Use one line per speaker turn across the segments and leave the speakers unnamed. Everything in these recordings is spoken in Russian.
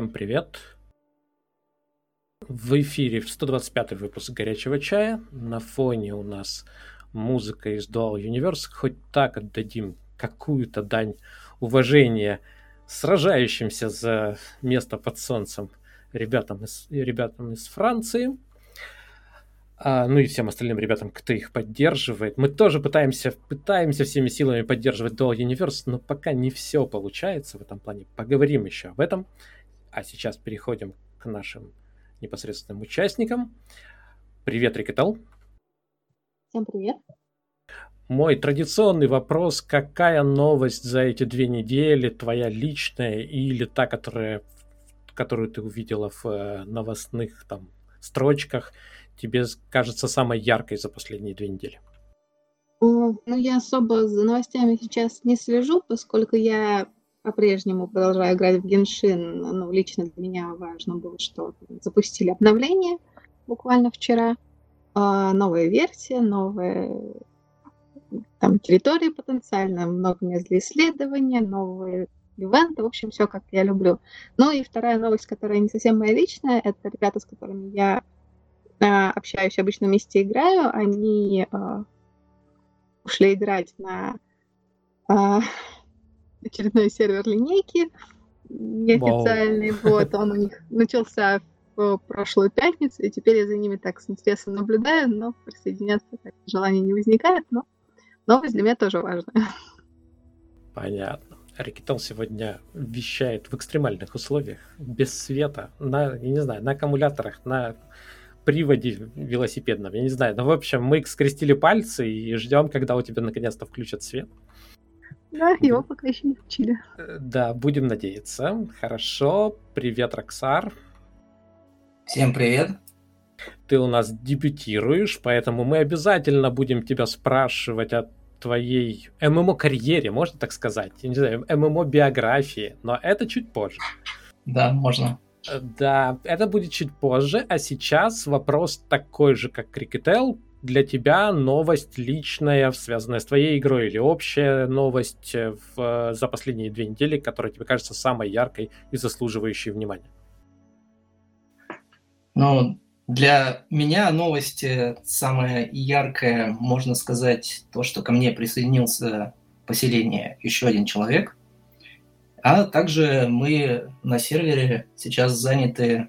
Всем привет! В эфире 125 выпуск «Горячего чая». На фоне у нас музыка из Dual Universe. Хоть так отдадим какую-то дань уважения сражающимся за место под солнцем ребятам из, ребятам из Франции. А, ну и всем остальным ребятам, кто их поддерживает. Мы тоже пытаемся, пытаемся всеми силами поддерживать Dual Universe, но пока не все получается в этом плане. Поговорим еще об этом. А сейчас переходим к нашим непосредственным участникам. Привет, Рикетал.
Всем привет.
Мой традиционный вопрос, какая новость за эти две недели, твоя личная или та, которая, которую ты увидела в э, новостных там строчках, тебе кажется самой яркой за последние две недели?
Ну, я особо за новостями сейчас не слежу, поскольку я по-прежнему продолжаю играть в Геншин. Ну, лично для меня важно было, что запустили обновление буквально вчера. А, новая версия, новые там территории потенциально, много мест для исследования, новые ивенты, в общем, все как я люблю. Ну и вторая новость, которая не совсем моя личная, это ребята, с которыми я а, общаюсь, обычно вместе играю, они а, ушли играть на а, очередной сервер линейки неофициальный. Wow. Вот, он у них начался в прошлую пятницу, и теперь я за ними так с интересом наблюдаю, но присоединяться так желания не возникает, но новость для меня тоже важная.
Понятно. Рикетон сегодня вещает в экстремальных условиях, без света, на, я не знаю, на аккумуляторах, на приводе велосипедном, я не знаю. Но, в общем, мы скрестили пальцы и ждем, когда у тебя наконец-то включат свет.
Да, его пока еще не включили.
Э, да, будем надеяться. Хорошо. Привет, Роксар.
Всем привет.
Ты у нас дебютируешь, поэтому мы обязательно будем тебя спрашивать о твоей ММО-карьере, можно так сказать? Я не знаю, ММО-биографии, но это чуть позже.
Да, можно.
Э, да, это будет чуть позже, а сейчас вопрос такой же, как Крикетел для тебя новость личная, связанная с твоей игрой, или общая новость э, в, за последние две недели, которая тебе кажется самой яркой и заслуживающей внимания?
Ну, для меня новость э, самая яркая, можно сказать, то, что ко мне присоединился поселение еще один человек. А также мы на сервере сейчас заняты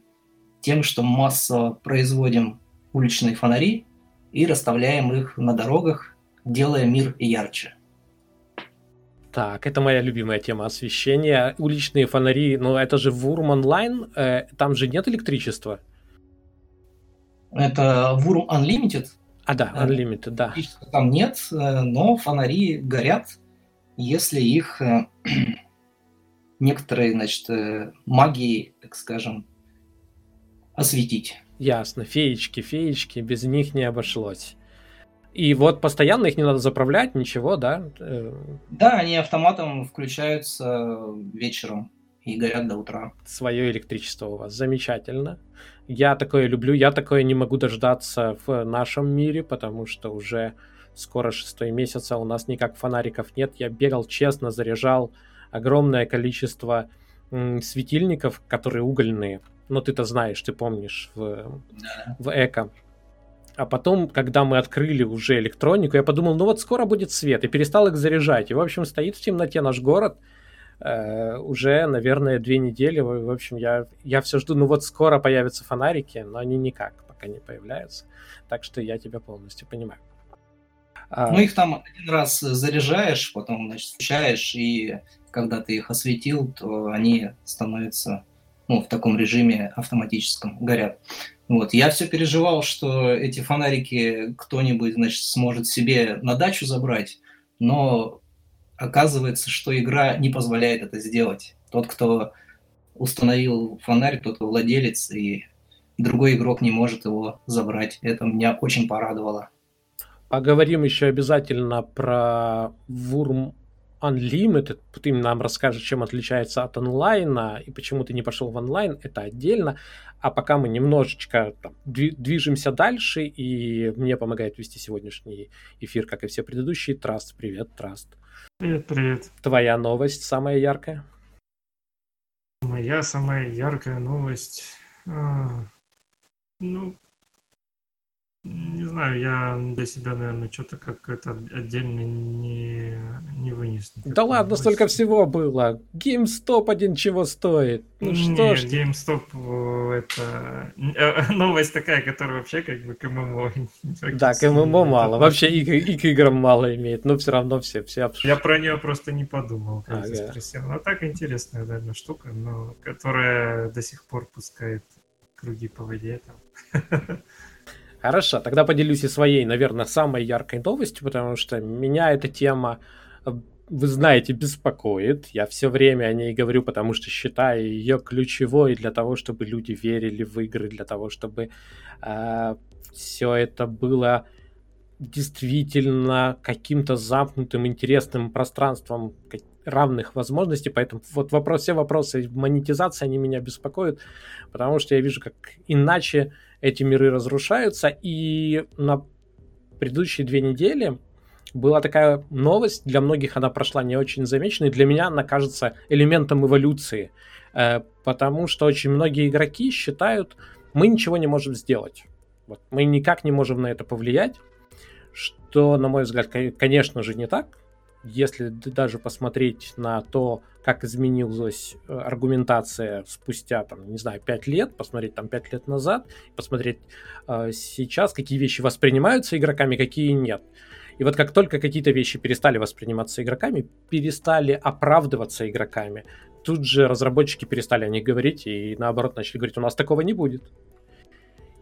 тем, что массово производим уличные фонари и расставляем их на дорогах, делая мир ярче.
Так, это моя любимая тема освещения. Уличные фонари, ну это же Вурм онлайн, э, там же нет электричества.
Это Вурм Unlimited.
А, да, э, Unlimited, да.
Там нет, э, но фонари горят, если их э, некоторые, значит, магии, так скажем, осветить.
Ясно, феечки, феечки, без них не обошлось. И вот постоянно их не надо заправлять, ничего, да?
Э, да, они автоматом включаются вечером и горят до утра.
Свое электричество у вас, замечательно. Я такое люблю, я такое не могу дождаться в нашем мире, потому что уже скоро шестой месяц, а у нас никак фонариков нет. Я бегал честно, заряжал огромное количество светильников, которые угольные, ну, ты-то знаешь, ты помнишь в, в Эко. А потом, когда мы открыли уже электронику, я подумал, ну вот скоро будет свет, и перестал их заряжать. И, в общем, стоит в темноте наш город э, уже, наверное, две недели. В, в общем, я, я все жду, ну вот скоро появятся фонарики, но они никак пока не появляются. Так что я тебя полностью понимаю.
А ну, их там один раз заряжаешь, потом, значит, включаешь, и когда ты их осветил, то они становятся ну, в таком режиме автоматическом горят. Вот, я все переживал, что эти фонарики кто-нибудь, значит, сможет себе на дачу забрать, но оказывается, что игра не позволяет это сделать. Тот, кто установил фонарь, тот владелец, и другой игрок не может его забрать. Это меня очень порадовало.
Поговорим еще обязательно про Wurm Unlimited. Ты нам расскажешь, чем отличается от онлайна и почему ты не пошел в онлайн. Это отдельно. А пока мы немножечко там, движемся дальше, и мне помогает вести сегодняшний эфир, как и все предыдущие. Траст, привет, Траст.
Привет, привет.
Твоя новость самая яркая?
Моя самая яркая новость. А, ну, не знаю, я для себя, наверное, что-то как это отдельно не, не вынес.
Да ладно, новость. столько всего было. GameStop один чего стоит.
Ну что ж. GameStop это э, новость такая, которая вообще как бы к ММО.
Да, к ММО мало. Вообще и, и к играм мало имеет, но все равно все, все
обсуждают. Я про нее просто не подумал, когда ага. спросил. Ну так интересная, наверное, штука, но которая до сих пор пускает круги по воде там.
Хорошо, тогда поделюсь и своей, наверное, самой яркой новостью, потому что меня эта тема, вы знаете, беспокоит. Я все время о ней говорю, потому что считаю ее ключевой для того, чтобы люди верили в игры, для того, чтобы э, все это было действительно каким-то замкнутым, интересным пространством равных возможностей. Поэтому вот вопрос, все вопросы монетизации, они меня беспокоят, потому что я вижу, как иначе эти миры разрушаются. И на предыдущие две недели была такая новость, для многих она прошла не очень замеченной, для меня она кажется элементом эволюции, э, потому что очень многие игроки считают, мы ничего не можем сделать. Вот, мы никак не можем на это повлиять, что, на мой взгляд, конечно же, не так если даже посмотреть на то, как изменилась э, аргументация спустя, там, не знаю, 5 лет, посмотреть там 5 лет назад, посмотреть э, сейчас, какие вещи воспринимаются игроками, какие нет. И вот как только какие-то вещи перестали восприниматься игроками, перестали оправдываться игроками, тут же разработчики перестали о них говорить и наоборот начали говорить, у нас такого не будет.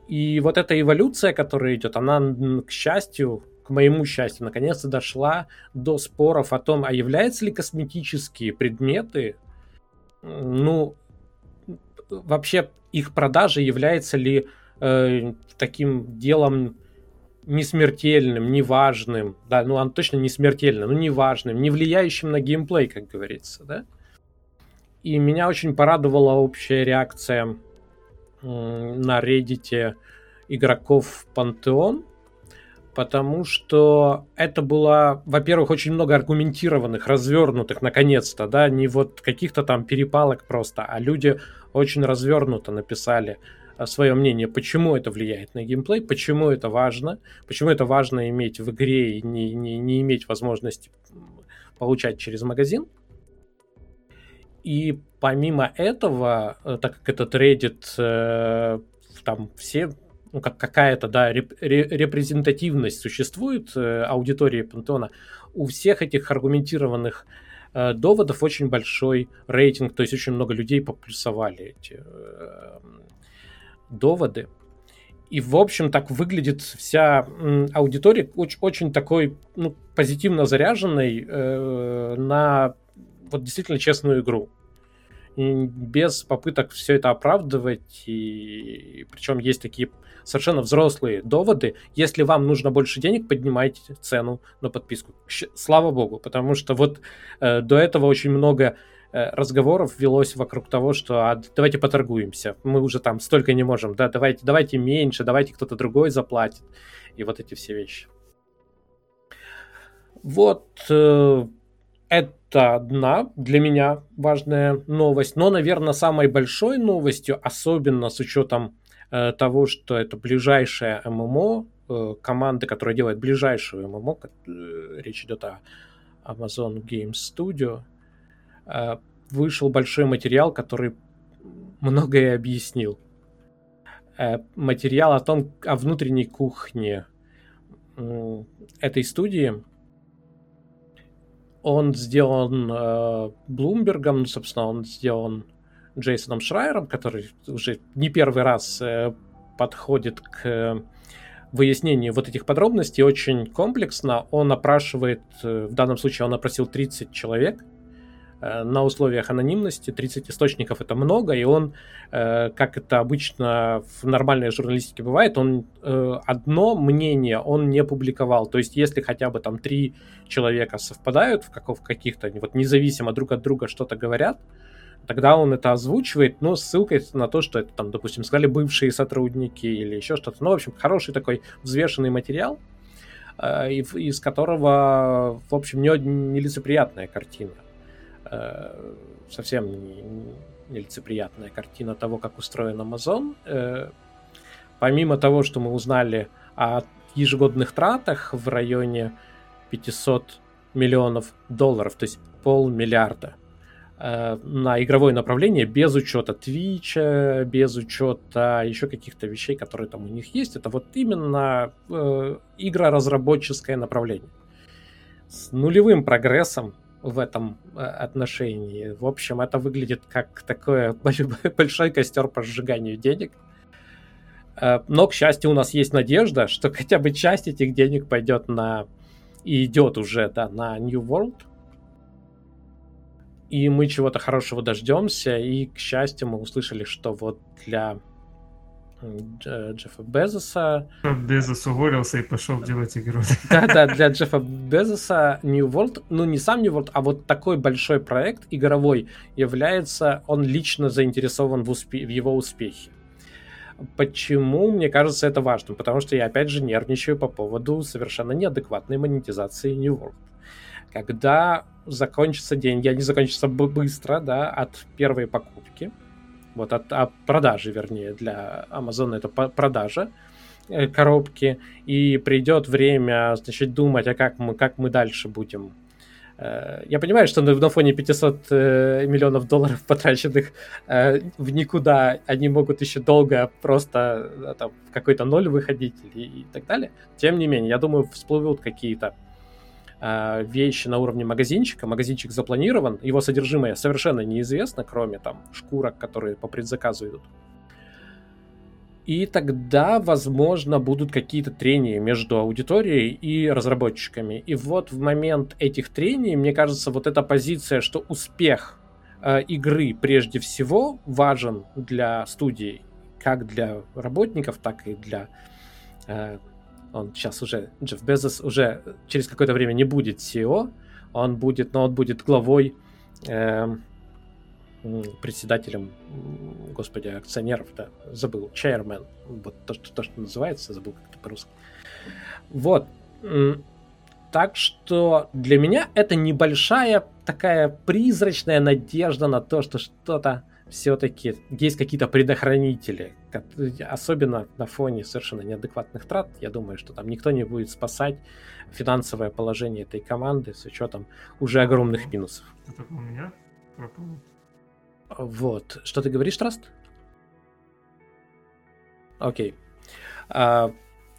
И вот эта эволюция, которая идет, она, к счастью, к моему счастью, наконец-то дошла до споров о том, а являются ли косметические предметы, ну, вообще их продажа является ли э, таким делом несмертельным, неважным, да, ну он точно не смертельным, но неважным, не влияющим на геймплей, как говорится, да. И меня очень порадовала общая реакция на Reddit игроков Пантеон, потому что это было, во-первых, очень много аргументированных, развернутых, наконец-то, да, не вот каких-то там перепалок просто, а люди очень развернуто написали э, свое мнение, почему это влияет на геймплей, почему это важно, почему это важно иметь в игре и не, не, не иметь возможности получать через магазин. И помимо этого, э, так как этот Reddit, э, там все ну, как какая-то, да, реп- репрезентативность существует э, аудитории Пантеона, у всех этих аргументированных э, доводов очень большой рейтинг, то есть очень много людей поплюсовали эти э, доводы. И, в общем, так выглядит вся аудитория очень, очень такой ну, позитивно заряженной э, на вот действительно честную игру без попыток все это оправдывать. И причем есть такие совершенно взрослые доводы. Если вам нужно больше денег, поднимайте цену на подписку. Слава богу, потому что вот э, до этого очень много э, разговоров велось вокруг того, что а, давайте поторгуемся, мы уже там столько не можем, да, давайте, давайте меньше, давайте кто-то другой заплатит. И вот эти все вещи. Вот э, это одна для меня важная новость. Но, наверное, самой большой новостью, особенно с учетом э, того, что это ближайшая ММО, э, команда, которая делает ближайшую ММО, э, речь идет о Amazon Game Studio, э, вышел большой материал, который многое объяснил. Э, материал о том, о внутренней кухне этой студии, он сделан э, Блумбергом, собственно, он сделан Джейсоном Шрайером, который уже не первый раз э, подходит к выяснению вот этих подробностей очень комплексно. Он опрашивает, э, в данном случае он опросил 30 человек, Э, на условиях анонимности. 30 источников это много, и он, э, как это обычно в нормальной журналистике бывает, он э, одно мнение он не публиковал. То есть, если хотя бы там три человека совпадают в, каков, каких-то, вот независимо друг от друга что-то говорят, тогда он это озвучивает, но ссылкой на то, что это там, допустим, сказали бывшие сотрудники или еще что-то. Ну, в общем, хороший такой взвешенный материал, из которого, в общем, не нелицеприятная картина. Э, совсем нелицеприятная картина того, как устроен Amazon. Э, помимо того, что мы узнали о ежегодных тратах в районе 500 миллионов долларов, то есть полмиллиарда э, на игровое направление без учета Твича, без учета еще каких-то вещей, которые там у них есть. Это вот именно э, игроразработческое направление. С нулевым прогрессом в этом э, отношении. В общем, это выглядит как такой большой костер по сжиганию денег. Э, но, к счастью, у нас есть надежда, что хотя бы часть этих денег пойдет на... и идет уже, да, на New World. И мы чего-то хорошего дождемся. И, к счастью, мы услышали, что вот для Джеффа Безоса.
Безос уволился и пошел делать игру.
Да-да, для Джеффа Безоса New World, ну не сам New World, а вот такой большой проект игровой является, он лично заинтересован в, успе- в его успехе. Почему, мне кажется, это важным? Потому что я, опять же, нервничаю по поводу совершенно неадекватной монетизации New World. Когда закончатся деньги, они закончатся быстро, да, от первой покупки – вот от, от продажи, вернее, для Amazon это продажа э, коробки, и придет время, значит, думать, а как мы, как мы дальше будем. Э, я понимаю, что на фоне 500 э, миллионов долларов, потраченных в никуда, они могут еще долго просто там, в какой-то ноль выходить и, и так далее. Тем не менее, я думаю, всплывут какие-то э, вещи на уровне магазинчика. Магазинчик запланирован, его содержимое совершенно неизвестно, кроме там шкурок, которые по предзаказу идут. И тогда, возможно, будут какие-то трения между аудиторией и разработчиками. И вот в момент этих трений, мне кажется, вот эта позиция, что успех э, игры прежде всего важен для студии, как для работников, так и для э, он сейчас уже, Джефф Безос уже через какое-то время не будет CEO, он будет, но он будет главой, э, председателем, господи, акционеров, да, забыл, chairman, вот то, что, то, что называется, забыл как это по-русски. Вот. Так что для меня это небольшая такая призрачная надежда на то, что что-то все-таки есть какие-то предохранители, особенно на фоне совершенно неадекватных трат. Я думаю, что там никто не будет спасать финансовое положение этой команды с учетом уже огромных минусов.
Это у меня пропал.
Вот. Что ты говоришь, Траст? Окей. А,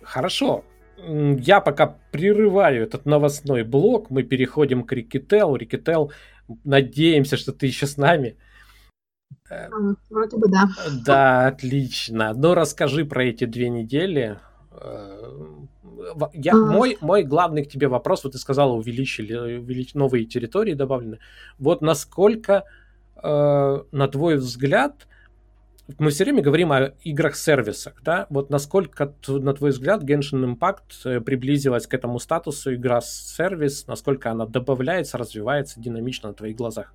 хорошо. Я пока прерываю этот новостной блок. Мы переходим к Рикетел. Рикетел, надеемся, что ты еще с нами.
Вроде бы да.
Да, отлично. Ну, расскажи про эти две недели. Э, я, а... мой, мой главный к тебе вопрос, вот ты сказала, увеличили, увелич... новые территории добавлены. Вот насколько, э, на твой взгляд, мы все время говорим о играх-сервисах, да? Вот насколько, на твой взгляд, Genshin Impact э, приблизилась к этому статусу игра-сервис, насколько она добавляется, развивается динамично на твоих глазах?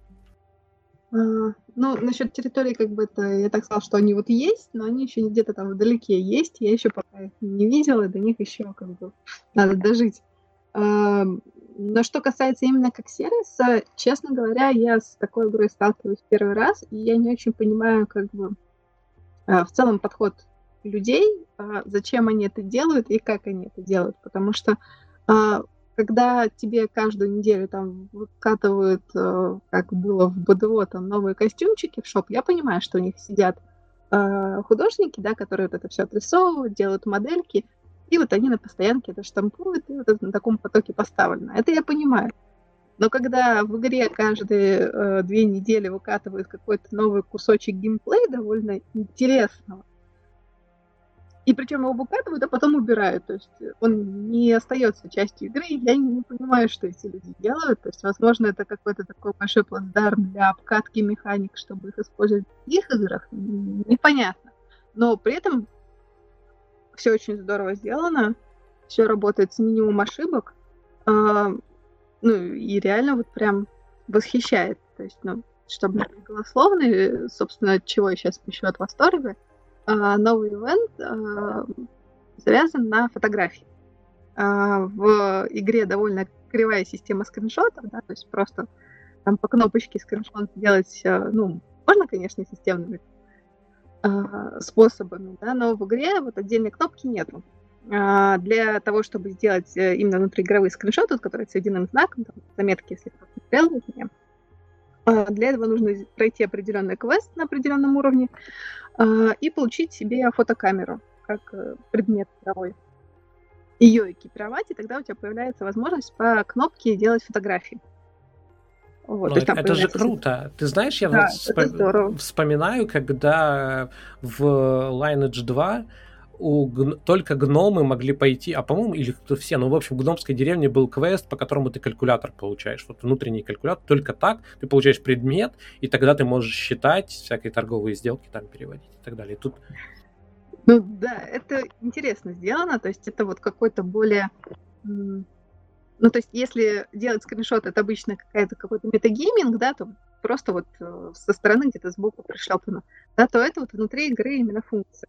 А, ну, насчет территории, как бы это, я так сказала, что они вот есть, но они еще где-то там вдалеке есть. Я еще пока их не видела, до них еще как бы надо дожить. А, но что касается именно как сервиса, честно говоря, я с такой игрой сталкиваюсь первый раз, и я не очень понимаю, как бы а, в целом подход людей, зачем они это делают и как они это делают, потому что когда тебе каждую неделю там выкатывают, э, как было в БДО, там новые костюмчики в шоп, я понимаю, что у них сидят э, художники, да, которые вот это все отрисовывают, делают модельки, и вот они на постоянке это штампуют, и вот это на таком потоке поставлено. Это я понимаю. Но когда в игре каждые э, две недели выкатывают какой-то новый кусочек геймплея довольно интересного, И причем его выкатывают, а потом убирают. То есть он не остается частью игры. Я не понимаю, что эти люди делают. То есть, возможно, это какой-то такой большой плацдарм для обкатки механик, чтобы их использовать в других играх. Непонятно. Но при этом все очень здорово сделано. Все работает с минимум ошибок. А, ну, и реально вот прям восхищает. То есть, ну, чтобы не быть голословной, собственно, чего я сейчас пищу от восторга, новый ивент а, завязан на фотографии. А, в игре довольно кривая система скриншотов, да, то есть просто там по кнопочке скриншот делать, ну, можно, конечно, системными способами, да, но в игре вот отдельной кнопки нету. Для того, чтобы сделать э, именно внутриигровые скриншоты, которые с единым знаком, там, заметки, если кто-то меня, для этого нужно пройти определенный квест на определенном уровне, а, и получить себе фотокамеру как э, предмет игровой. Ее экипировать, и тогда у тебя появляется возможность по кнопке делать фотографии.
Вот, это появляется... же круто. Ты знаешь, я да, вот вспоминаю, когда в Lineage 2 у гн... только гномы могли пойти, а по-моему, или кто все, ну, в общем, в гномской деревне был квест, по которому ты калькулятор получаешь, вот внутренний калькулятор, только так ты получаешь предмет, и тогда ты можешь считать всякие торговые сделки там переводить и так далее. Тут
ну да, это интересно сделано, то есть это вот какой-то более... Ну, то есть, если делать скриншот, это обычно какая-то какой-то метагейминг, да, то просто вот э, со стороны где-то сбоку пришлепано, да, то это вот внутри игры именно функция.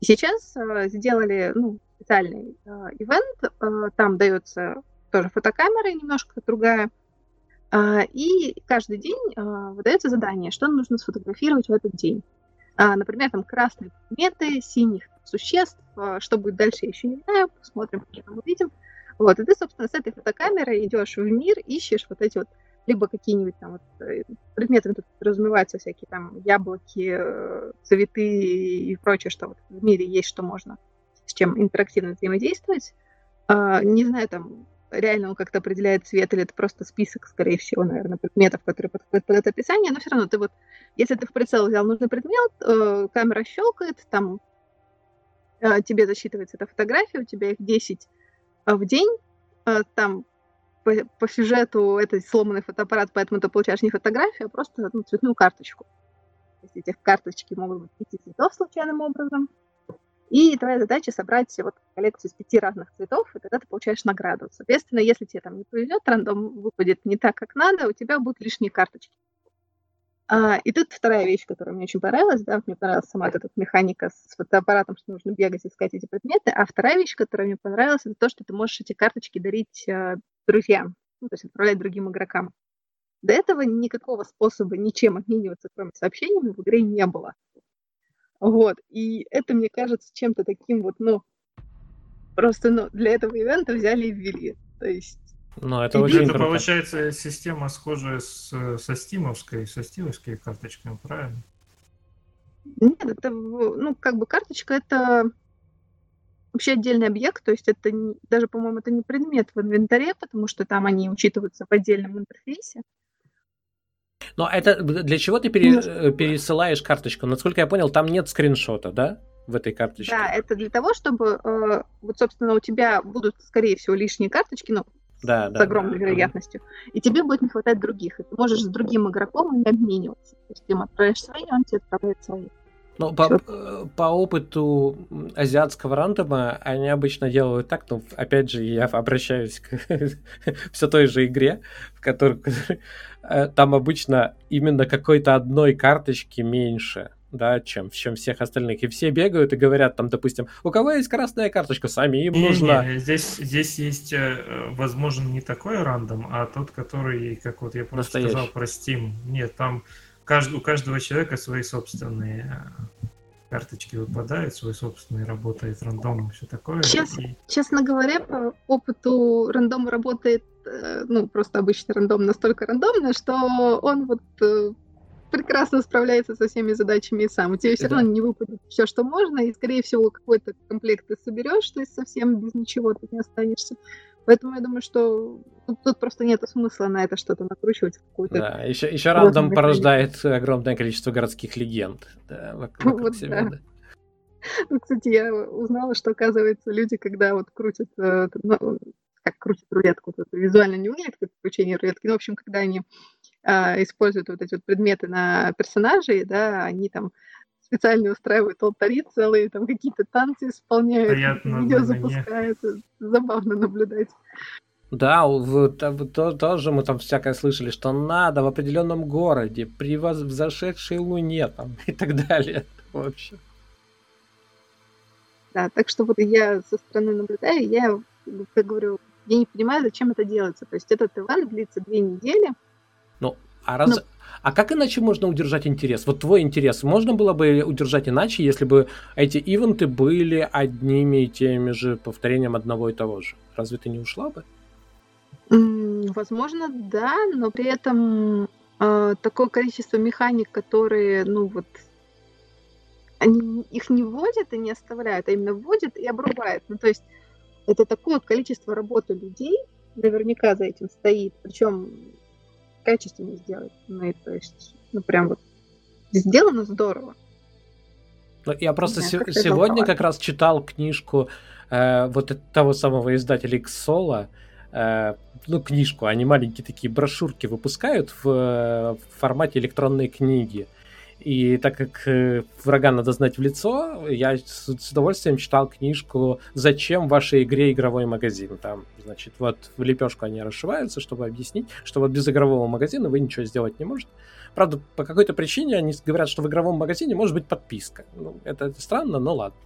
И сейчас э, сделали ну, специальный э, ивент, э, там дается тоже фотокамера немножко другая, э, и каждый день выдается задание, что нужно сфотографировать в этот день. Например, там красные предметы, синих существ, что будет дальше, я еще не знаю, посмотрим, что там увидим. Вот, и ты, собственно, с этой фотокамерой идешь в мир, ищешь вот эти вот либо какие-нибудь там вот, э, предметы, тут разумеваются всякие там яблоки, э, цветы и прочее, что вот в мире есть, что можно, с чем интерактивно взаимодействовать. А, не знаю, там реально он как-то определяет цвет, или это просто список, скорее всего, наверное, предметов, которые подходят под это описание, но все равно ты вот, если ты в прицел взял нужный предмет, э, камера щелкает, там тебе засчитывается эта фотография, у тебя их 10 в день, там по, по сюжету это сломанный фотоаппарат, поэтому ты получаешь не фотографию, а просто ну, цветную карточку. То есть этих карточки могут быть пяти цветов случайным образом. И твоя задача собрать вот коллекцию из пяти разных цветов, и тогда ты получаешь награду. Соответственно, если тебе там не повезет, рандом выпадет не так, как надо, у тебя будут лишние карточки. А, и тут вторая вещь, которая мне очень понравилась, да, мне понравилась сама эта механика с фотоаппаратом, что нужно бегать, искать эти предметы, а вторая вещь, которая мне понравилась, это то, что ты можешь эти карточки дарить а, друзьям, ну, то есть отправлять другим игрокам. До этого никакого способа ничем обмениваться, кроме сообщениями, в игре не было. Вот. И это, мне кажется, чем-то таким вот, ну, просто ну, для этого ивента взяли и ввели. То есть
ну, это очень это получается система схожая с, со стимовской, со стимовской карточками, правильно?
Нет, это, ну, как бы карточка это вообще отдельный объект, то есть это не, даже, по-моему, это не предмет в инвентаре, потому что там они учитываются в отдельном интерфейсе.
Но это для чего ты пере, э, пересылаешь карточку? Насколько я понял, там нет скриншота, да, в этой карточке?
Да, это для того, чтобы, э, вот, собственно, у тебя будут, скорее всего, лишние карточки, ну, да, с да, огромной да, вероятностью, и тебе будет не хватать других, и ты можешь с другим игроком обмениваться. То есть ты ему отправляешь свои, он тебе отправляет свои.
Ну, по, э, по опыту азиатского рандома они обычно делают так, но опять же я обращаюсь к все той же игре, в которой э, там обычно именно какой-то одной карточки меньше, да, чем, чем всех остальных. И все бегают и говорят там, допустим, у кого есть красная карточка, сами им нужно.
Не, здесь, здесь есть, э, возможно, не такой рандом, а тот, который, как вот я просто Настоящий. сказал про Steam. Нет, там кажд, у каждого человека свои собственные э, карточки выпадают, свой собственный работает рандом и все такое.
Сейчас, и... Честно говоря, по опыту рандом работает, э, ну, просто обычный рандом настолько рандомно, что он вот э, прекрасно справляется со всеми задачами и сам. У тебя все да. равно не выпадет все, что можно, и, скорее всего, какой-то комплект ты соберешь, то есть совсем без ничего ты не останешься. Поэтому я думаю, что тут, тут просто нет смысла на это что-то накручивать.
Какую-то да, еще, еще рандом порождает огромное количество городских легенд да, вокруг вот, всего. Да.
Ну, кстати, я узнала, что, оказывается, люди, когда вот крутят, э, ну, как крутят рулетку, это визуально не выглядит как включение рулетки, но, в общем, когда они а, используют вот эти вот предметы на персонажей, да, они там специально устраивают алтари целые, там какие-то танцы исполняют, Приятно, видео запускают. Забавно наблюдать.
Да, вот, то, тоже мы там всякое слышали, что надо в определенном городе, при взошедшей луне там и так далее. В общем.
Да, так что вот я со стороны наблюдаю, я, как говорю, я не понимаю, зачем это делается. То есть этот ивент длится две недели.
Ну, а раз... Но... А как иначе можно удержать интерес? Вот твой интерес можно было бы удержать иначе, если бы эти ивенты были одними и теми же повторением одного и того же? Разве ты не ушла бы?
Возможно, да, но при этом э, такое количество механик, которые, ну вот, они их не вводят и не оставляют, а именно вводят и обрубают. Ну, то есть это такое количество работы людей, наверняка за этим стоит, причем качественно сделать. Ну, и, то есть, ну, прям вот сделано здорово.
Ну, я просто знаю, се- сегодня как раз читал книжку э, вот того самого издателя Xsola, Э, ну, книжку, они маленькие такие брошюрки выпускают в, в формате электронной книги. И так как э, врага надо знать в лицо, я с, удовольствием читал книжку «Зачем в вашей игре игровой магазин?». Там, значит, вот в лепешку они расшиваются, чтобы объяснить, что вот без игрового магазина вы ничего сделать не можете. Правда, по какой-то причине они говорят, что в игровом магазине может быть подписка. Ну, это странно, но ладно.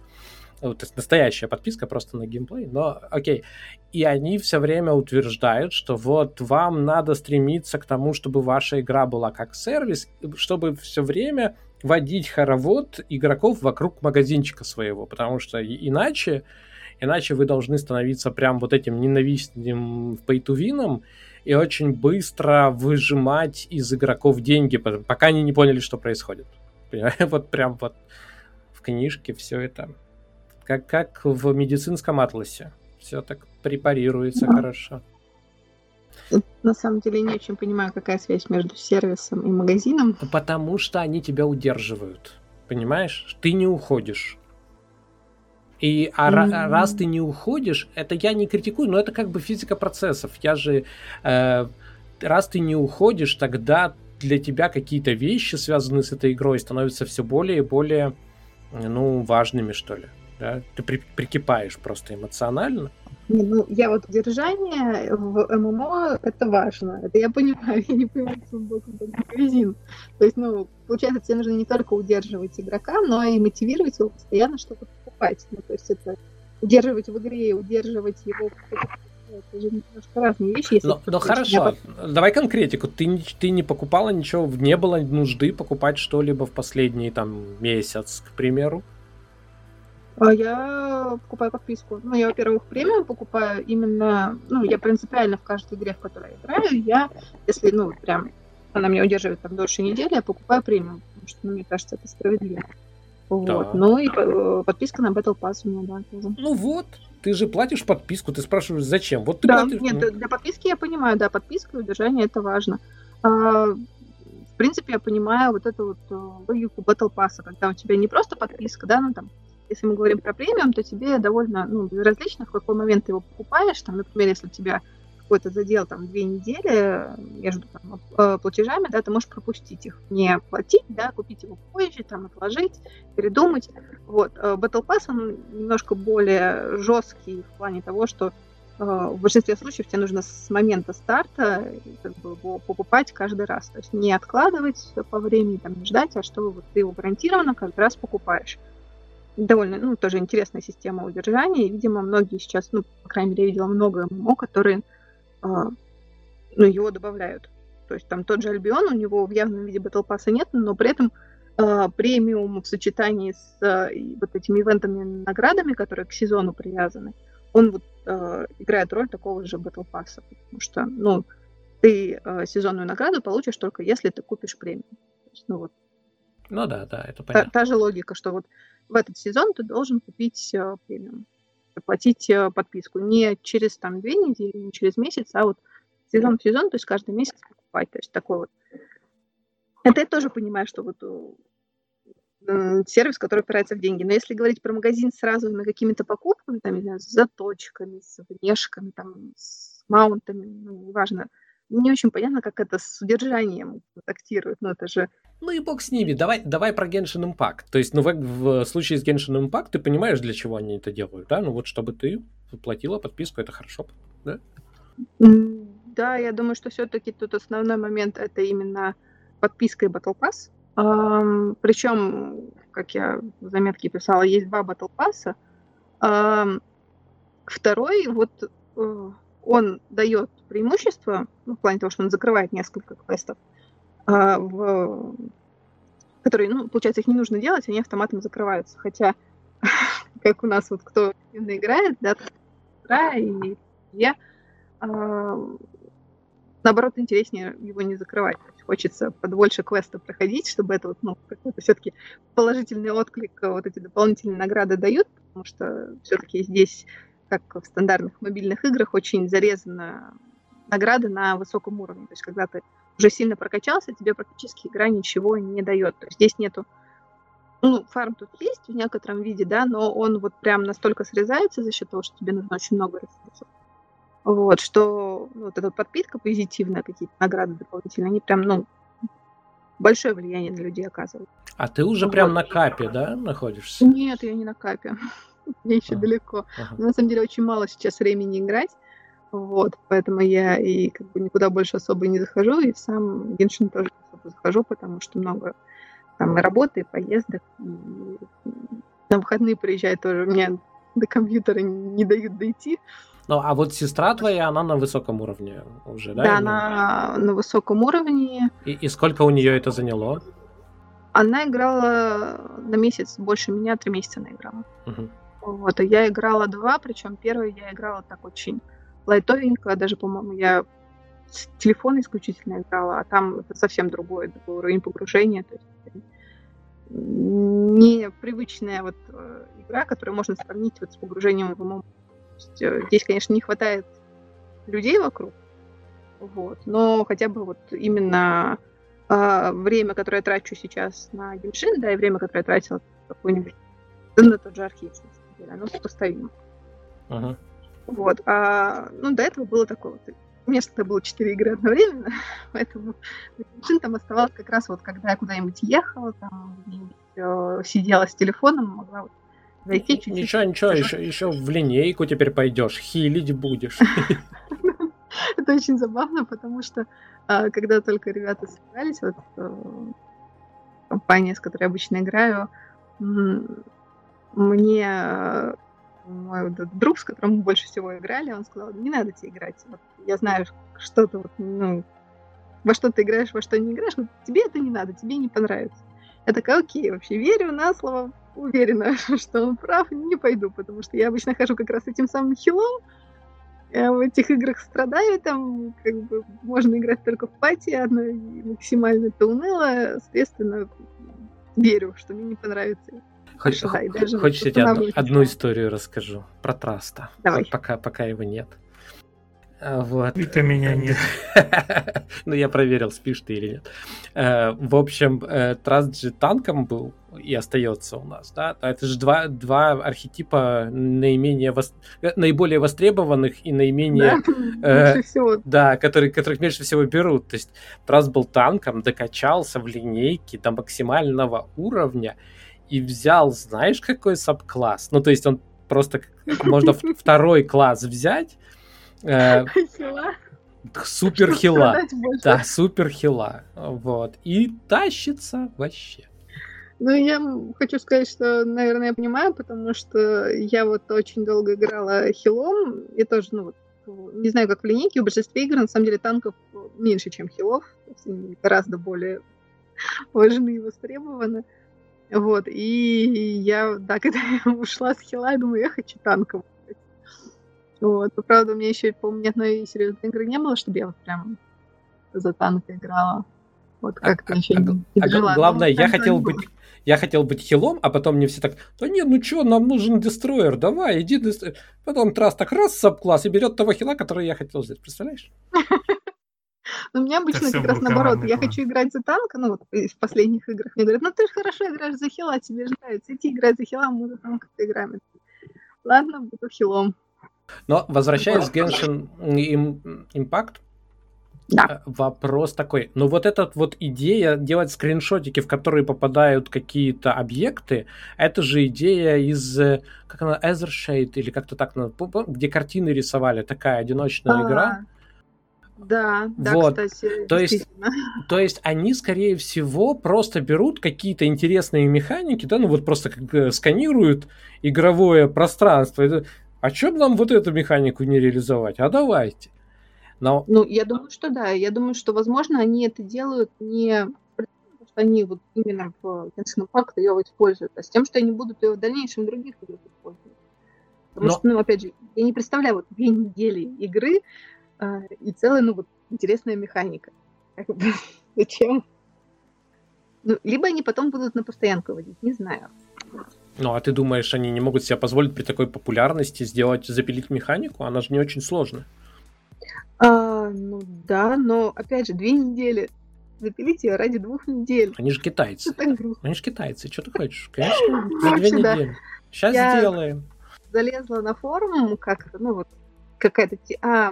Ну, то есть настоящая подписка просто на геймплей, но окей. И они все время утверждают, что вот вам надо стремиться к тому, чтобы ваша игра была как сервис, чтобы все время водить хоровод игроков вокруг магазинчика своего, потому что иначе, иначе вы должны становиться прям вот этим ненавистным пейтувином и очень быстро выжимать из игроков деньги, пока они не поняли, что происходит. Вот прям вот в книжке все это как, как в медицинском атласе. Все так препарируется да. хорошо.
На самом деле не очень понимаю, какая связь между сервисом и магазином.
Потому что они тебя удерживают. Понимаешь? Ты не уходишь. И а mm-hmm. раз ты не уходишь, это я не критикую, но это как бы физика процессов. Я же э, раз ты не уходишь, тогда для тебя какие-то вещи, связанные с этой игрой, становятся все более и более, ну, важными, что ли да? Ты при, прикипаешь просто эмоционально.
Не, ну, я вот держание в ММО это важно. Это я понимаю, я не понимаю, что магазин. То есть, ну, получается, тебе нужно не только удерживать игрока, но и мотивировать его постоянно что-то покупать. Ну, то есть это удерживать в игре, удерживать его это же немножко разные вещи.
Если но, но хорошо, я... давай конкретику. Ты, ты не покупала ничего, не было нужды покупать что-либо в последний там месяц, к примеру?
А я покупаю подписку. Ну, я, во-первых, премиум покупаю именно, ну, я принципиально в каждой игре, в которой я играю, я, если, ну, прям она меня удерживает там дольше недели, я покупаю премиум, потому что, ну, мне кажется, это справедливо. Вот. Да. Ну и э, подписка на Battle Pass у меня, да, тоже.
Ну вот, ты же платишь подписку, ты спрашиваешь, зачем? Вот ты
да,
платишь...
нет, ну. для подписки я понимаю, да, подписка и удержание это важно. А, в принципе, я понимаю вот эту вот э, логику Battle Pass, когда у тебя не просто подписка, да, ну там если мы говорим про премиум, то тебе довольно ну, безразлично, в какой момент ты его покупаешь. Там, например, если у тебя какой-то задел там две недели между там, э, платежами, да, ты можешь пропустить их, не платить, да, купить его позже, там, отложить, передумать. Вот. Э, Battle Pass, он немножко более жесткий в плане того, что э, в большинстве случаев тебе нужно с момента старта как бы, его покупать каждый раз. То есть не откладывать по времени, там, не ждать, а что вот ты его гарантированно каждый раз покупаешь довольно, ну, тоже интересная система удержания. И, видимо, многие сейчас, ну, по крайней мере, я видела много ММО, которые, э, ну, его добавляют. То есть там тот же Альбион, у него в явном виде Pass нет, но при этом э, премиум в сочетании с э, вот этими ивентами, наградами, которые к сезону привязаны, он вот э, играет роль такого же Pass, потому что, ну, ты э, сезонную награду получишь только если ты купишь премиум. есть, ну вот.
Ну да, да, это понятно.
Та, та же логика, что вот в этот сезон ты должен купить э, премиум, оплатить э, подписку. Не через там две недели, не через месяц, а вот сезон в сезон, то есть каждый месяц покупать. То есть такой вот. Это я тоже понимаю, что вот сервис, который опирается в деньги. Но если говорить про магазин с разовыми какими-то покупками, там, не знаю, с заточками, с внешками, там, с маунтами, ну, неважно, не очень понятно, как это с удержанием контактирует. Ну, это же...
Ну и бог с ними. Давай, давай про Genshin Impact. То есть, ну, в, в случае с Genshin Impact ты понимаешь, для чего они это делают, да? Ну, вот чтобы ты платила подписку, это хорошо, да?
Да, я думаю, что все-таки тут основной момент это именно подписка и Battle Pass. Um, причем, как я в заметке писала, есть два Battle Pass. Um, второй, вот uh, он дает преимущество, ну, в плане того, что он закрывает несколько квестов, uh, в, которые, ну, получается, их не нужно делать, они автоматом закрываются. Хотя, как у нас вот кто играет, да, и я, uh, наоборот, интереснее его не закрывать. Хочется подбольше квеста проходить, чтобы это вот, ну, какой-то все-таки положительный отклик вот эти дополнительные награды дают, потому что все-таки здесь, как в стандартных мобильных играх, очень зарезана награды на высоком уровне. То есть, когда ты уже сильно прокачался, тебе практически игра ничего не дает. То есть здесь нету ну, фарм тут есть в некотором виде, да, но он вот прям настолько срезается за счет того, что тебе нужно очень много ресурсов. Вот, что ну, вот эта подпитка позитивная, какие-то награды дополнительные, они прям, ну, большое влияние на людей оказывают.
А ты уже вот. прям на капе, да, находишься?
Нет, я не на капе. Мне еще далеко. На самом деле очень мало сейчас времени играть. Вот, поэтому я и как бы никуда больше особо не захожу, и в сам Геншин тоже особо захожу, потому что много там и работы, и поездок, и на выходные приезжать тоже. Мне до компьютера не дают дойти.
Ну, а вот сестра твоя, она на высоком уровне уже, да?
Да, она на высоком уровне.
И, и сколько у нее это заняло?
Она играла на месяц больше меня, три месяца она играла. Угу. Вот, а я играла два, причем первый я играла так очень лайтовенько, даже, по-моему, я с телефона исключительно играла, а там это совсем другой, другой уровень погружения, то есть непривычная вот э, игра, которую можно сравнить вот с погружением в ММО. Э, здесь, конечно, не хватает людей вокруг, вот, но хотя бы вот именно э, время, которое я трачу сейчас на Геншин, да, и время, которое я тратила какой-нибудь, на тот же архив, оно сопоставимо. Uh-huh. Вот, а, ну, до этого было такое вот у меня всегда было четыре игры одновременно, поэтому Геншин там оставалось как раз вот, когда я куда-нибудь ехала, там, э, сидела с телефоном, могла вот
Зайти чуть-чуть. Ничего, ничего, еще, еще в линейку теперь пойдешь, хилить будешь.
Это очень забавно, потому что а, когда только ребята собирались, вот э, компания, с которой я обычно играю, мне э, мой друг, с которым мы больше всего играли, он сказал, не надо тебе играть. Вот, я знаю, что ты вот, ну, во что ты играешь, во что не играешь, но тебе это не надо, тебе не понравится. Я такая, окей, вообще верю на слово, уверена, что он прав, не пойду, потому что я обычно хожу как раз этим самым хилом, я в этих играх страдаю, там как бы можно играть только в пати, одно максимально это уныло, соответственно, верю, что мне не понравится.
Хочешь, да, хочешь я тебе одну, одну историю расскажу про Траста? Давай. Пока, пока его нет.
А, вот. Это меня нет.
ну, я проверил, спишь ты или нет. Э, в общем, э, Траст же танком был и остается у нас, да? Это же два, два архетипа наименее вос... Э, наиболее востребованных и наименее... Да, э, всего. да который, которых меньше всего берут. То есть Траст был танком, докачался в линейке до максимального уровня и взял, знаешь, какой саб-класс? Ну, то есть он просто... Можно второй класс взять, Э, супер хила. Да, супер хила. Вот. И тащится вообще.
Ну, я хочу сказать, что, наверное, я понимаю, потому что я вот очень долго играла хилом, и тоже, ну, не знаю, как в линейке, в большинстве игр, на самом деле, танков меньше, чем хилов, гораздо более важны и востребованы. Вот, и я, да, когда я ушла с хила, я думаю, я хочу танков. Вот. Но, правда, у меня еще, по-моему, ни одной серьезной игры не было, чтобы я вот прям за танк играла. Вот а, как-то а, еще а, не,
не а, дожила. Главное, я хотел быть я хотел быть хилом, а потом мне все так, да нет, ну что, нам нужен дестройер, давай, иди дестройер. Потом Трас так раз саб-класс и берет того хила, который я хотел взять, представляешь?
Но у меня обычно как раз наоборот. Я хочу играть за танк, ну вот в последних играх. Мне говорят, ну ты же хорошо играешь за хила, тебе же нравится. Иди играть за хила, мы за танк играем. Ладно, буду хилом.
Но возвращаясь к Genshin Impact, да. Э, вопрос такой. Ну вот эта вот идея делать скриншотики, в которые попадают какие-то объекты, это же идея из, э, как она, Ethershade или как-то так, где картины рисовали, такая одиночная А-а-а. игра.
Да, да,
вот. кстати, то есть, то есть они, скорее всего, просто берут какие-то интересные механики, да, ну вот просто как сканируют игровое пространство. А что бы нам вот эту механику не реализовать? А давайте.
Но... Ну, я думаю, что да. Я думаю, что, возможно, они это делают не потому, что они вот именно в Genshin Impact ее используют, а с тем, что они будут ее в дальнейшем в других играх использовать. Потому Но... что, ну, опять же, я не представляю вот две недели игры и целая, ну, вот, интересная механика. Зачем? Ну, либо они потом будут на постоянку водить, не знаю.
Ну, а ты думаешь, они не могут себе позволить при такой популярности сделать, запилить механику? Она же не очень сложная.
А, ну да, но опять же, две недели. Запилить ее ради двух недель.
Они же китайцы. Они же китайцы. Что ты хочешь? Конечно, за две недели. Сейчас сделаем.
Залезла на форум, как ну вот какая-то те... а,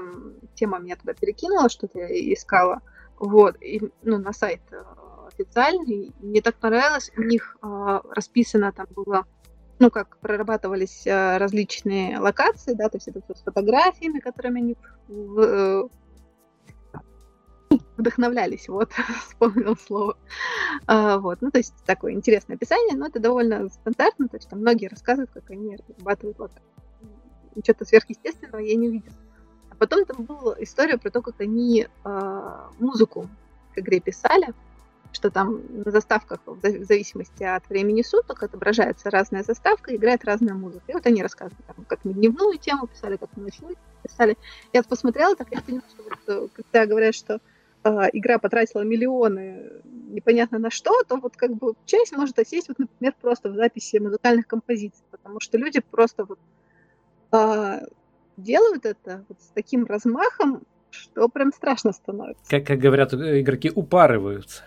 тема меня туда перекинула, что-то я искала. Вот, и, ну, на сайт э, официальный. Мне так понравилось. У них э, расписано там было ну, как прорабатывались э, различные локации, да, то есть это все с фотографиями, которыми они в, э, вдохновлялись, вот, вспомнил слово. А, вот, ну, то есть такое интересное описание, но это довольно стандартно, то есть там многие рассказывают, как они разрабатывают локации. Ничего-то сверхъестественного я не увидела. А потом там была история про то, как они э, музыку к игре писали, что там на заставках в зависимости от времени суток отображается разная заставка, играет разная музыка. И вот они рассказывают, там, как на дневную тему писали, как на ночную писали. Я посмотрела, так я поняла, что вот, э, когда говорят, что э, игра потратила миллионы непонятно на что, то вот как бы часть может осесть, вот, например, просто в записи музыкальных композиций, потому что люди просто вот э, делают это вот с таким размахом, что прям страшно становится.
Как, как говорят э, игроки, упарываются.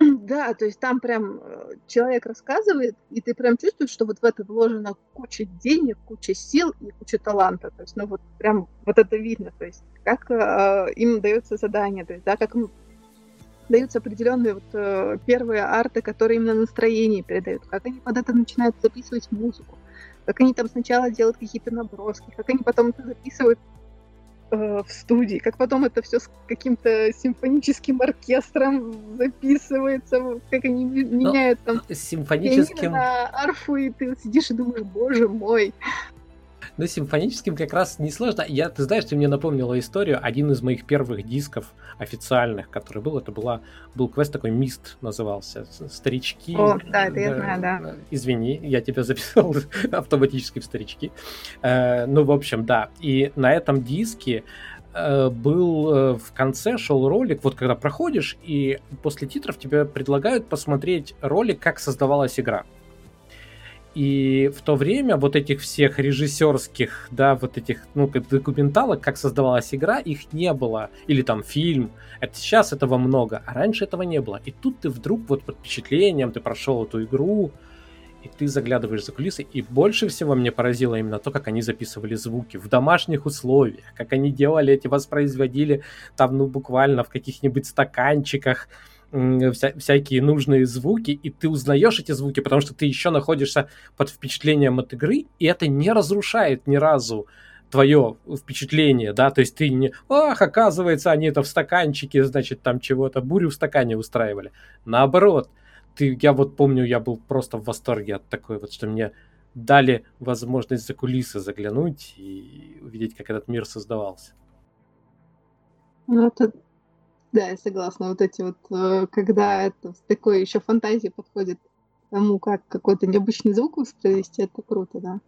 Да, то есть там прям э, человек рассказывает, и ты прям чувствуешь, что вот в это вложена куча денег, куча сил и куча таланта. То есть, ну вот прям вот это видно. То есть, как э, им дается задание, то есть, да, как им даются определенные вот э, первые арты, которые именно настроение передают, как они под это начинают записывать музыку, как они там сначала делают какие-то наброски, как они потом это записывают Э, в студии, как потом это все с каким-то симфоническим оркестром записывается, как они меняют там
симфоническим
на арфу, и ты сидишь и думаешь, боже мой.
Ну, симфоническим как раз не сложно. Я, ты знаешь, ты мне напомнила историю. Один из моих первых дисков официальных, который был, это была, был квест такой «Мист» назывался. «Старички».
О, да, это я знаю, да.
Извини, я тебя записал автоматически в «Старички». Э, ну, в общем, да. И на этом диске э, был э, в конце шел ролик, вот когда проходишь, и после титров тебе предлагают посмотреть ролик, как создавалась игра. И в то время вот этих всех режиссерских, да, вот этих, ну, документалок, как создавалась игра, их не было. Или там фильм. Это сейчас этого много, а раньше этого не было. И тут ты вдруг вот под впечатлением, ты прошел эту игру, и ты заглядываешь за кулисы, и больше всего мне поразило именно то, как они записывали звуки в домашних условиях, как они делали эти, воспроизводили там, ну, буквально в каких-нибудь стаканчиках, вся, всякие нужные звуки, и ты узнаешь эти звуки, потому что ты еще находишься под впечатлением от игры, и это не разрушает ни разу твое впечатление, да, то есть ты не, ах, оказывается, они это в стаканчике, значит, там чего-то, бурю в стакане устраивали. Наоборот, ты, я вот помню, я был просто в восторге от такой вот, что мне дали возможность за кулисы заглянуть и увидеть, как этот мир создавался.
Ну, это да, я согласна. Вот эти вот, э, когда это с такой еще фантазией подходит тому, как какой-то необычный звук воспроизвести, это круто, да.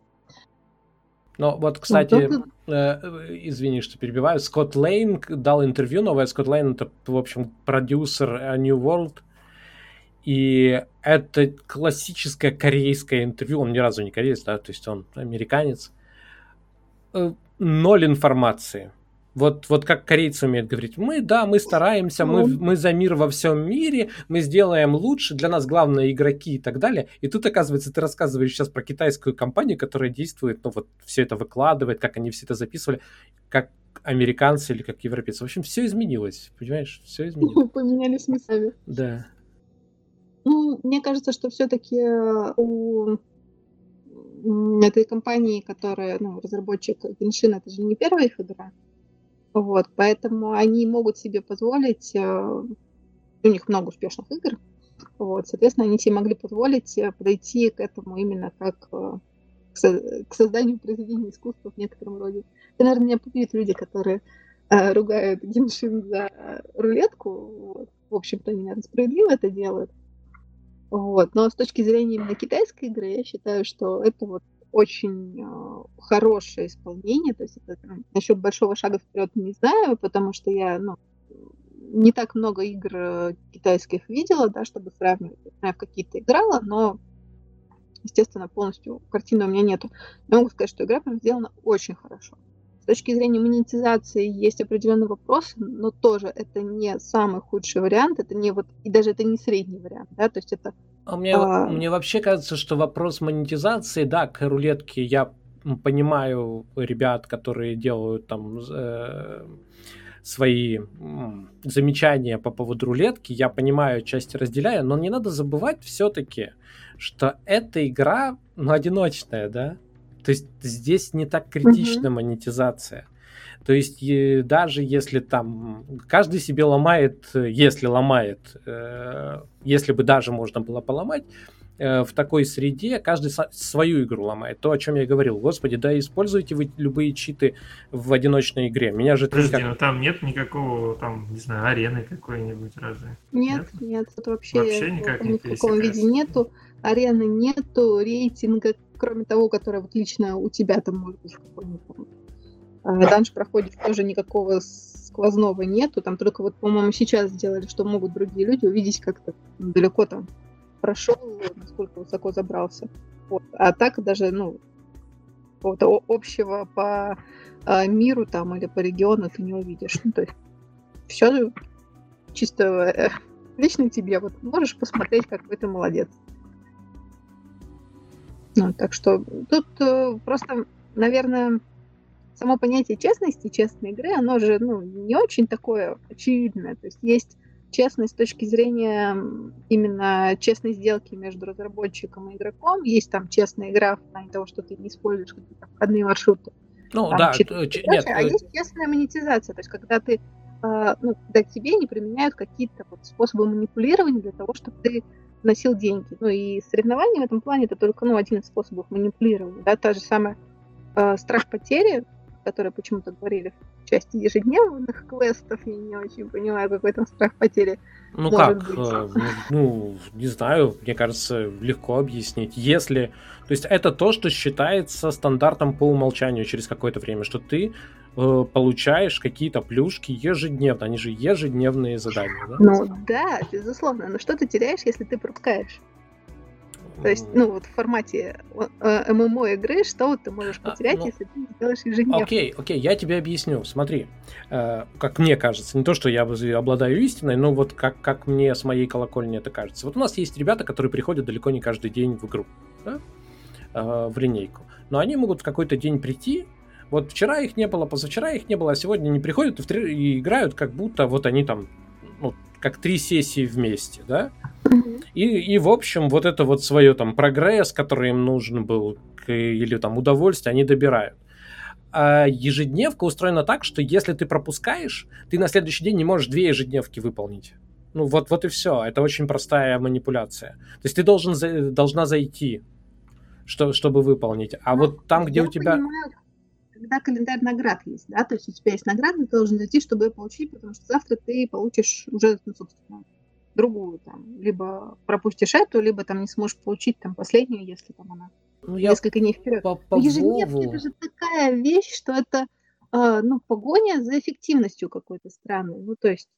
Ну, вот, кстати, ну, э, извини, что перебиваю, Скотт Лейн дал интервью новое. Скотт Лейн это, в общем, продюсер э, New World. И это классическое корейское интервью. Он ни разу не кореец, да, то есть он американец. Э, ноль информации Вот, вот как корейцы умеют говорить, мы, да, мы стараемся, мы, мы за мир во всем мире, мы сделаем лучше, для нас главное игроки и так далее. И тут, оказывается, ты рассказываешь сейчас про китайскую компанию, которая действует, ну вот все это выкладывает, как они все это записывали, как американцы или как европейцы. В общем, все изменилось, понимаешь? Все изменилось.
Поменялись местами.
Да.
Ну, мне кажется, что все-таки э, у этой компании, которая, ну, разработчик Genshin, это же не первая их игра. Вот, поэтому они могут себе позволить, э, у них много успешных игр, вот, соответственно, они себе могли позволить э, подойти к этому именно как к созданию произведения искусства в некотором роде. Это, наверное, меня побьют люди, которые э, ругают Геншин за рулетку. Вот. В общем-то, они, наверное, справедливо это делают. Вот. Но с точки зрения именно китайской игры, я считаю, что это вот очень э, хорошее исполнение. То есть это, ну, насчет большого шага вперед не знаю, потому что я ну, не так много игр э, китайских видела, да, чтобы сравнивать. Я в какие-то играла, но естественно, полностью картины у меня нету. Я могу сказать, что игра прям сделана очень хорошо. С точки зрения монетизации есть определенные вопросы, но тоже это не самый худший вариант, это не вот, и даже это не средний вариант, да, то есть это...
А мне, а... мне вообще кажется, что вопрос монетизации, да, к рулетке я понимаю ребят, которые делают там э, свои э, замечания по поводу рулетки, я понимаю, части разделяю, но не надо забывать все-таки, что эта игра, ну, одиночная, да? То есть здесь не так критична mm-hmm. монетизация. То есть даже если там каждый себе ломает, если ломает, э, если бы даже можно было поломать, э, в такой среде каждый свою игру ломает. То, о чем я говорил. Господи, да используйте вы любые читы в одиночной игре. Меня же
Подожди, никак... ну там нет никакого, там, не знаю, арены какой-нибудь разве?
Нет, нет, нет это вообще, вообще никак ни в каком виде нету арены нету, рейтинга, кроме того, который вот лично у тебя там может быть какой-нибудь данж проходит, тоже никакого сквозного нету, там только вот, по-моему, сейчас сделали, что могут другие люди увидеть, как то далеко там прошел, насколько высоко забрался. Вот. А так даже, ну, какого-то общего по а, миру там или по региону ты не увидишь. Ну, то есть все чисто э, лично тебе. Вот можешь посмотреть, какой ты молодец. Ну, так что тут э, просто, наверное, само понятие честности, честной игры, оно же ну, не очень такое очевидное. То есть есть честность с точки зрения именно честной сделки между разработчиком и игроком. Есть там честная игра в плане того, что ты не используешь какие-то входные маршруты.
Ну там, да,
э, ч- нет. А э, есть честная монетизация, то есть когда ты э, ну, когда к тебе не применяют какие-то вот способы манипулирования для того, чтобы ты носил деньги. Ну и соревнования в этом плане это только ну, один из способов манипулирования. Да? Та же самая э, страх потери, который почему-то говорили в части ежедневных квестов, я не очень понимаю, какой там страх потери.
Ну как, быть. Э, ну, не знаю, мне кажется, легко объяснить. Если, то есть это то, что считается стандартом по умолчанию через какое-то время, что ты э, получаешь какие-то плюшки ежедневно, они же ежедневные задания, да?
Ну да, безусловно, но что ты теряешь, если ты пропускаешь? То есть, ну, вот в формате э, ММО игры, что вот ты можешь а, потерять, а, ну, если ты сделаешь ежедневно?
Окей, окей, я тебе объясню. Смотри, э, как мне кажется, не то, что я обладаю истиной, но вот как, как мне с моей колокольни это кажется. Вот у нас есть ребята, которые приходят далеко не каждый день в игру, да? э, в линейку. Но они могут в какой-то день прийти, вот вчера их не было, позавчера их не было, а сегодня они приходят и, и играют, как будто вот они там, ну, как три сессии вместе, да? И, и, в общем, вот это вот свое там прогресс, который им нужен был, или там удовольствие, они добирают. А ежедневка устроена так, что если ты пропускаешь, ты на следующий день не можешь две ежедневки выполнить. Ну вот, вот и все. Это очень простая манипуляция. То есть ты должен, должна зайти, что, чтобы выполнить. А ну, вот там, где у тебя... Понимаю,
когда календарь наград есть, да, то есть у тебя есть награда, ты должен зайти, чтобы ее получить, потому что завтра ты получишь уже, ну, собственно, другую там, либо пропустишь эту, либо там не сможешь получить там последнюю, если там она ну, несколько дней вперед. По, по Ежедневки это же такая вещь, что это э, ну, погоня за эффективностью какой-то странной. Ну, то есть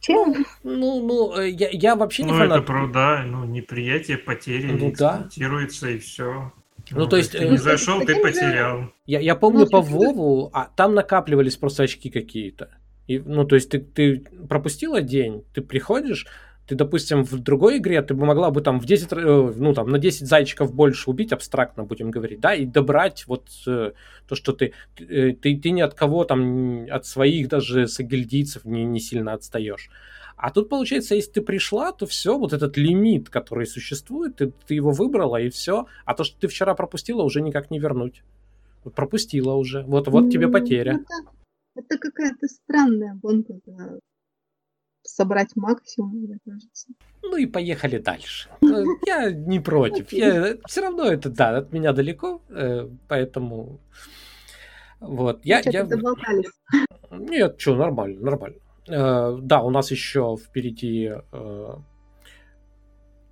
чем? Ну, ну, э, я, я вообще не
ну, фанат. Ну, это правда, ну, неприятие потери ну, да. и все.
Ну, ну то есть...
Ты не зашел, ты потерял.
Я, я помню ну, по Вову, а там накапливались просто очки какие-то. И, ну, то есть ты, ты пропустила день, ты приходишь, ты, допустим, в другой игре ты бы могла бы там в 10, э, ну, там, на 10 зайчиков больше убить, абстрактно будем говорить, да, и добрать вот э, то, что ты, э, ты, ты ни от кого там, от своих даже сагильдийцев не, не сильно отстаешь. А тут, получается, если ты пришла, то все, вот этот лимит, который существует, ты, ты его выбрала, и все. А то, что ты вчера пропустила, уже никак не вернуть. пропустила уже. Вот, вот тебе потеря.
Это, это какая-то странная гонка собрать максимум, мне кажется.
Ну и поехали дальше. Э, я не против. Я, все равно это, да, от меня далеко, э, поэтому... Вот, я... я... Нет, что, нормально, нормально. Э, да, у нас еще впереди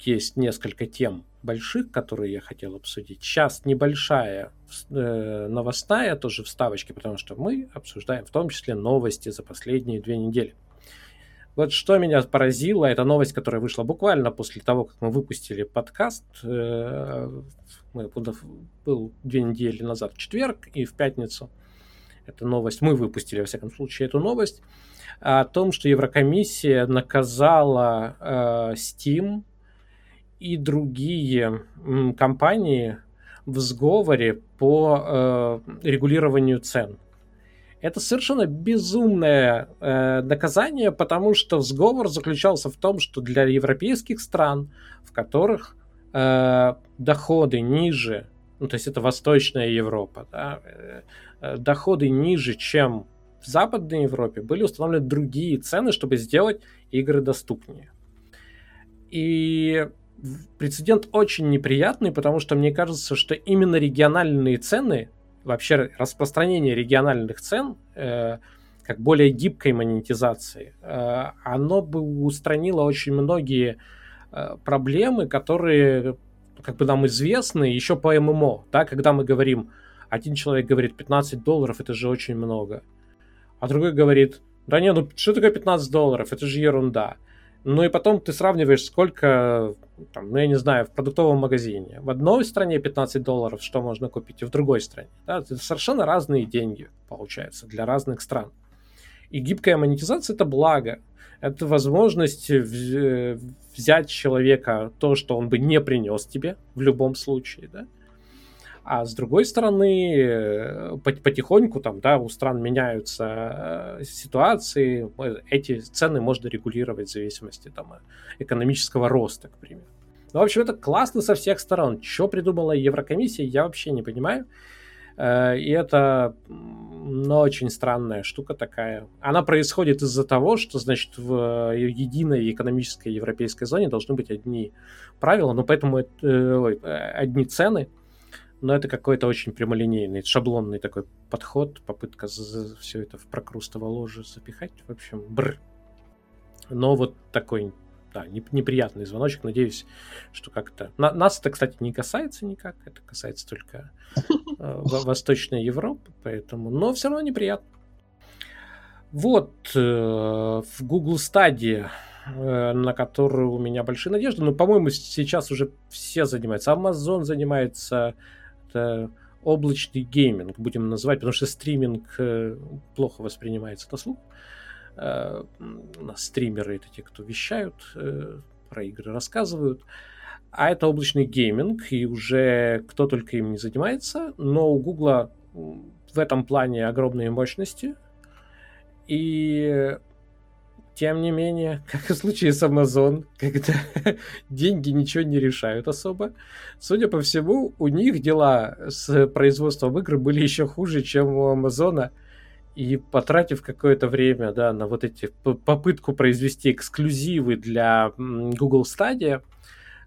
есть несколько тем больших, которые я хотел обсудить. Сейчас небольшая новостная тоже вставочки, потому что мы обсуждаем в том числе новости за последние две недели. Вот что меня поразило, это новость, которая вышла буквально после того, как мы выпустили подкаст. Э, был две недели назад в четверг и в пятницу. Эта новость, мы выпустили, во всяком случае, эту новость о том, что Еврокомиссия наказала э, Steam и другие компании в сговоре по э, регулированию цен. Это совершенно безумное э, наказание, потому что сговор заключался в том, что для европейских стран, в которых э, доходы ниже, ну то есть это Восточная Европа, да, э, э доходы ниже, чем в Западной Европе, были установлены другие цены, чтобы сделать игры доступнее. И прецедент очень неприятный, потому что мне кажется, что именно региональные цены вообще распространение региональных цен э, как более гибкой монетизации, э, оно бы устранило очень многие э, проблемы, которые как бы нам известны еще по ММО, да, когда мы говорим, один человек говорит 15 долларов, это же очень много, а другой говорит, да не, ну что такое 15 долларов, это же ерунда. Ну и потом ты сравниваешь, сколько, там, ну я не знаю, в продуктовом магазине. В одной стране 15 долларов, что можно купить, и в другой стране. Да? Это совершенно разные деньги, получается, для разных стран. И гибкая монетизация – это благо. Это возможность взять человека то, что он бы не принес тебе в любом случае, да, а с другой стороны, э, потихоньку там, да, у стран меняются э, ситуации, эти цены можно регулировать в зависимости там экономического роста, к примеру. Ну, в общем, это классно со всех сторон. Что придумала Еврокомиссия, я вообще не понимаю. Э, и это ну, очень странная штука такая. Она происходит из-за того, что, значит, в единой экономической европейской зоне должны быть одни правила, но поэтому э, одни цены – но это какой-то очень прямолинейный, шаблонный такой подход, попытка все это в прокрустово ложе запихать. В общем, бр. Но вот такой, да, неприятный звоночек. Надеюсь, что как-то... На, нас это, кстати, не касается никак. Это касается только э, Восточной Европы, поэтому... Но все равно неприятно. Вот, э, в Google Stadia э, на которую у меня большие надежды. Но, по-моему, сейчас уже все занимаются. Amazon занимается, это облачный гейминг, будем называть, потому что стриминг э, плохо воспринимается на слух. Э, у нас стримеры это те, кто вещают, э, про игры рассказывают. А это облачный гейминг, и уже кто только им не занимается, но у Гугла в этом плане огромные мощности. И тем не менее, как и в случае с Amazon, когда деньги ничего не решают особо, судя по всему, у них дела с производством игр были еще хуже, чем у Амазона. И потратив какое-то время да, на вот эти попытку произвести эксклюзивы для Google Stadia,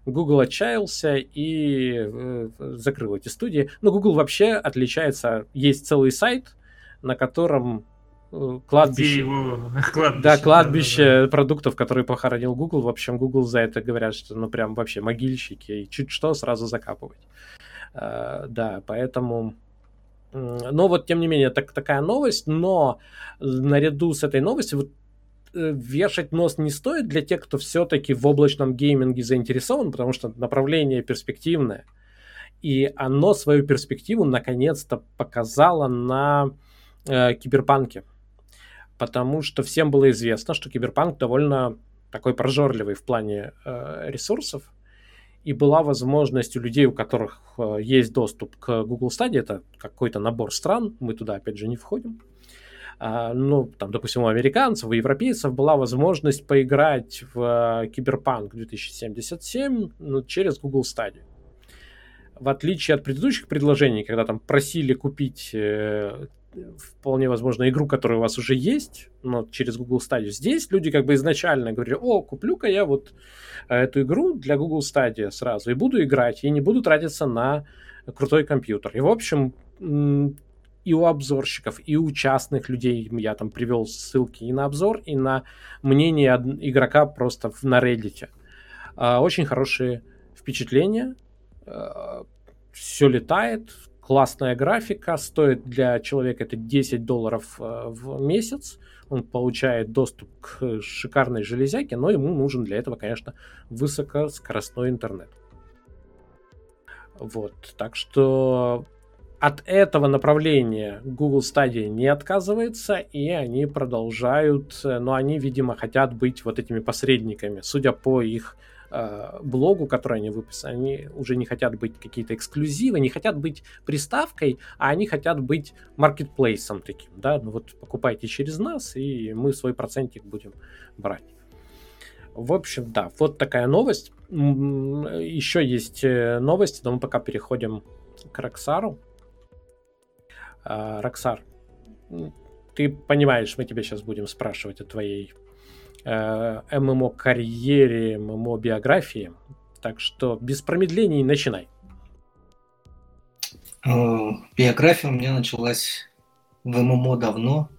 Google отчаялся и э, закрыл эти студии. Но Google вообще отличается, есть целый сайт, на котором кладбище. Его... кладбище. Да, кладбище да, да. продуктов, которые похоронил Google. В общем, Google за это говорят, что ну прям вообще могильщики, и чуть что сразу закапывать. Uh, да, поэтому... Но вот, тем не менее, так, такая новость, но наряду с этой новостью вот, э, вешать нос не стоит для тех, кто все-таки в облачном гейминге заинтересован, потому что направление перспективное. И оно свою перспективу наконец-то показало на э, киберпанке. Потому что всем было известно, что киберпанк довольно такой прожорливый в плане э, ресурсов. И была возможность у людей, у которых э, есть доступ к Google Stadia, это какой-то набор стран, мы туда опять же не входим, а, ну, там, допустим, у американцев, у европейцев была возможность поиграть в Киберпанк 2077 ну, через Google Stadia. В отличие от предыдущих предложений, когда там просили купить э, вполне возможно игру, которая у вас уже есть, но через Google Stadia. Здесь люди как бы изначально говорили, о, куплю-ка я вот э, эту игру для Google Stadia сразу и буду играть, и не буду тратиться на крутой компьютер. И, в общем, и у обзорщиков, и у частных людей. Я там привел ссылки и на обзор, и на мнение игрока просто на Reddit. А, очень хорошие впечатления. А, Все летает, классная графика. Стоит для человека это 10 долларов а, в месяц. Он получает доступ к шикарной железяке, но ему нужен для этого, конечно, высокоскоростной интернет. Вот, так что от этого направления Google Stadia не отказывается, и они продолжают, э, но они, видимо, хотят быть вот этими посредниками. Судя по их э, блогу, который они выписали, они уже не хотят быть какие-то эксклюзивы, не хотят быть приставкой, а они хотят быть маркетплейсом таким, да, ну вот покупайте через нас, и мы свой процентик будем брать. В общем, да, вот такая новость. Еще есть э, новости, но мы пока переходим к Роксару. А, Роксар, ты понимаешь, мы тебя сейчас будем спрашивать о твоей э, ММО-карьере, ММО-биографии. Так что без промедлений начинай.
Э, биография у меня началась в ММО давно.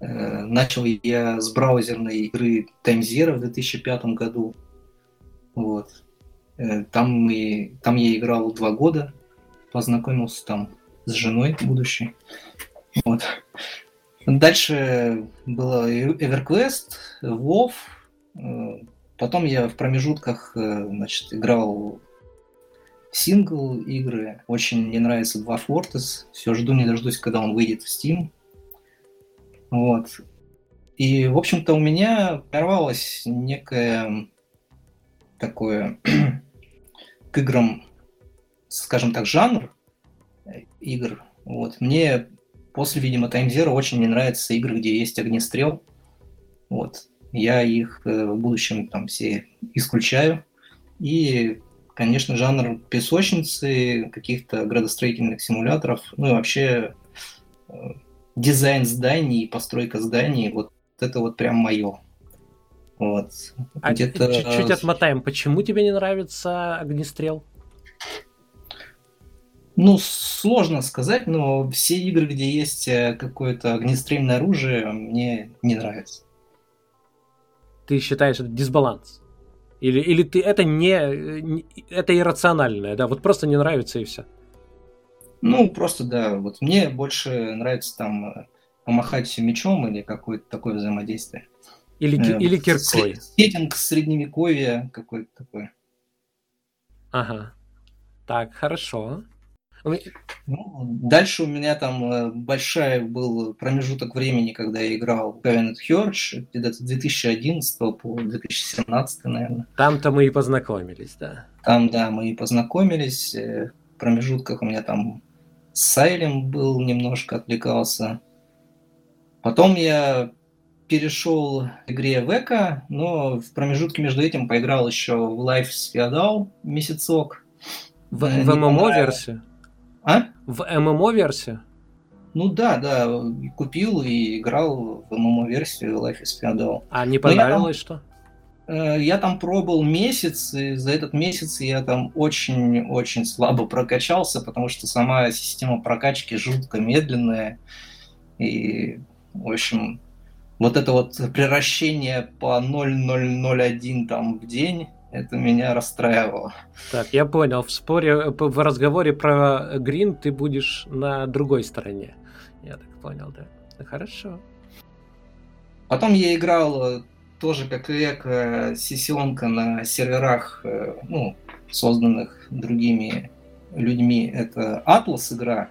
Э, начал я с браузерной игры Zero в 2005 году. Вот. Э, там, мы, там я играл два года, познакомился там с женой будущей. Вот. Дальше было EverQuest, WoW. Э, потом я в промежутках э, значит, играл сингл игры. Очень мне нравится Dwarf Fortress. Все жду не дождусь, когда он выйдет в Steam. Вот. И, в общем-то, у меня порвалось некое такое к играм, скажем так, жанр, игр. Вот. Мне после, видимо, Time Zero очень не нравятся игры, где есть огнестрел. Вот. Я их э, в будущем там все исключаю. И, конечно, жанр песочницы, каких-то градостроительных симуляторов, ну и вообще э, дизайн зданий, постройка зданий, вот это вот прям мое.
Вот. А где-то... чуть-чуть отмотаем. Почему тебе не нравится огнестрел?
Ну, сложно сказать, но все игры, где есть э, какое-то огнестрельное оружие, мне не нравятся.
Ты считаешь это дисбаланс? Или, или ты это не, не это иррациональное, да? Вот просто не нравится и все.
Ну, просто да. Вот мне больше нравится там э, помахать мечом или какое-то такое взаимодействие.
Или, э, или киркой.
Сеттинг средневековья какой-то такой.
Ага. Так, хорошо.
Ну, дальше у меня там э, большой был промежуток времени, когда я играл в Covenant Hurge, где-то с 2011 по 2017, наверное.
Там-то мы и познакомились, да.
Там, да, мы и познакомились. Э, в промежутках у меня там Сайлем был, немножко отвлекался. Потом я перешел к игре Века, но в промежутке между этим поиграл еще в Life Feudal месяцок.
В, в ММО-версию?
А?
В ММО-версию?
Ну да, да, купил и играл в ММО-версию Life is Feudal.
А не понравилось что?
Э, я там пробовал месяц, и за этот месяц я там очень-очень слабо прокачался, потому что сама система прокачки жутко медленная. И, в общем, вот это вот превращение по 0,001 там в день, это меня расстраивало.
Так, я понял. В споре, в разговоре про Грин ты будешь на другой стороне. Я так понял, да. Хорошо.
Потом я играл э, тоже как эко сессионка на серверах, э, ну, созданных другими людьми, это Atlas игра.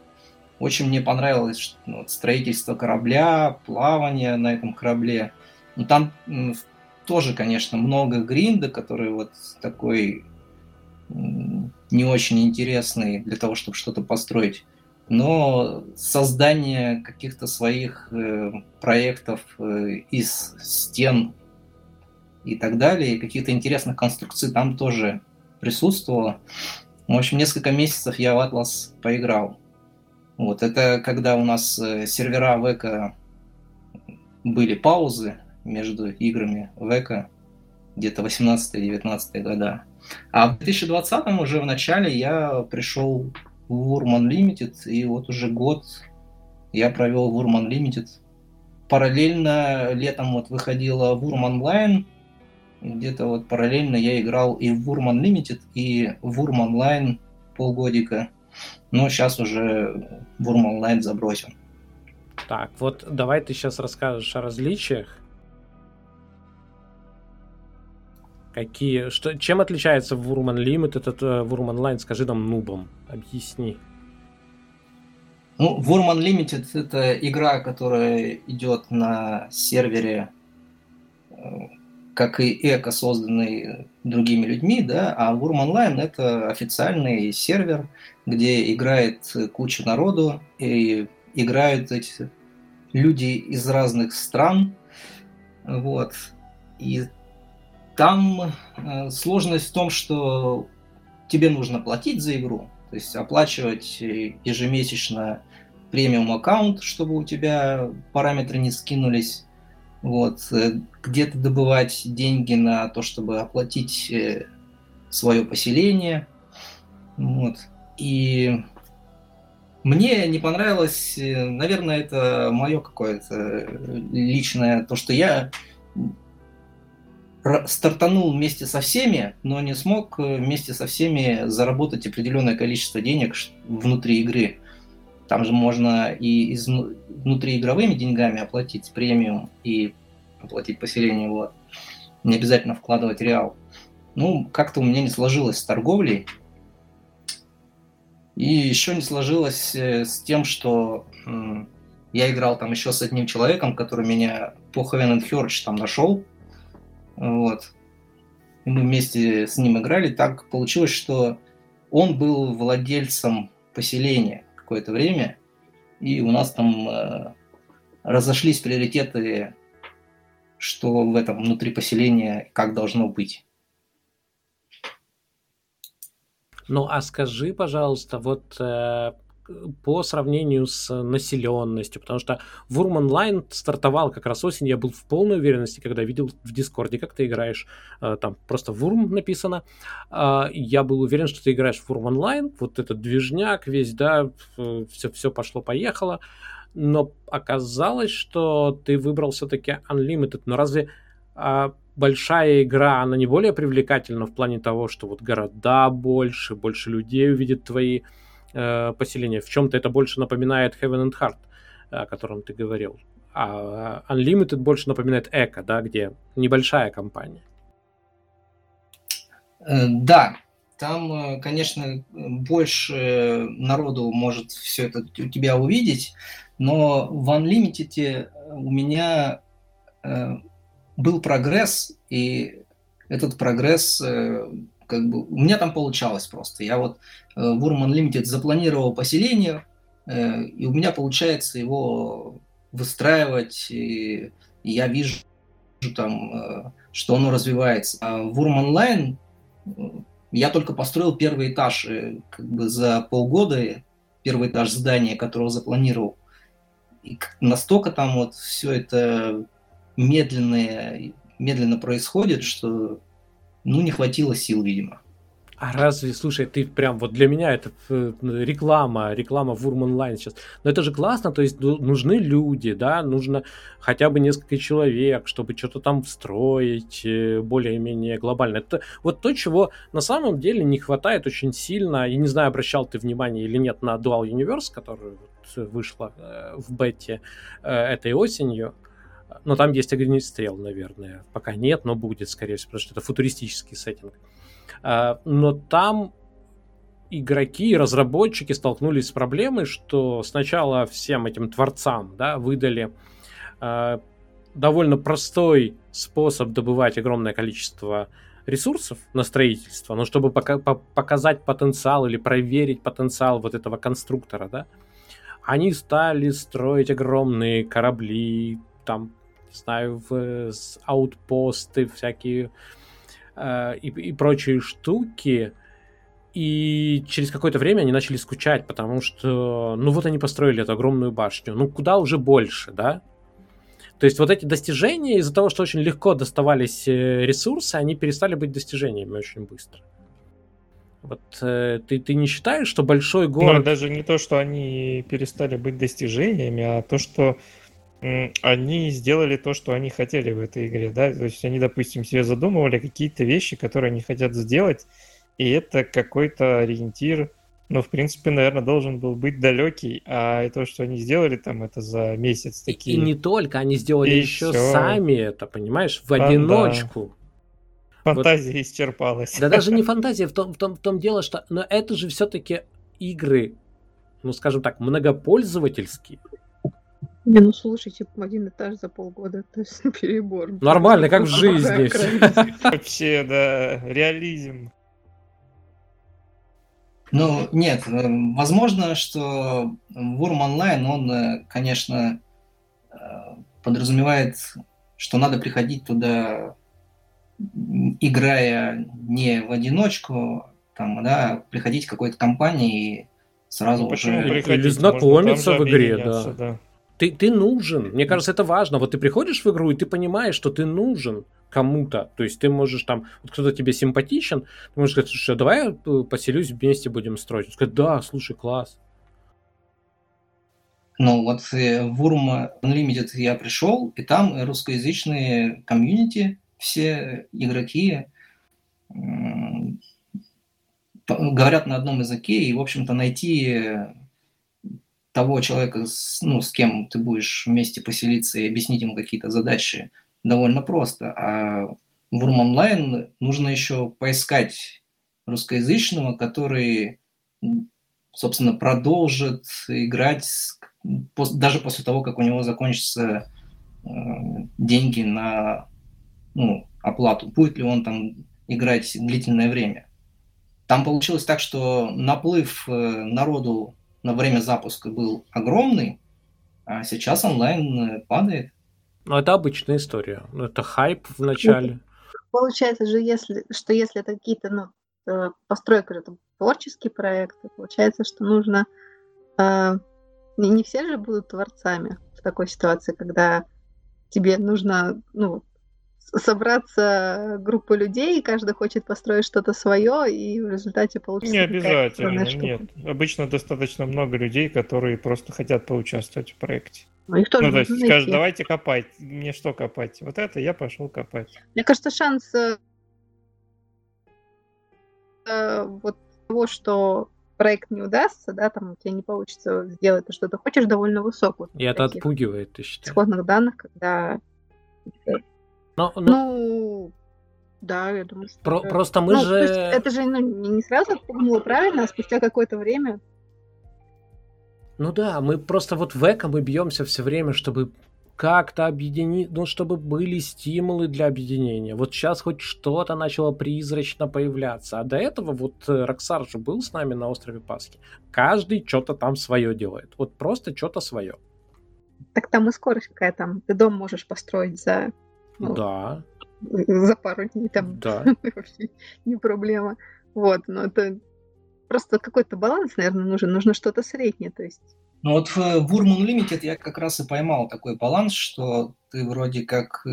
Очень мне понравилось ну, строительство корабля, плавание на этом корабле. Но там тоже, конечно, много гринда, который вот такой не очень интересный для того, чтобы что-то построить. Но создание каких-то своих э, проектов э, из стен и так далее, каких-то интересных конструкций там тоже присутствовало. В общем, несколько месяцев я в Atlas поиграл. Вот, это когда у нас э, сервера Века были паузы между играми Века, где-то 18-19 года. А в 2020 уже в начале я пришел в Wurm Unlimited, и вот уже год я провел в Wurm Unlimited. Параллельно летом вот выходила Wurm Online, где-то вот параллельно я играл и в Wurm Unlimited, и в Wurm Online полгодика. Но сейчас уже Wurm Online забросим.
Так, вот давай ты сейчас расскажешь о различиях Какие, что, чем отличается Wurm Unlimited от uh, Wurm Online? Скажи нам нубом, объясни.
Ну, Wurm Unlimited — это игра, которая идет на сервере, э, как и эко, созданный другими людьми, да, а Wurm Online — это официальный сервер, где играет куча народу, и играют эти люди из разных стран, вот, и там э, сложность в том, что тебе нужно платить за игру, то есть оплачивать э, ежемесячно премиум аккаунт, чтобы у тебя параметры не скинулись. Вот, э, где-то добывать деньги на то, чтобы оплатить свое поселение. Вот. И мне не понравилось, наверное, это мое какое-то личное, то, что я стартанул вместе со всеми, но не смог э, вместе со всеми заработать определенное количество денег внутри игры. Там же можно и из, внутриигровыми деньгами оплатить премиум и оплатить поселение. Вот. Не обязательно вкладывать реал. Ну, как-то у меня не сложилось с торговлей. И еще не сложилось э, с тем, что я играл там еще с одним человеком, который меня по Heaven and Hearts там нашел. Вот. Мы вместе с ним играли. Так получилось, что он был владельцем поселения какое-то время, и у нас там э, разошлись приоритеты, что в этом внутри поселения как должно быть.
Ну а скажи, пожалуйста, вот э, по сравнению с населенностью, потому что Вурм Онлайн стартовал как раз осень, я был в полной уверенности, когда видел в Дискорде, как ты играешь, э, там просто Вурм написано, а, я был уверен, что ты играешь в Вурм Онлайн, вот этот движняк весь, да, все, все пошло-поехало, но оказалось, что ты выбрал все-таки Unlimited, но разве а, большая игра, она не более привлекательна в плане того, что вот города больше, больше людей увидит твои э, поселения. В чем-то это больше напоминает Heaven and Heart, о котором ты говорил. А Unlimited больше напоминает Эко, да, где небольшая компания.
Э, да, там, э, конечно, больше народу может все это у тебя увидеть, но в Unlimited у меня э, был прогресс, и этот прогресс как бы у меня там получалось просто. Я вот э, в Urban Unlimited запланировал поселение, э, и у меня получается его выстраивать, и я вижу там, э, что оно развивается. А в Urban Online я только построил первый этаж как бы за полгода, первый этаж здания, которого запланировал. И настолько там вот все это медленно, медленно происходит, что ну, не хватило сил, видимо.
А разве, слушай, ты прям вот для меня это э, реклама, реклама в Урм онлайн сейчас. Но это же классно, то есть нужны люди, да, нужно хотя бы несколько человек, чтобы что-то там встроить э, более-менее глобально. Это вот то, чего на самом деле не хватает очень сильно. Я не знаю, обращал ты внимание или нет на Dual Universe, которая вышла э, в бете этой осенью. Но там есть огнестрел, наверное. Пока нет, но будет, скорее всего, потому что это футуристический сеттинг. А, но там игроки и разработчики столкнулись с проблемой, что сначала всем этим творцам да, выдали э, довольно простой способ добывать огромное количество ресурсов на строительство, но чтобы пока, по показать потенциал или проверить потенциал вот этого конструктора, да, они стали строить огромные корабли, там, знаю, в, аутпосты всякие э, и, и прочие штуки, и через какое-то время они начали скучать, потому что, ну вот они построили эту огромную башню, ну куда уже больше, да? То есть вот эти достижения из-за того, что очень легко доставались э, ресурсы, они перестали быть достижениями очень быстро. Вот э, ты, ты не считаешь, что большой город...
Но даже не то, что они перестали быть достижениями, а то, что они сделали то, что они хотели в этой игре, да? То есть они, допустим, себе задумывали какие-то вещи, которые они хотят сделать, и это какой-то ориентир, ну, в принципе, наверное, должен был быть далекий, а то, что они сделали там, это за месяц такие.
И, и не только, они сделали и еще все. сами это, понимаешь, в а, одиночку.
Да. Фантазия вот. исчерпалась.
Да даже не фантазия, в том, в том, в том дело, что... Но это же все-таки игры, ну, скажем так, многопользовательские.
Не, ну слушайте, один этаж за полгода, это перебор.
Нормально, как в жизни.
Вообще, да, реализм.
Ну, нет, э, возможно, что Worm Online, он, э, конечно, э, подразумевает, что надо приходить туда, играя не в одиночку, там, да, приходить к какой-то компании и сразу ну,
уже... Или знакомиться в игре, да. да. Ты, ты нужен. Мне кажется, это важно. Вот ты приходишь в игру, и ты понимаешь, что ты нужен кому-то. То есть ты можешь там, вот кто-то тебе симпатичен, ты можешь сказать, слушай, а давай я э, поселюсь вместе будем строить. Сказать, да, слушай, класс.
Ну вот э, в Урм Unlimited я пришел, и там русскоязычные комьюнити, все игроки говорят на одном языке, и, в общем-то, найти того человека, ну, с кем ты будешь вместе поселиться и объяснить ему какие-то задачи довольно просто. А в Room Online нужно еще поискать русскоязычного, который, собственно, продолжит играть даже после того, как у него закончатся э, деньги на ну, оплату. Будет ли он там играть длительное время. Там получилось так, что наплыв э, народу на время запуска был огромный, а сейчас онлайн э, падает.
Ну, это обычная история. Ну, это хайп в начале.
Получается же, если, что если это какие-то, ну, э, постройка же творческие проекты, получается, что нужно... Э, не, не все же будут творцами в такой ситуации, когда тебе нужно, ну, собраться группа людей, и каждый хочет построить что-то свое, и в результате получится...
Не обязательно, нет. Обычно достаточно много людей, которые просто хотят поучаствовать в проекте. Ну, их тоже ну, то есть найти. скажешь, давайте копать. Мне что копать? Вот это я пошел копать.
Мне кажется, шанс э, э, вот того, что проект не удастся, да, там у тебя не получится сделать то, что ты хочешь, довольно высок. Вот
И это отпугивает, ты
считаешь? Исходных данных, когда...
Но, но...
Ну, да, я думаю, что...
Про- Просто мы
ну,
же...
это же ну, не сразу отпугнуло правильно, а спустя какое-то время
ну да, мы просто вот в эко мы бьемся все время, чтобы как-то объединить, ну, чтобы были стимулы для объединения. Вот сейчас хоть что-то начало призрачно появляться. А до этого вот э, Роксар же был с нами на острове Пасхи. Каждый что-то там свое делает. Вот просто что-то свое.
Так там и скорость какая там. Ты дом можешь построить за...
Ну, да.
За пару дней там.
Да.
Вообще не проблема. Вот, но это просто какой-то баланс, наверное, нужен, нужно что-то среднее, то есть.
Ну вот в Burman Limited я как раз и поймал такой баланс, что ты вроде как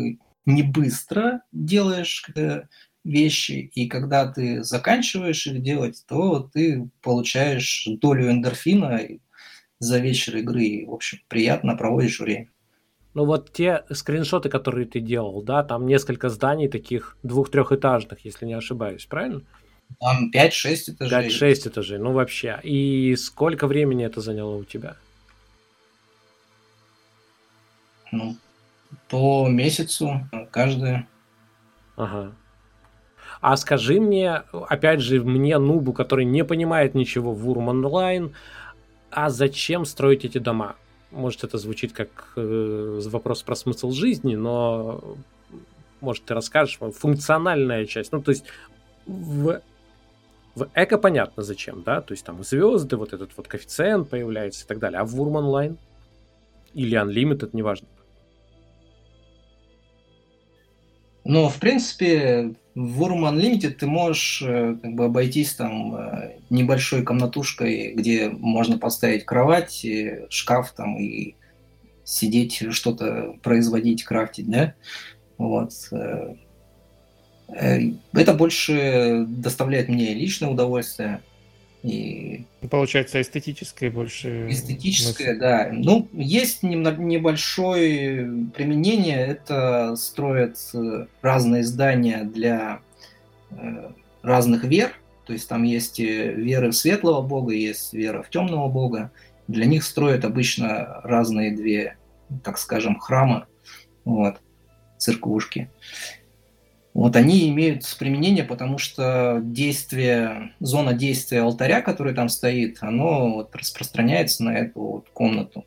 не быстро делаешь э, вещи, и когда ты заканчиваешь их делать, то ты получаешь долю эндорфина за вечер игры, и, в общем, приятно проводишь время.
Ну вот те скриншоты, которые ты делал, да, там несколько зданий таких двух-трехэтажных, если не ошибаюсь, правильно?
Там 5-6 этажей.
5-6 этажей, ну вообще. И сколько времени это заняло у тебя?
Ну, по месяцу каждое.
Ага. А скажи мне, опять же, мне, нубу, который не понимает ничего в Урм онлайн, а зачем строить эти дома? Может, это звучит как э, вопрос про смысл жизни, но может, ты расскажешь, функциональная часть. Ну, то есть в, в эко понятно зачем, да, то есть там звезды, вот этот вот коэффициент появляется и так далее. А в Урм онлайн или Unlimited, неважно.
Но, в принципе, в Urm Unlimited ты можешь э, как бы обойтись там э, небольшой комнатушкой, где можно поставить кровать, шкаф там и сидеть, что-то производить, крафтить, да? Вот. Э, это больше доставляет мне личное удовольствие.
И... Получается эстетическое больше.
Эстетическое, мысль. да. Ну, есть небольшое применение. Это строят э, разные здания для э, разных вер. То есть там есть веры в светлого бога, есть вера в темного бога. Для них строят обычно разные две, так скажем, храмы, вот, церквушки. Вот они имеют применение, потому что действие, зона действия алтаря, который там стоит, оно вот распространяется на эту вот комнату.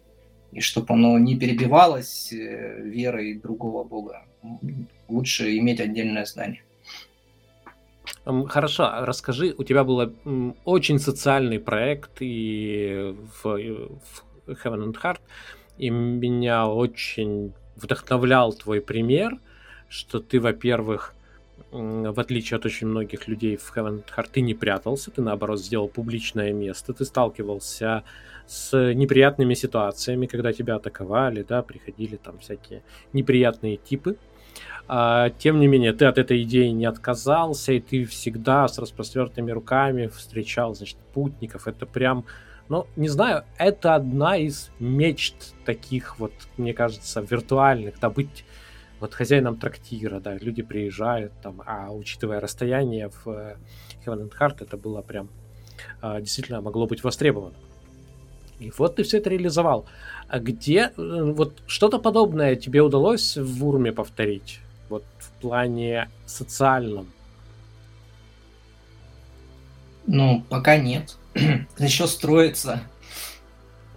И чтобы оно не перебивалось э, верой другого бога, лучше иметь отдельное здание.
Хорошо, а расскажи, у тебя был очень социальный проект и в, в Heaven and Heart, и меня очень вдохновлял твой пример, что ты, во-первых, в отличие от очень многих людей в Heaven Heart, ты не прятался, ты наоборот сделал публичное место, ты сталкивался с неприятными ситуациями, когда тебя атаковали, да, приходили там всякие неприятные типы. А, тем не менее, ты от этой идеи не отказался, и ты всегда с распростертыми руками встречал, значит, путников. Это прям, ну, не знаю, это одна из мечт таких вот, мне кажется, виртуальных, да, быть вот хозяином трактира, да, люди приезжают там, а учитывая расстояние в э, Heaven and Heart, это было прям а, действительно могло быть востребовано. И вот ты все это реализовал. А где, э, вот что-то подобное тебе удалось в Урме повторить? Вот в плане социальном?
Ну, пока нет. Еще строится.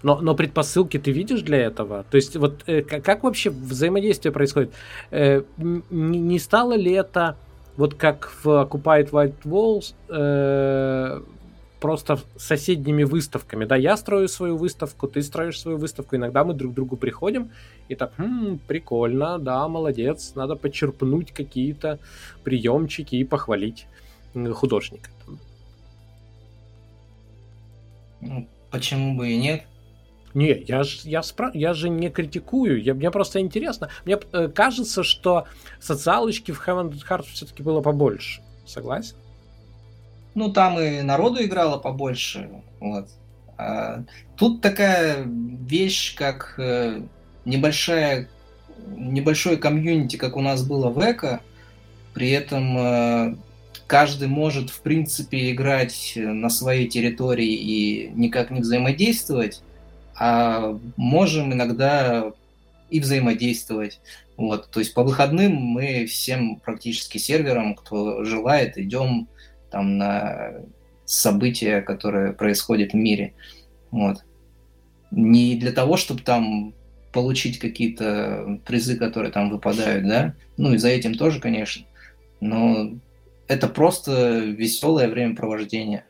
Но, но предпосылки ты видишь для этого? То есть вот э, как, вообще взаимодействие происходит? Э, не, не стало ли это вот как в Occupied White Walls э, просто соседними выставками? Да, я строю свою выставку, ты строишь свою выставку, иногда мы друг к другу приходим и так, хм, прикольно, да, молодец, надо почерпнуть какие-то приемчики и похвалить художника.
Ну, почему бы и нет?
Не, я, ж, я, спра... я же не критикую, я, мне просто интересно. Мне э, кажется, что социалочки в Heaven and Heart все-таки было побольше. Согласен?
Ну, там и народу играло побольше. Вот. А, тут такая вещь, как э, небольшая, небольшое комьюнити, как у нас было в Эко. При этом э, каждый может, в принципе, играть на своей территории и никак не взаимодействовать а можем иногда и взаимодействовать. Вот, то есть по выходным мы всем практически серверам, кто желает, идем там на события, которые происходят в мире. Вот. Не для того, чтобы там получить какие-то призы, которые там выпадают, да, ну и за этим тоже, конечно, но это просто веселое времяпровождение.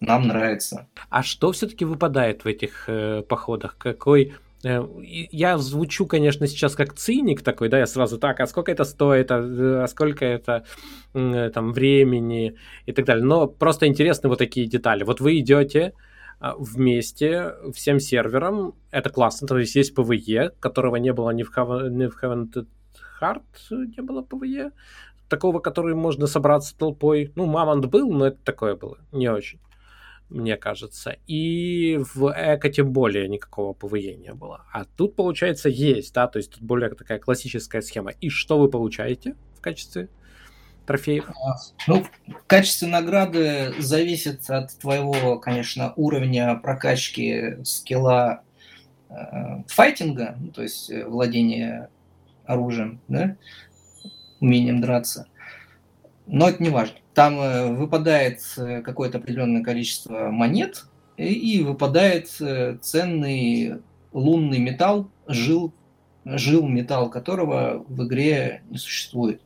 Нам нравится.
А что все-таки выпадает в этих э, походах? Какой э, я звучу, конечно, сейчас как циник такой, да, я сразу так, а сколько это стоит, а, а сколько это э, там времени и так далее. Но просто интересны вот такие детали. Вот вы идете а, вместе всем серверам, это классно, то есть есть PvE, которого не было ни в, Haven, ни в Haven & Hearth, не было PvE, такого, который можно собраться толпой. Ну, Мамонт был, но это такое было, не очень мне кажется. И в Эко тем более никакого PvE не было. А тут, получается, есть, да, то есть тут более такая классическая схема. И что вы получаете в качестве трофеев? А,
ну, в качестве награды зависит от твоего, конечно, уровня прокачки скилла э, файтинга, ну, то есть э, владения оружием, да, умением драться. Но это не важно. Там э, выпадает э, какое-то определенное количество монет, и, и выпадает э, ценный лунный металл, жил, жил металл которого в игре не существует.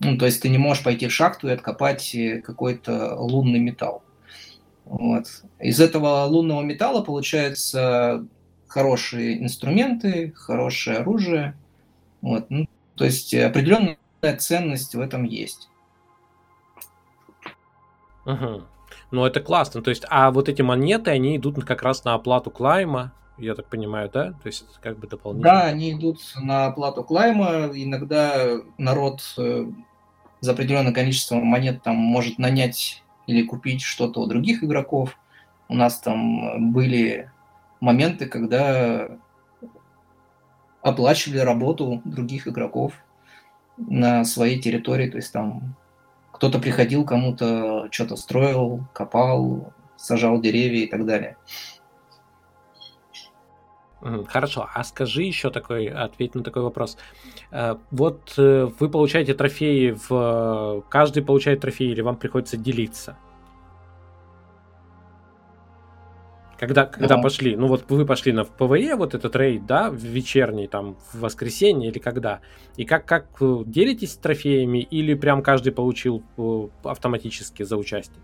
Ну, то есть ты не можешь пойти в шахту и откопать какой-то лунный металл. Вот. Из этого лунного металла получаются хорошие инструменты, хорошее оружие. Вот. Ну, то есть определенная ценность в этом есть.
Угу. Ну, это классно. То есть, а вот эти монеты, они идут как раз на оплату клайма, я так понимаю, да? То есть, это как бы дополнительно.
Да, они идут на оплату клайма. Иногда народ э, за определенное количество монет там может нанять или купить что-то у других игроков. У нас там были моменты, когда оплачивали работу других игроков на своей территории, то есть там кто-то приходил, кому-то что-то строил, копал, сажал деревья и так далее.
Хорошо, а скажи еще такой, ответь на такой вопрос. Э, вот э, вы получаете трофеи в... Каждый получает трофеи или вам приходится делиться? Когда, когда да. пошли, ну вот вы пошли на PvE, вот этот рейд, да, в вечерний, там, в воскресенье или когда, и как, как э, делитесь трофеями или прям каждый получил э, автоматически за участие?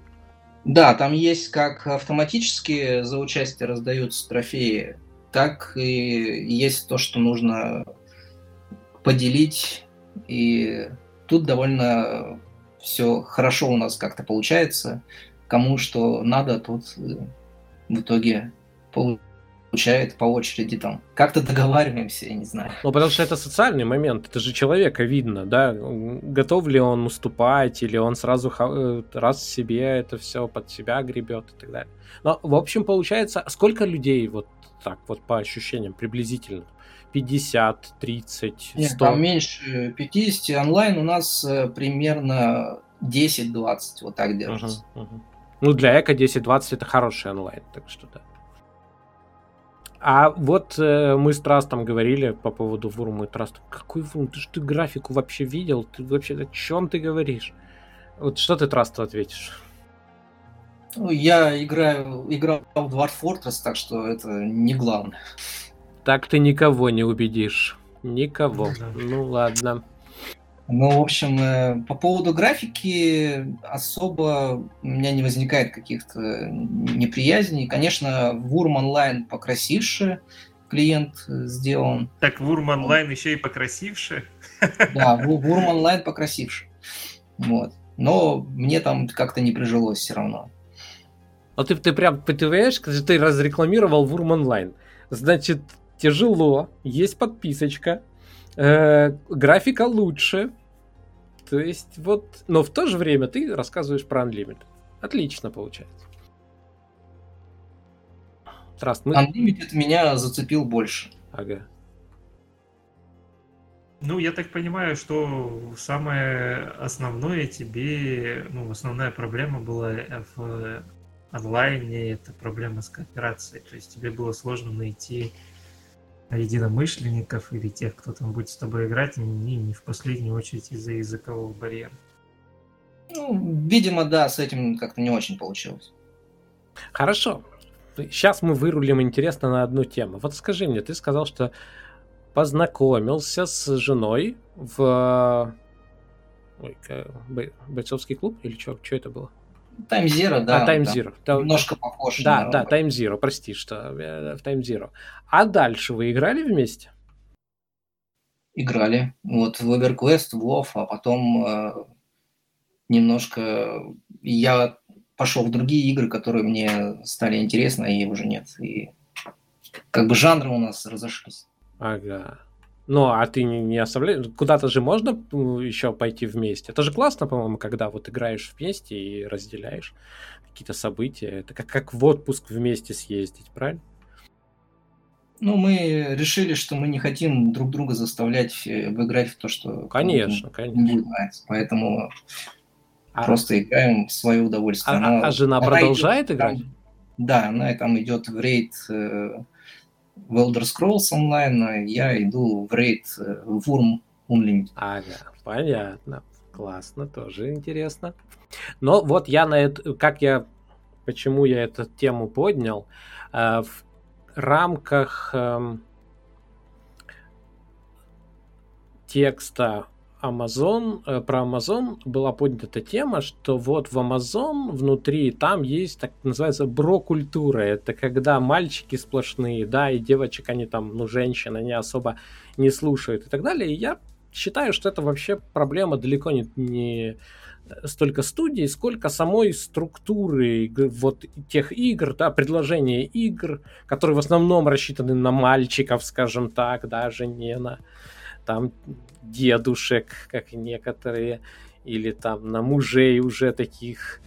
Да, там есть как автоматически за участие раздаются трофеи, так и есть то, что нужно поделить, и тут довольно все хорошо у нас как-то получается. Кому что надо, тут э, в итоге получает по очереди там. Как-то договариваемся, я не знаю.
Ну, потому что это социальный момент, это же человека видно, да, готов ли он уступать, или он сразу э, раз себе это все под себя гребет и так далее. Но, в общем, получается, сколько людей вот так вот по ощущениям приблизительно? 50, 30, 100? Нет,
там меньше 50, онлайн у нас э, примерно 10-20, вот так держится. Uh-huh, uh-huh.
Ну, для Эко 10-20 это хороший онлайн, так что да. А вот э, мы с Трастом говорили по поводу Вурма и Траста. Какой Вурм? Ты же ты графику вообще видел? Ты вообще о чем ты говоришь? Вот что ты Трасту ответишь?
Ну, я играю, играл в Dwarf Fortress, так что это не главное.
Так ты никого не убедишь. Никого. Ну ладно.
Ну, в общем, э, по поводу графики особо у меня не возникает каких-то неприязней. Конечно, Вурм онлайн покрасивше клиент сделан.
Так Вурм онлайн еще и покрасивше?
Да, Вурм онлайн покрасивше. Вот. Но мне там как-то не прижилось все равно.
А ты, ты прям, понимаешь, ты разрекламировал Вурм онлайн. Значит, тяжело, есть подписочка, Э, графика лучше. То есть вот, но в то же время ты рассказываешь про Unlimited. Отлично получается.
Траст, мы... Unlimited меня зацепил больше.
Ага.
Ну, я так понимаю, что самое основное тебе, ну, основная проблема была в онлайне, это проблема с кооперацией. То есть тебе было сложно найти единомышленников или тех, кто там будет с тобой играть, и не в последнюю очередь из-за языкового барьера.
Ну, видимо, да, с этим как-то не очень получилось.
Хорошо. Сейчас мы вырулим интересно на одну тему. Вот скажи мне, ты сказал, что познакомился с женой в Ой, бойцовский клуб или что? Что это было?
Time Zero, да.
А, Time Zero.
Там, немножко похож.
Да, на... да, Time Zero, прости, что э, в Time Zero. А дальше вы играли вместе?
Играли. Вот в EverQuest, в WoW, а потом э, немножко я пошел в другие игры, которые мне стали интересны, а ей уже нет. И как бы жанры у нас разошлись.
Ага. Ну, а ты не, оставляешь? Куда-то же можно еще пойти вместе. Это же классно, по-моему, когда вот играешь вместе и разделяешь какие-то события. Это как, как в отпуск вместе съездить, правильно?
Ну, мы решили, что мы не хотим друг друга заставлять э, играть в то, что...
Конечно, конечно.
нравится. Поэтому а... просто играем в свое удовольствие.
А, она, а жена продолжает идет, играть?
Там, да, она там идет в рейд э, в Elder Scrolls онлайн, а я иду в рейд э, в Worm Unlimited.
Ага, понятно. Классно, тоже интересно. Но вот я на это, как я, почему я эту тему поднял, э, в рамках э, текста Amazon, э, про Amazon была поднята тема, что вот в Amazon внутри там есть так называется бро-культура. Это когда мальчики сплошные, да, и девочек они там, ну, женщин, они особо не слушают и так далее. И я считаю, что это вообще проблема далеко не, не столько студий, сколько самой структуры вот тех игр, да, предложения игр, которые в основном рассчитаны на мальчиков, скажем так, даже не на там дедушек, как некоторые, или там на мужей уже таких,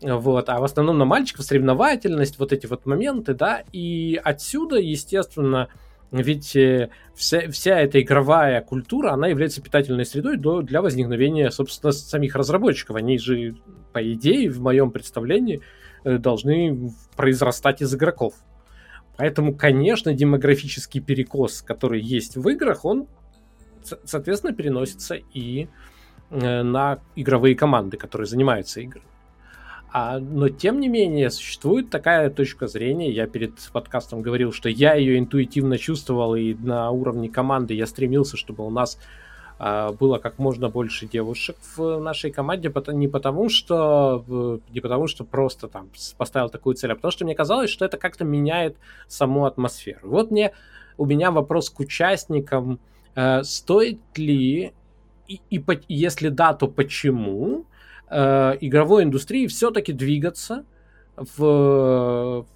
вот, а в основном на мальчиков соревновательность, вот эти вот моменты, да, и отсюда, естественно, ведь э, вся, вся эта игровая культура, она является питательной средой для возникновения, собственно, самих разработчиков. Они же, по идее, в моем представлении, э, должны произрастать из игроков. Поэтому, конечно, демографический перекос, который есть в играх, он соответственно, переносится и э, на игровые команды, которые занимаются играми. А, но тем не менее существует такая точка зрения. Я перед подкастом говорил, что я ее интуитивно чувствовал, и на уровне команды я стремился, чтобы у нас а, было как можно больше девушек в нашей команде, не потому что не потому что просто там поставил такую цель, а потому что мне казалось, что это как-то меняет саму атмосферу. Вот мне у меня вопрос к участникам стоит ли, и, и, если да, то почему э, игровой индустрии все-таки двигаться в,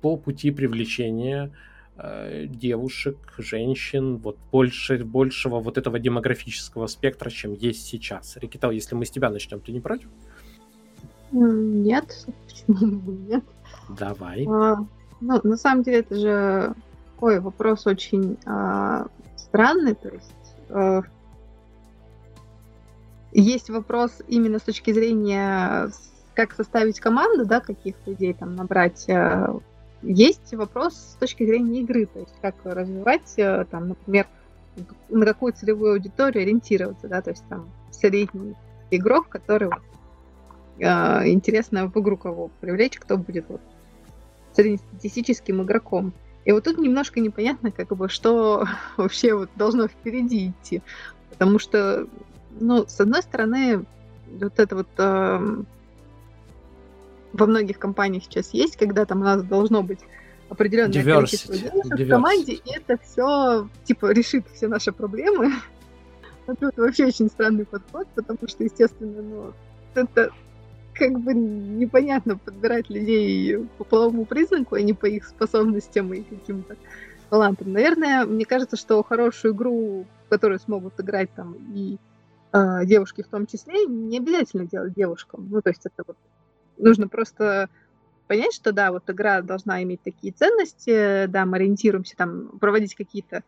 по пути привлечения э, девушек, женщин, вот больше, большего вот этого демографического спектра, чем есть сейчас. Рикита, если мы с тебя начнем, ты не против?
Нет, почему нет?
Давай.
А, ну, на самом деле, это же такой вопрос очень а, странный, то есть э, есть вопрос именно с точки зрения, как составить команду, да, каких людей там набрать. Э, есть вопрос с точки зрения игры, то есть как развивать, э, там, например, на какую целевую аудиторию ориентироваться, да, то есть там средний игрок, который э, интересно в игру кого привлечь, кто будет вот среднестатистическим игроком. И вот тут немножко непонятно, как бы, что вообще вот должно впереди идти. Потому что, ну, с одной стороны, вот это вот э, во многих компаниях сейчас есть, когда там у нас должно быть определенное Diversity. количество девушек в команде, и это все, типа, решит все наши проблемы. А тут вообще очень странный подход, потому что, естественно, ну, это как бы непонятно подбирать людей по половому признаку, а не по их способностям и каким-то талантам. Наверное, мне кажется, что хорошую игру, которую смогут играть там и э, девушки в том числе, не обязательно делать девушкам. Ну, то есть это вот нужно просто понять, что да, вот игра должна иметь такие ценности, да, мы ориентируемся там проводить какие-то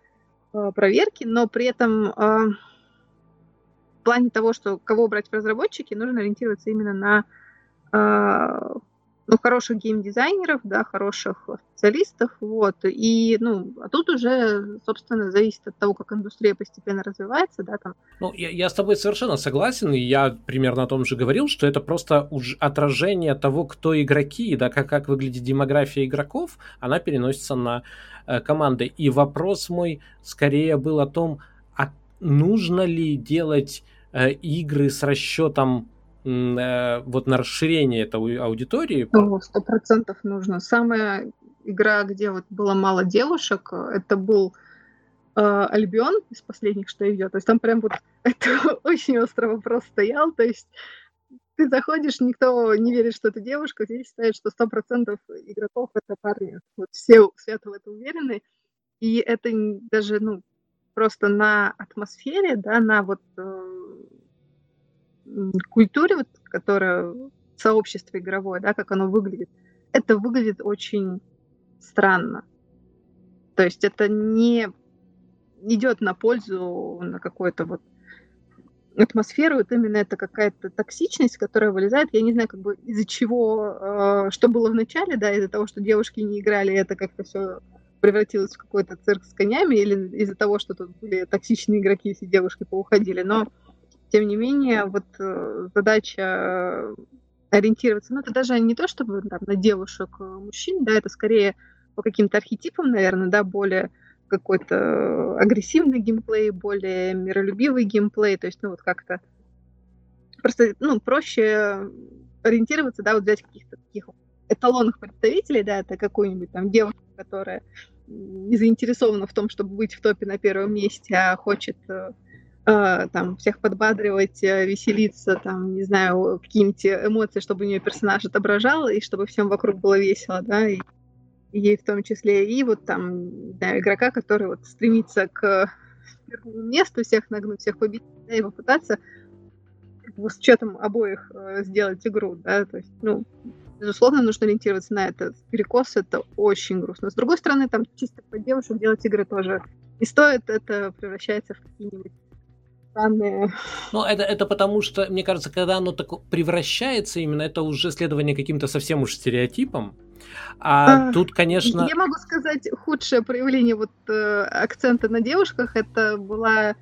э, проверки, но при этом э, плане того, что кого брать в разработчики, нужно ориентироваться именно на э, ну, хороших геймдизайнеров, да, хороших специалистов, вот, и, ну, а тут уже, собственно, зависит от того, как индустрия постепенно развивается, да, там.
Ну, я, я с тобой совершенно согласен, я примерно о том же говорил, что это просто уж отражение того, кто игроки, да, как, как выглядит демография игроков, она переносится на э, команды, и вопрос мой скорее был о том, а нужно ли делать игры с расчетом э, вот на расширение этой аудитории?
Сто процентов нужно. Самая игра, где вот было мало девушек, это был э, Альбион из последних, что идет. То есть там прям вот это очень острый вопрос стоял. То есть ты заходишь, никто не верит, что это девушка, здесь считают, что сто процентов игроков это парни. Вот все свято в это уверены. И это даже, ну, просто на атмосфере, да, на вот э, культуре, вот, которая сообщество игровое, да, как оно выглядит, это выглядит очень странно. То есть это не идет на пользу на какую-то вот атмосферу, вот именно это какая-то токсичность, которая вылезает, я не знаю, как бы из-за чего, э, что было в начале, да, из-за того, что девушки не играли, это как-то все превратилось в какой-то цирк с конями, или из-за того, что тут были токсичные игроки, все девушки поуходили. Но тем не менее, вот э, задача ориентироваться, ну, это даже не то, чтобы там, на девушек, э, мужчин, да, это скорее по каким-то архетипам, наверное, да, более какой-то агрессивный геймплей, более миролюбивый геймплей, то есть, ну, вот как-то просто, ну, проще ориентироваться, да, вот взять каких-то таких эталонных представителей, да, это какую-нибудь там девушку, которая не заинтересована в том, чтобы быть в топе на первом месте, а хочет э, э, там всех подбадривать, э, веселиться, там, не знаю, какие-нибудь эмоции, чтобы у нее персонаж отображал, и чтобы всем вокруг было весело, да, и, ей в том числе, и вот там, не знаю, игрока, который вот стремится к первому месту, всех нагнуть, всех победить, да, и попытаться с учетом обоих э, сделать игру, да, то есть, ну, безусловно, нужно ориентироваться на это. Перекос — это очень грустно. С другой стороны, там чисто по девушек делать игры тоже не стоит, это превращается в какие-нибудь странные...
Ну, это, это потому что, мне кажется, когда оно так превращается именно, это уже следование каким-то совсем уж стереотипам, а, а тут, конечно...
Я могу сказать, худшее проявление вот э, акцента на девушках, это была...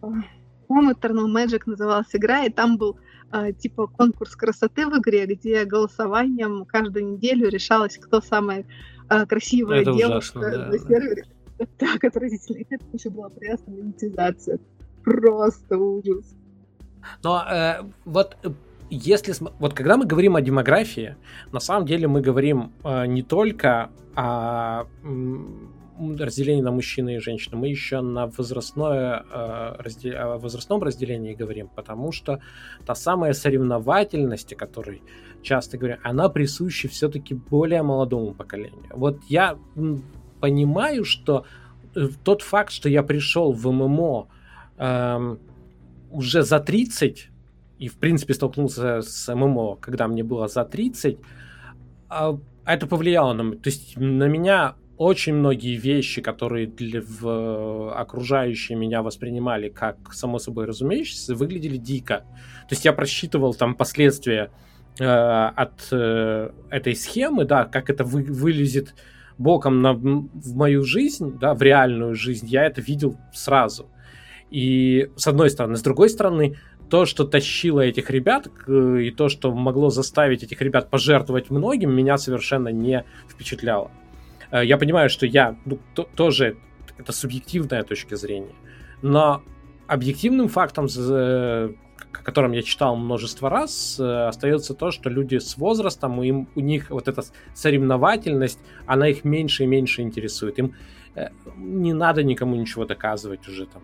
По-моему, Eternal Magic называлась игра, и там был э, типа конкурс красоты в игре, где голосованием каждую неделю решалось, кто самая э, красивая это девушка ужасно, да, на сервере. Так отвратительно. Это еще была прекрасная монетизация. Просто ужас.
Но э, вот э, если вот когда мы говорим о демографии, на самом деле мы говорим э, не только о разделении на мужчины и женщины, мы еще на возрастное, э, раздел, о возрастном разделении говорим, потому что та самая соревновательность, о которой часто говорим, она присуща все-таки более молодому поколению. Вот я понимаю, что э, тот факт, что я пришел в ММО эм, уже за 30, и в принципе столкнулся с ММО, когда мне было за 30, э, это повлияло на, то есть на меня очень многие вещи, которые для, в, окружающие меня воспринимали как само собой разумеющиеся, выглядели дико. То есть я просчитывал там последствия э, от э, этой схемы, да, как это вы, вылезет боком на, в мою жизнь, да, в реальную жизнь, я это видел сразу. И с одной стороны. С другой стороны, то, что тащило этих ребят, и то, что могло заставить этих ребят пожертвовать многим, меня совершенно не впечатляло. Э, я понимаю, что я ну, то, тоже это субъективная точка зрения, но объективным фактом, о котором я читал множество раз, э, остается то, что люди с возрастом, им, у них вот эта соревновательность, она их меньше и меньше интересует. Им э, не надо никому ничего доказывать уже там.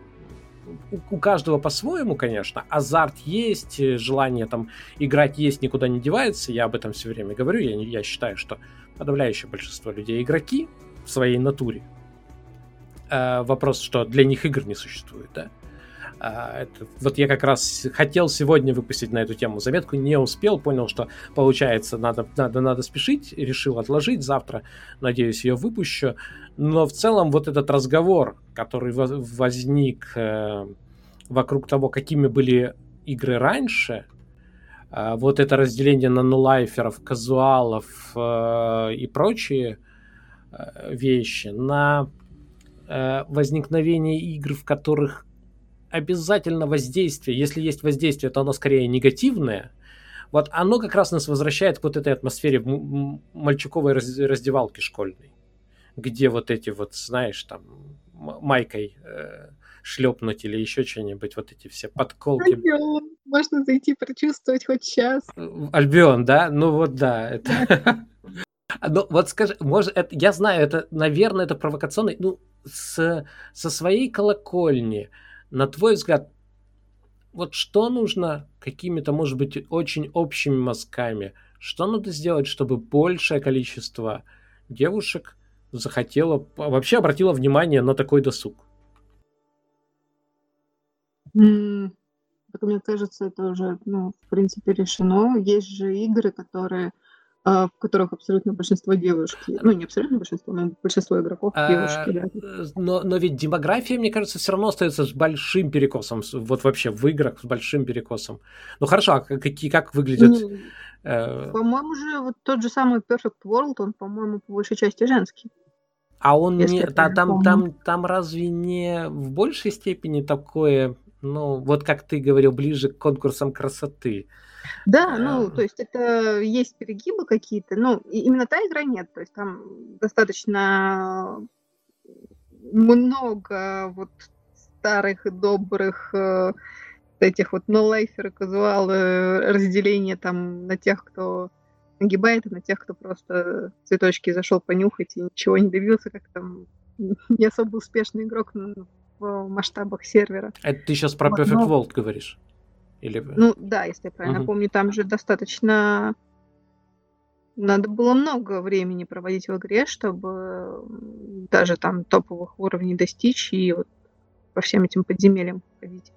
У, каждого по-своему, конечно. Азарт есть, желание там играть есть, никуда не девается. Я об этом все время говорю. Я, я считаю, что подавляющее большинство людей игроки в своей натуре. Э, вопрос, что для них игр не существует, да. А, это, вот я как раз хотел сегодня выпустить на эту тему заметку, не успел, понял, что получается, надо, надо, надо спешить, решил отложить, завтра, надеюсь, ее выпущу. Но в целом вот этот разговор, который возник э, вокруг того, какими были игры раньше, а, вот это разделение на нулайферов, казуалов э, и прочие э, вещи, на э, возникновение игр, в которых обязательно воздействие, если есть воздействие, то оно скорее негативное, вот оно как раз нас возвращает к вот этой атмосфере мальчуковой раздевалки школьной, где вот эти вот, знаешь, там, майкой шлепнуть или еще что-нибудь, вот эти все подколки.
Альбион, можно зайти прочувствовать хоть сейчас.
Альбион, да? Ну вот да. Это... Ну, вот скажи, может, это, я знаю, это, наверное, это провокационный, ну, с, со своей колокольни, на твой взгляд, вот что нужно какими-то, может быть, очень общими мазками, что надо сделать, чтобы большее количество девушек захотело, вообще обратило внимание на такой досуг?
Как мне кажется, это уже, ну, в принципе, решено. Есть же игры, которые а, в которых абсолютно большинство девушки, ну не абсолютно большинство, но большинство игроков а, девушки, да.
Э, но, но ведь демография, мне кажется, все равно остается с большим перекосом, вот вообще в играх с большим перекосом. Ну хорошо, а какие, как выглядят... Ну,
э... По-моему же вот тот же самый Perfect World, он, по-моему, по большей части женский.
А он не, та, там, там, там разве не в большей степени такое Ну, вот как ты говорил, ближе к конкурсам красоты.
Да, ну, то есть это есть перегибы какие-то, но именно та игра нет, то есть там достаточно много вот старых и добрых э, этих вот нолайферы, казуалы, разделения там на тех, кто нагибает, и на тех, кто просто цветочки зашел понюхать и ничего не добился, как там не особо успешный игрок в масштабах сервера.
Это ты сейчас про Perfect но... World говоришь? Или...
Ну да, если я правильно uh-huh. помню, там же достаточно надо было много времени проводить в игре, чтобы даже там топовых уровней достичь и вот по всем этим подземельям ходить.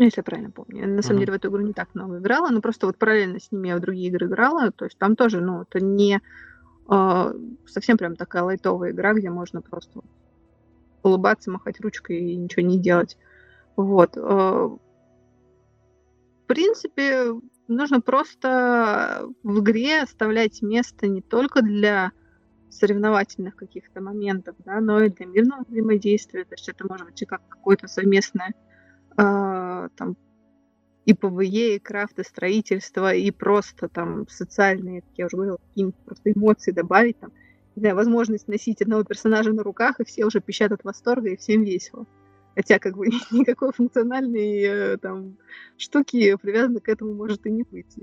Ну, если я правильно помню. Я, на самом uh-huh. деле в эту игру не так много играла, но просто вот параллельно с ними я в другие игры играла. То есть там тоже, ну, это не э, совсем прям такая лайтовая игра, где можно просто улыбаться, махать ручкой и ничего не делать. Вот. Э, в принципе, нужно просто в игре оставлять место не только для соревновательных каких-то моментов, да, но и для мирного взаимодействия. То есть это может быть и как какое-то совместное там и PvE, и крафт, и строительство, и просто там социальные, как я уже говорила, какие-нибудь просто эмоции добавить, там, не знаю, возможность носить одного персонажа на руках, и все уже пищат от восторга, и всем весело. Хотя как бы никакой функциональной э, там штуки привязаны к этому может и не быть.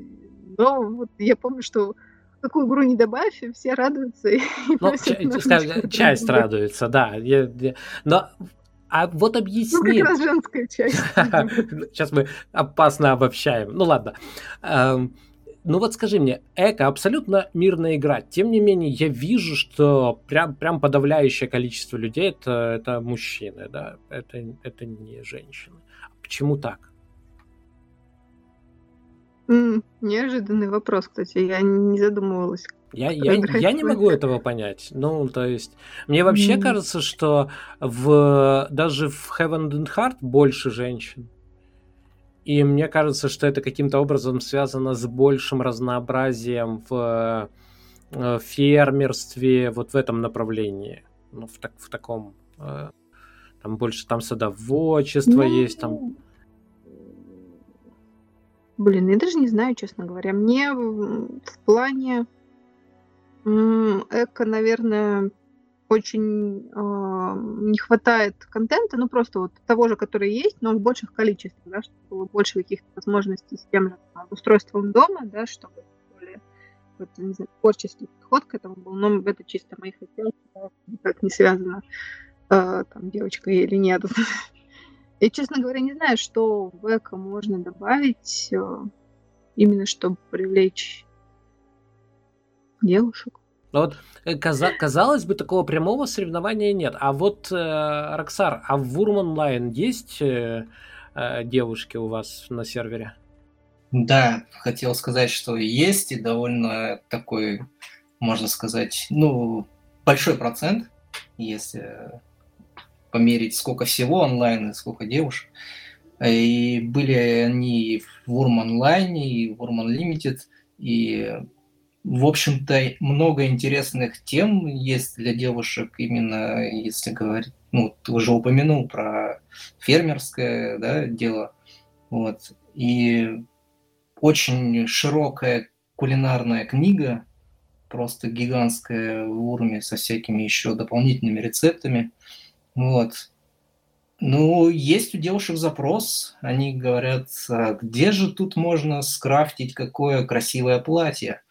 Но вот я помню, что какую игру не добавь, все радуются. И
ну, часть радуется, да. Я, я, но а вот объясни...
Ну, как раз женская часть.
Сейчас мы опасно обобщаем. Ну ладно. Эм, ну вот скажи мне, Эко абсолютно мирная игра. Тем не менее, я вижу, что прям, прям подавляющее количество людей это, это мужчины, да, это, это не женщины. Почему так?
Mm, неожиданный вопрос, кстати. Я не задумывалась,
я, я, я не могу этого понять. Ну, то есть, мне вообще mm. кажется, что в, даже в Heaven and Heart больше женщин. И мне кажется, что это каким-то образом связано с большим разнообразием в, э, фермерстве, вот в этом направлении. Ну, в, так, в таком... Э, там больше там садоводчество mm. есть, там...
Блин, я даже не знаю, честно говоря. Мне в плане эко, наверное, очень э, не хватает контента, ну просто вот того же, который есть, но в больших количествах, да, чтобы было больше каких-то возможностей с тем же там, устройством дома, да, чтобы более вот, не знаю, творческий подход к этому был, но это чисто мои хотелки, да, никак не связано э, там девочка или нет. Я, честно говоря, не знаю, что в эко можно добавить э, именно чтобы привлечь девушек.
Ну вот, э, каза- казалось бы, такого прямого соревнования нет. А вот, э, Роксар, а в Вурм онлайн есть э, э, девушки у вас на сервере?
Да, хотел сказать, что есть, и довольно такой, можно сказать, ну, большой процент, если померить, сколько всего онлайн и сколько девушек. И были они в Wurm Online и в Wurm Unlimited, и в общем-то, много интересных тем есть для девушек, именно если говорить, ну, ты уже упомянул про фермерское да, дело. Вот. И очень широкая кулинарная книга, просто гигантская в Урме со всякими еще дополнительными рецептами. Вот. Ну, есть у девушек запрос. Они говорят, а где же тут можно скрафтить какое красивое платье?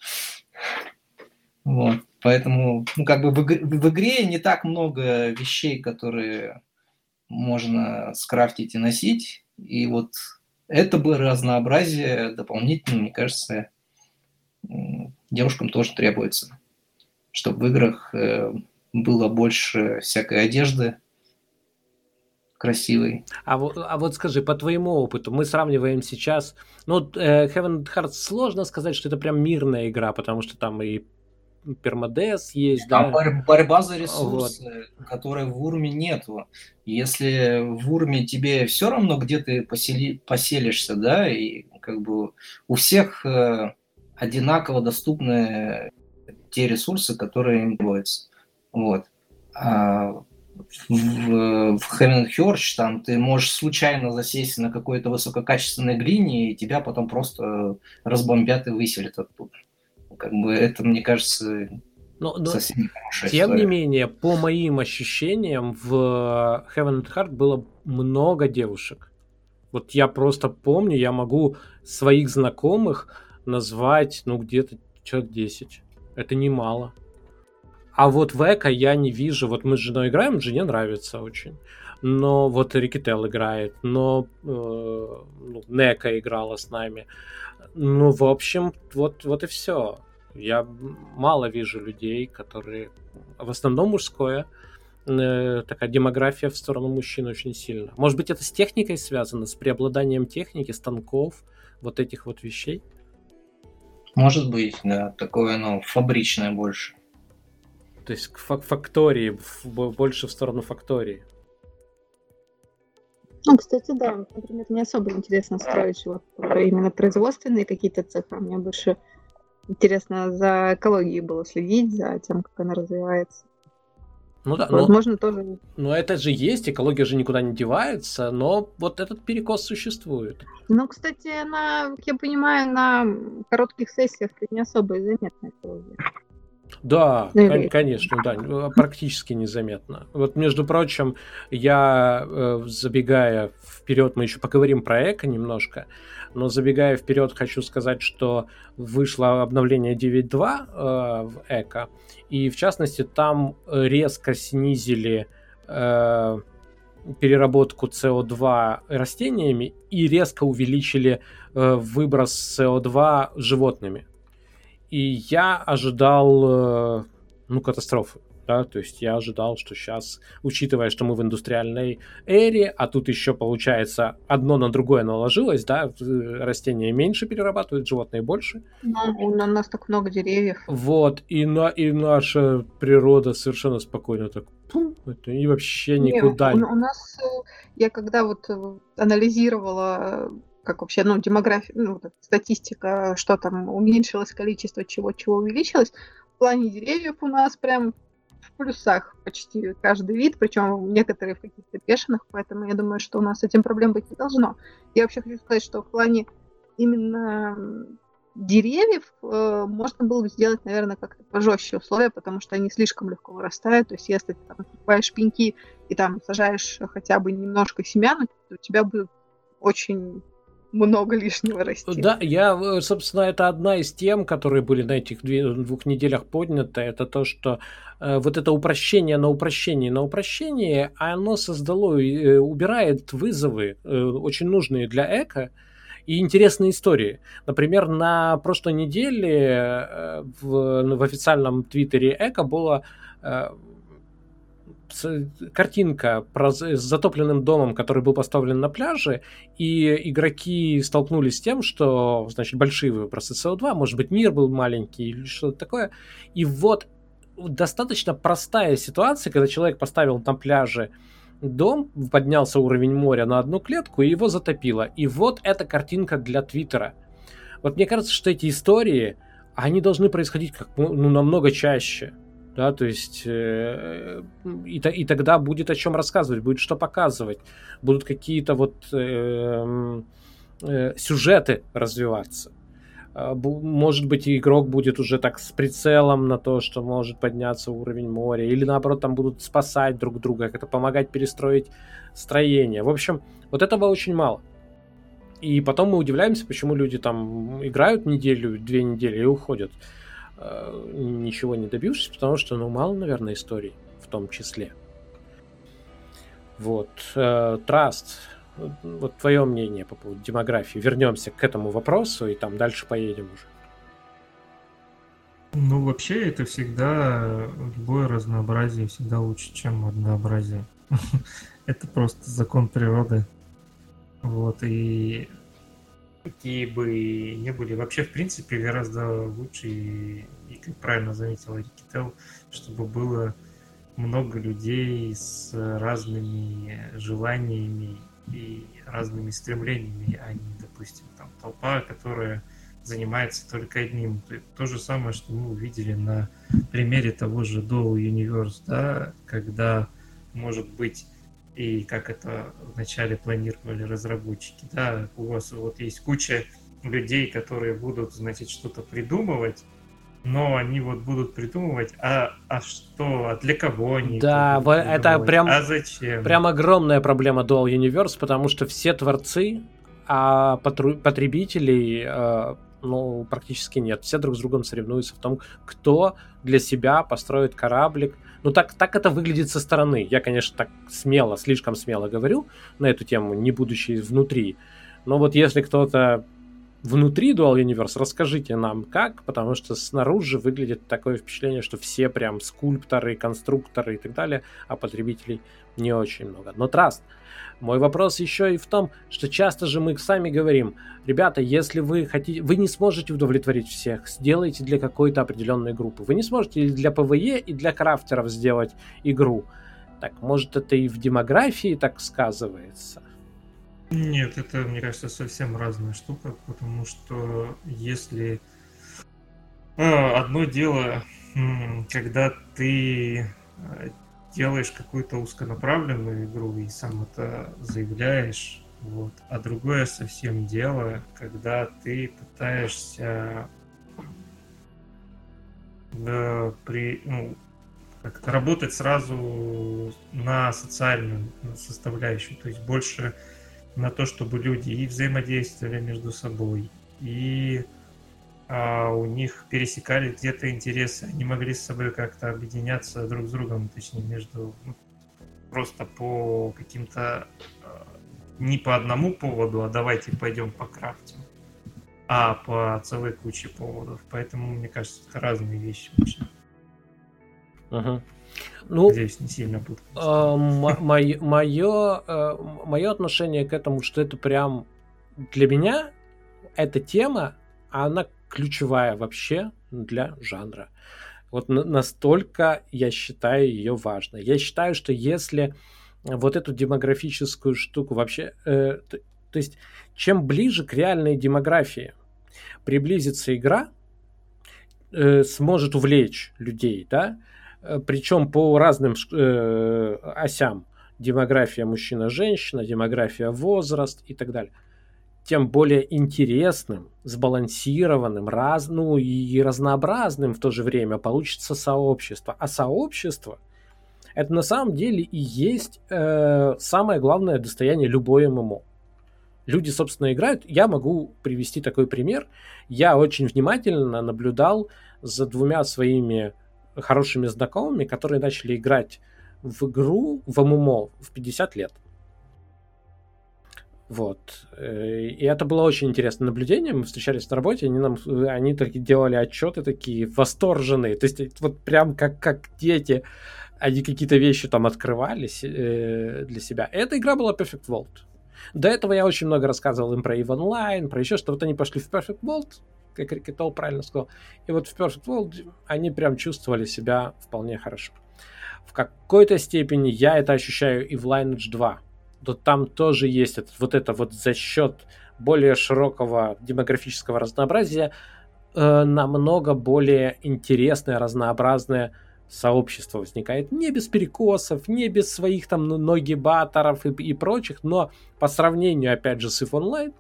Вот. Поэтому, ну, как бы в, в игре не так много вещей, которые можно скрафтить и носить. И вот это бы разнообразие дополнительно, мне кажется, девушкам тоже требуется. Чтобы в играх э, было больше всякой одежды, красивый.
А вот, а вот скажи, по твоему опыту, мы сравниваем сейчас, ну, э, Heaven Hearts сложно сказать, что это прям мирная игра, потому что там и пермодес есть,
да? Бор- борьба за ресурсы, вот. которой в Урме нету. Если в Урме тебе все равно, где ты посели, поселишься, да, и как бы у всех э, одинаково доступны те ресурсы, которые им требуются. Вот. А в, в Heaven Church, там ты можешь случайно засесть на какой-то высококачественной глине, и тебя потом просто разбомбят и выселят оттуда. Как бы это, мне кажется,
но, но совсем нехорошая Тем история. не менее, по моим ощущениям, в Heaven and Heart было много девушек. Вот я просто помню, я могу своих знакомых назвать, ну, где-то человек 10. Это немало. А вот в Эко я не вижу. Вот мы с женой играем, жене нравится очень. Но вот Рикетел играет, но э, ну, Нека играла с нами. Ну, в общем, вот, вот и все. Я мало вижу людей, которые... В основном мужское. Э, такая демография в сторону мужчин очень сильно. Может быть, это с техникой связано, с преобладанием техники, станков, вот этих вот вещей?
Может быть, да. Такое, ну, фабричное больше.
То есть к фактории, больше в сторону фактории.
Ну, кстати, да. Например, не особо интересно строить вот именно производственные какие-то цеха. Мне больше интересно за экологией было следить, за тем, как она развивается.
Ну да,
Возможно, но, тоже.
Но это же есть, экология же никуда не девается, но вот этот перекос существует.
Ну, кстати, она, как я понимаю, на коротких сессиях не особо заметна экология.
Да, Наверное. конечно, да, ну, практически незаметно. Вот, между прочим, я, э, забегая вперед, мы еще поговорим про эко немножко, но забегая вперед, хочу сказать, что вышло обновление 9.2 э, в эко, и в частности там резко снизили э, переработку СО2 растениями и резко увеличили э, выброс СО2 животными. И я ожидал, э, ну, катастрофы. Да, то есть я ожидал, что сейчас, учитывая, что мы в индустриальной эре, а тут еще получается одно на другое наложилось, да, растения меньше перерабатывают, животные больше.
Ну, у нас так много деревьев.
Вот, и, на, и наша природа совершенно спокойно так, пум, это и вообще никуда.
Не, у, у нас, э, я когда вот э, анализировала как вообще, ну, демография, ну, статистика, что там уменьшилось количество чего, чего увеличилось. В плане деревьев у нас прям в плюсах почти каждый вид, причем некоторые в каких-то бешеных, поэтому я думаю, что у нас с этим проблем быть не должно. Я вообще хочу сказать, что в плане именно деревьев э, можно было бы сделать, наверное, как-то пожестче условия, потому что они слишком легко вырастают. То есть, если ты там покупаешь пеньки и там сажаешь хотя бы немножко семян, у тебя будет очень много лишнего расти.
Да, я, э, собственно, это одна из тем, которые были на этих двух неделях подняты, это то, что э, вот это упрощение на упрощение на упрощение, оно создало, э, убирает вызовы, э, очень нужные для эко, и интересные истории. Например, на прошлой неделе э, в, в официальном твиттере Эко было э, картинка про, с затопленным домом, который был поставлен на пляже, и игроки столкнулись с тем, что, значит, большие выбросы СО2, может быть, мир был маленький или что-то такое. И вот достаточно простая ситуация, когда человек поставил на пляже дом, поднялся уровень моря на одну клетку, и его затопило. И вот эта картинка для Твиттера. Вот мне кажется, что эти истории, они должны происходить как, ну, намного чаще да, то есть э, и, и тогда будет о чем рассказывать, будет что показывать, будут какие-то вот э, э, сюжеты развиваться. А, может быть, игрок будет уже так с прицелом на то, что может подняться уровень моря, или наоборот, там будут спасать друг друга, как это помогать перестроить строение. В общем, вот этого очень мало. И потом мы удивляемся, почему люди там играют неделю, две недели и уходят. Э, ничего не добившись, потому что, ну, мало, наверное, историй в том числе. Вот. Траст. Э, вот твое мнение по поводу демографии. Вернемся к этому вопросу и там дальше поедем уже.
Ну, вообще, это всегда любое разнообразие всегда лучше, чем однообразие. Это просто закон природы. Вот, и какие бы не были. Вообще, в принципе, гораздо лучше и, и как правильно заметила Рикител, чтобы было много людей с разными желаниями и разными стремлениями, а не, допустим, там толпа, которая занимается только одним. То же самое, что мы увидели на примере того же Dual Universe, да, когда может быть и как это вначале планировали разработчики. Да, у вас вот есть куча людей, которые будут, значит, что-то придумывать, но они вот будут придумывать, а, а что, а для кого они
Да, это прям,
а зачем?
прям огромная проблема Dual Universe, потому что все творцы, а потребителей э, ну, практически нет. Все друг с другом соревнуются в том, кто для себя построит кораблик. Ну, так, так это выглядит со стороны. Я, конечно, так смело, слишком смело говорю на эту тему, не будучи внутри. Но вот если кто-то внутри Dual Universe, расскажите нам как, потому что снаружи выглядит такое впечатление, что все прям скульпторы, конструкторы и так далее, а потребителей не очень много. Но, Траст, мой вопрос еще и в том, что часто же мы сами говорим, ребята, если вы хотите, вы не сможете удовлетворить всех, сделайте для какой-то определенной группы. Вы не сможете и для ПВЕ, и для крафтеров сделать игру. Так, может это и в демографии так сказывается?
Нет, это, мне кажется, совсем разная штука, потому что если а, одно дело, когда ты а, делаешь какую-то узконаправленную игру и сам это заявляешь, вот, а другое совсем дело, когда ты пытаешься да, при, ну, как-то работать сразу на социальную составляющую, то есть больше на то, чтобы люди и взаимодействовали между собой, и а, у них пересекали где-то интересы, они могли с собой как-то объединяться друг с другом, точнее, между ну, просто по каким-то а, не по одному поводу, а давайте пойдем по крафтим, а по целой куче поводов. Поэтому, мне кажется, это разные вещи очень.
Ага. Ну,
Надеюсь, не сильно будет.
Э, мое, э, мое отношение к этому, что это прям для меня эта тема, она ключевая вообще для жанра. Вот настолько я считаю ее важной. Я считаю, что если вот эту демографическую штуку вообще... Э, то, то есть, чем ближе к реальной демографии приблизится игра, э, сможет увлечь людей, да, причем по разным э, осям. Демография мужчина-женщина, демография возраст и так далее. Тем более интересным, сбалансированным, раз, ну и разнообразным в то же время получится сообщество. А сообщество это на самом деле и есть э, самое главное достояние любой ММО. Люди, собственно, играют. Я могу привести такой пример. Я очень внимательно наблюдал за двумя своими хорошими знакомыми, которые начали играть в игру, в ММО в 50 лет. Вот. Э, и это было очень интересное наблюдение. Мы встречались на работе, они нам они такие делали отчеты такие восторженные. То есть вот прям как, как дети, они какие-то вещи там открывались э, для себя. Эта игра была Perfect World. До этого я очень много рассказывал им про EVE Online, про еще что. Вот они пошли в Perfect World, как Рикетол правильно сказал. И вот в Perfect World они прям чувствовали себя вполне хорошо. В какой-то степени я это ощущаю и в Lineage 2. То там тоже есть вот это вот за счет более широкого демографического разнообразия э, намного более интересное, разнообразное сообщество возникает. Не без перекосов, не без своих там ноги баттеров и, и прочих, но по сравнению, опять же, с EVE Online,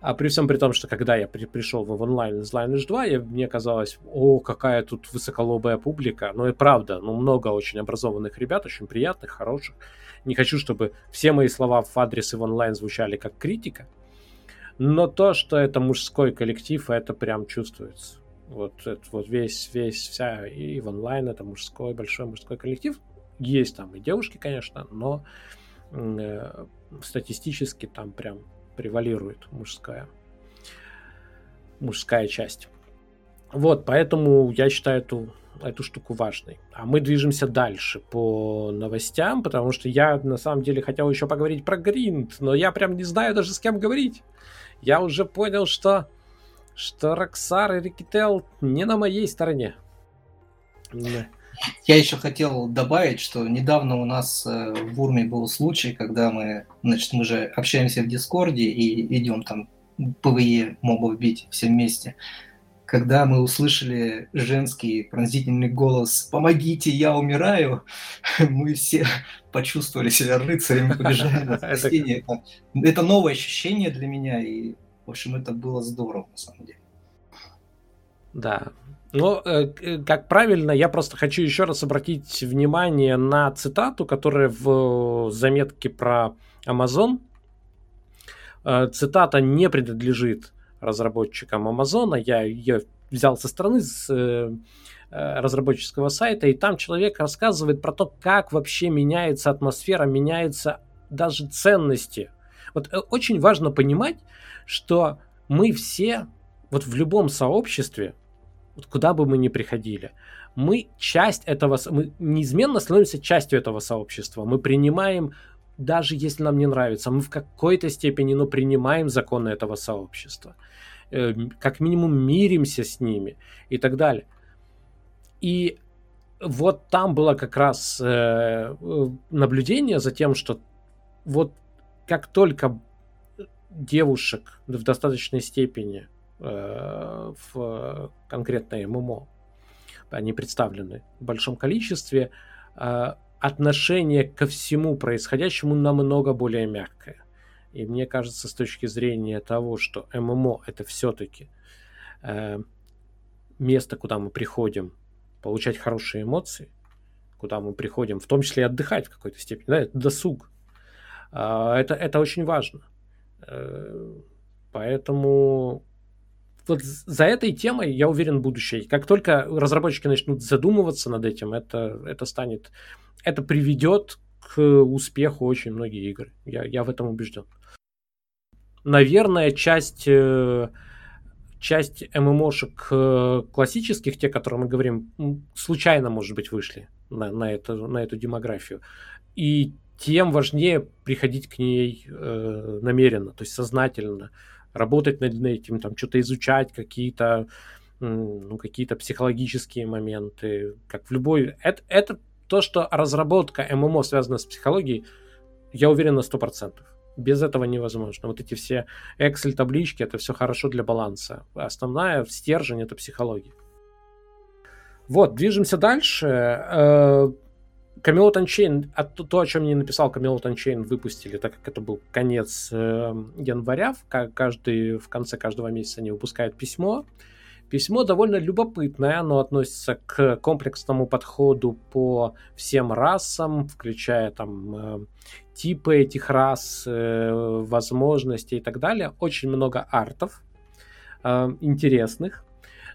а при всем при том, что когда я при, пришел в онлайн из Lineage 2, я, мне казалось, о, какая тут высоколобая публика. Ну и правда, ну много очень образованных ребят, очень приятных, хороших. Не хочу, чтобы все мои слова в адрес в онлайн звучали как критика. Но то, что это мужской коллектив, это прям чувствуется. Вот, это, вот весь, весь, вся и в онлайн это мужской, большой мужской коллектив. Есть там и девушки, конечно, но э, статистически там прям превалирует мужская, мужская часть. Вот, поэтому я считаю эту, эту штуку важной. А мы движемся дальше по новостям, потому что я на самом деле хотел еще поговорить про Гринд, но я прям не знаю даже с кем говорить. Я уже понял, что, что Роксар и Рикител не на моей стороне.
Я еще хотел добавить, что недавно у нас э, в Урме был случай, когда мы, значит, мы же общаемся в Дискорде и идем там ПВЕ мобов бить все вместе. когда мы услышали женский пронзительный голос «Помогите, я умираю!», мы все почувствовали себя рыцарями, побежали на спасение. Это, это новое ощущение для меня, и, в общем, это было здорово, на самом деле.
Да, ну, э, как правильно, я просто хочу еще раз обратить внимание на цитату, которая в заметке про Amazon. Э, цитата не принадлежит разработчикам Амазона. Я ее взял со стороны с э, э, разработческого сайта, и там человек рассказывает про то, как вообще меняется атмосфера, меняются даже ценности. Вот э, очень важно понимать, что мы все, вот в любом сообществе, куда бы мы ни приходили, мы часть этого, мы неизменно становимся частью этого сообщества. Мы принимаем, даже если нам не нравится, мы в какой-то степени, но принимаем законы этого сообщества. Э, как минимум миримся с ними и так далее. И вот там было как раз э, наблюдение за тем, что вот как только девушек в достаточной степени э, в конкретное ММО они представлены в большом количестве, э, отношение ко всему происходящему намного более мягкое. И мне кажется, с точки зрения того, что ММО это все-таки э, место, куда мы приходим получать хорошие эмоции, куда мы приходим, в том числе и отдыхать в какой-то степени, да, это досуг. Э, это, это очень важно. Э, поэтому вот за этой темой, я уверен, будущее. Как только разработчики начнут задумываться над этим, это, это станет, это приведет к успеху очень многие игры. Я, я в этом убежден наверное, часть, э, часть ММОшек э, классических, те, о которых мы говорим, случайно, может быть, вышли на, на, эту, на эту демографию. И тем важнее приходить к ней э, намеренно, то есть сознательно, работать над этим, там что-то изучать, какие-то ну, какие-то психологические моменты, как в любой... Это, это то, что разработка ММО связана с психологией, я уверен на 100%. Без этого невозможно. Вот эти все Excel-таблички, это все хорошо для баланса. Основная стержень — это психология. Вот, движемся дальше. Camelot Unchained, а то, то, о чем мне написал Camelot Unchained, выпустили, так как это был конец э, января. Каждый, в конце каждого месяца они выпускают письмо. Письмо довольно любопытное, оно относится к комплексному подходу по всем расам, включая там э, типы этих рас, э, возможности и так далее. Очень много артов э, интересных.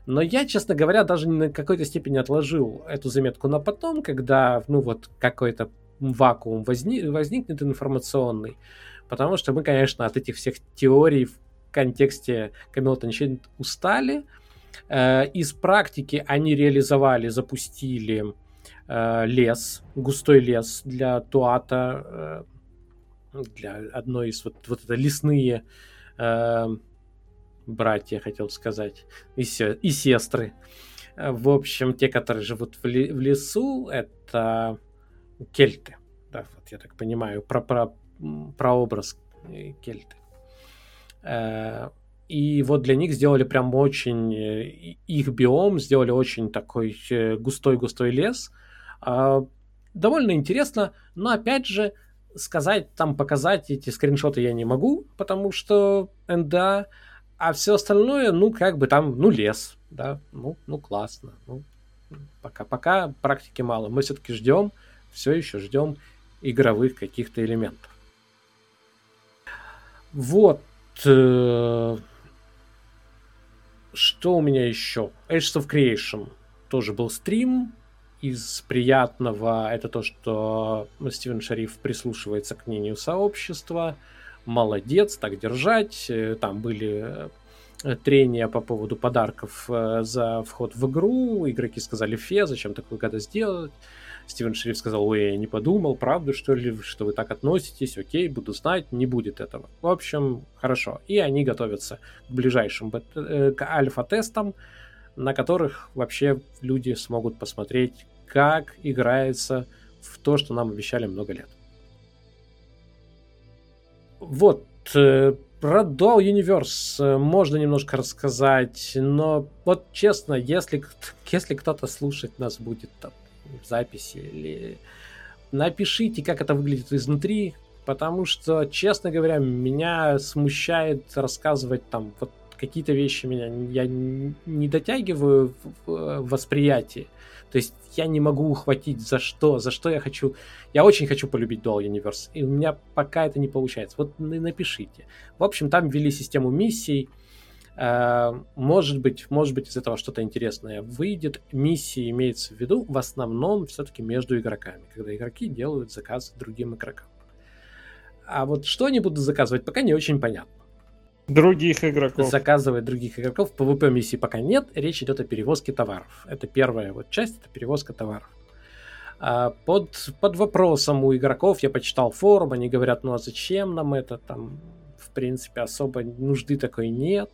Но я, честно говоря, даже на какой-то степени отложил эту заметку на потом, когда, ну вот, какой-то вакуум возник, возникнет информационный. Потому что мы, конечно, от этих всех теорий в контексте Камилтон устали. Э, из практики они реализовали, запустили э, лес, густой лес для Туата, э, для одной из вот, вот это лесные братья, хотел сказать, и, се, и сестры. В общем, те, которые живут в, ли, в лесу, это кельты. Да, вот я так понимаю, про, про, про образ кельты. И вот для них сделали прям очень... Э, их биом сделали очень такой э, густой-густой лес. А, довольно интересно, но опять же, сказать, там показать эти скриншоты я не могу, потому что НДА, а все остальное, ну, как бы там, ну, лес, да, ну, ну, классно. Ну, пока, пока практики мало. Мы все-таки ждем, все еще ждем игровых каких-то элементов. Вот. Э, что у меня еще? Ashes of Creation. Тоже был стрим. Из приятного это то, что Стивен Шариф прислушивается к мнению сообщества. Молодец, так держать. Э, там были э, трения по поводу подарков э, за вход в игру. Игроки сказали, фе, зачем такую гадость делать? Стивен Шериф сказал, ой, я не подумал, правда, что ли, что вы так относитесь, окей, буду знать, не будет этого. В общем, хорошо. И они готовятся к ближайшим э, к альфа-тестам, на которых вообще люди смогут посмотреть, как играется в то, что нам обещали много лет. Вот, э, про Dual Universe э, можно немножко рассказать, но вот честно, если, если кто-то слушать нас будет там в записи или напишите, как это выглядит изнутри, потому что, честно говоря, меня смущает рассказывать там вот какие-то вещи меня я не дотягиваю в восприятии. То есть я не могу ухватить за что, за что я хочу. Я очень хочу полюбить Dual Universe, и у меня пока это не получается. Вот напишите. В общем, там ввели систему миссий. Э, может быть, может быть из этого что-то интересное выйдет. Миссии имеется в виду в основном все-таки между игроками, когда игроки делают заказы другим игрокам. А вот что они будут заказывать, пока не очень понятно.
Других игроков.
Заказывать других игроков. PvP миссии пока нет. Речь идет о перевозке товаров. Это первая вот часть, это перевозка товаров. А под, под вопросом у игроков я почитал форум, они говорят, ну а зачем нам это там, в принципе, особо нужды такой нет.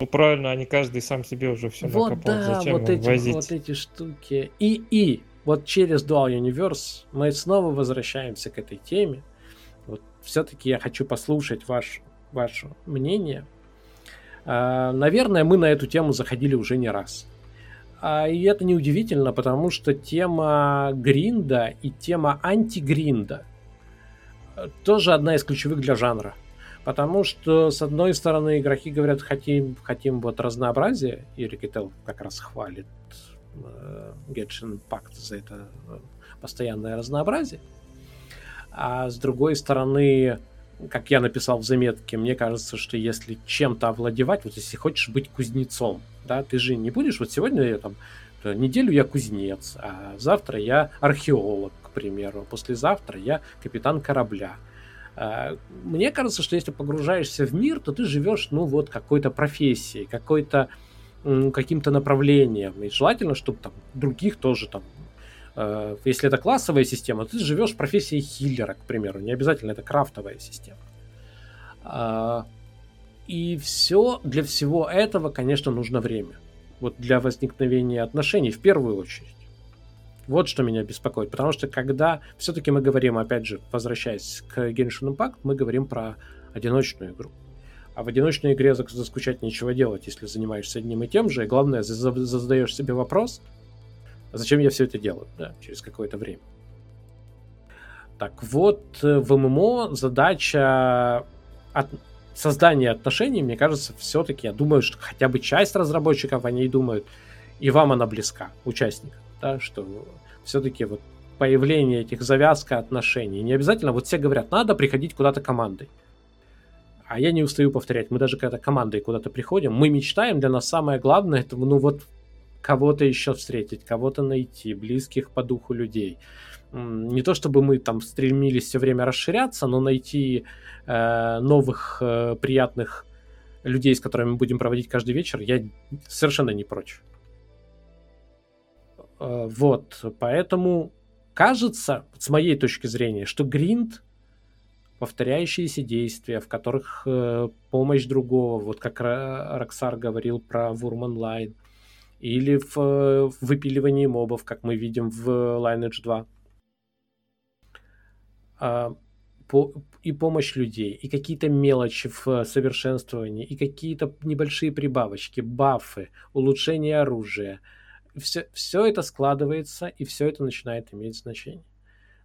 Ну правильно, они каждый сам себе уже все
вот накопал. Да, Зачем вот эти, возить? вот эти штуки. И, и вот через Dual Universe мы снова возвращаемся к этой теме. Вот все-таки я хочу послушать ваш ваше мнение. А, наверное, мы на эту тему заходили уже не раз. А, и это неудивительно, потому что тема гринда и тема антигринда тоже одна из ключевых для жанра. Потому что, с одной стороны, игроки говорят, хотим, хотим вот разнообразие, и Рикетел как раз хвалит э, Genshin Impact за это э, постоянное разнообразие. А с другой стороны, как я написал в заметке, мне кажется, что если чем-то овладевать, вот если хочешь быть кузнецом, да, ты же не будешь, вот сегодня я там, неделю я кузнец, а завтра я археолог, к примеру, послезавтра я капитан корабля. А, мне кажется, что если погружаешься в мир, то ты живешь, ну, вот какой-то профессией, какой-то каким-то направлением. И желательно, чтобы там других тоже там Э, если это классовая система, ты живешь в профессии хиллера, к примеру. Не обязательно это крафтовая система. А, и все, для всего этого, конечно, нужно время. Вот для возникновения отношений в первую очередь. Вот что меня беспокоит. Потому что когда все-таки мы говорим, опять же, возвращаясь к Genshin Impact, мы говорим про одиночную игру. А в одиночной игре заскучать нечего делать, если занимаешься одним и тем же. И главное, задаешь себе вопрос, зачем я все это делаю, да, через какое-то время. Так вот, э, в ММО задача от создания отношений, мне кажется, все-таки, я думаю, что хотя бы часть разработчиков о ней думают, и вам она близка, участникам, да, что все-таки вот появление этих завязка отношений. Не обязательно, вот все говорят, надо приходить куда-то командой. А я не устаю повторять, мы даже когда командой куда-то приходим, мы мечтаем, для нас самое главное, это, ну вот, кого-то еще встретить, кого-то найти, близких по духу людей. Не то чтобы мы там стремились все время расширяться, но найти э, новых э, приятных людей, с которыми мы будем проводить каждый вечер, я совершенно не прочь. Э, вот, поэтому кажется, с моей точки зрения, что гринд повторяющиеся действия, в которых э, помощь другого, вот как Роксар говорил про Вурм Онлайн, или в, в выпиливании мобов, как мы видим в Lineage 2. А, и помощь людей, и какие-то мелочи в совершенствовании, и какие-то небольшие прибавочки, бафы, улучшение оружия. Все, все это складывается, и все это начинает иметь значение.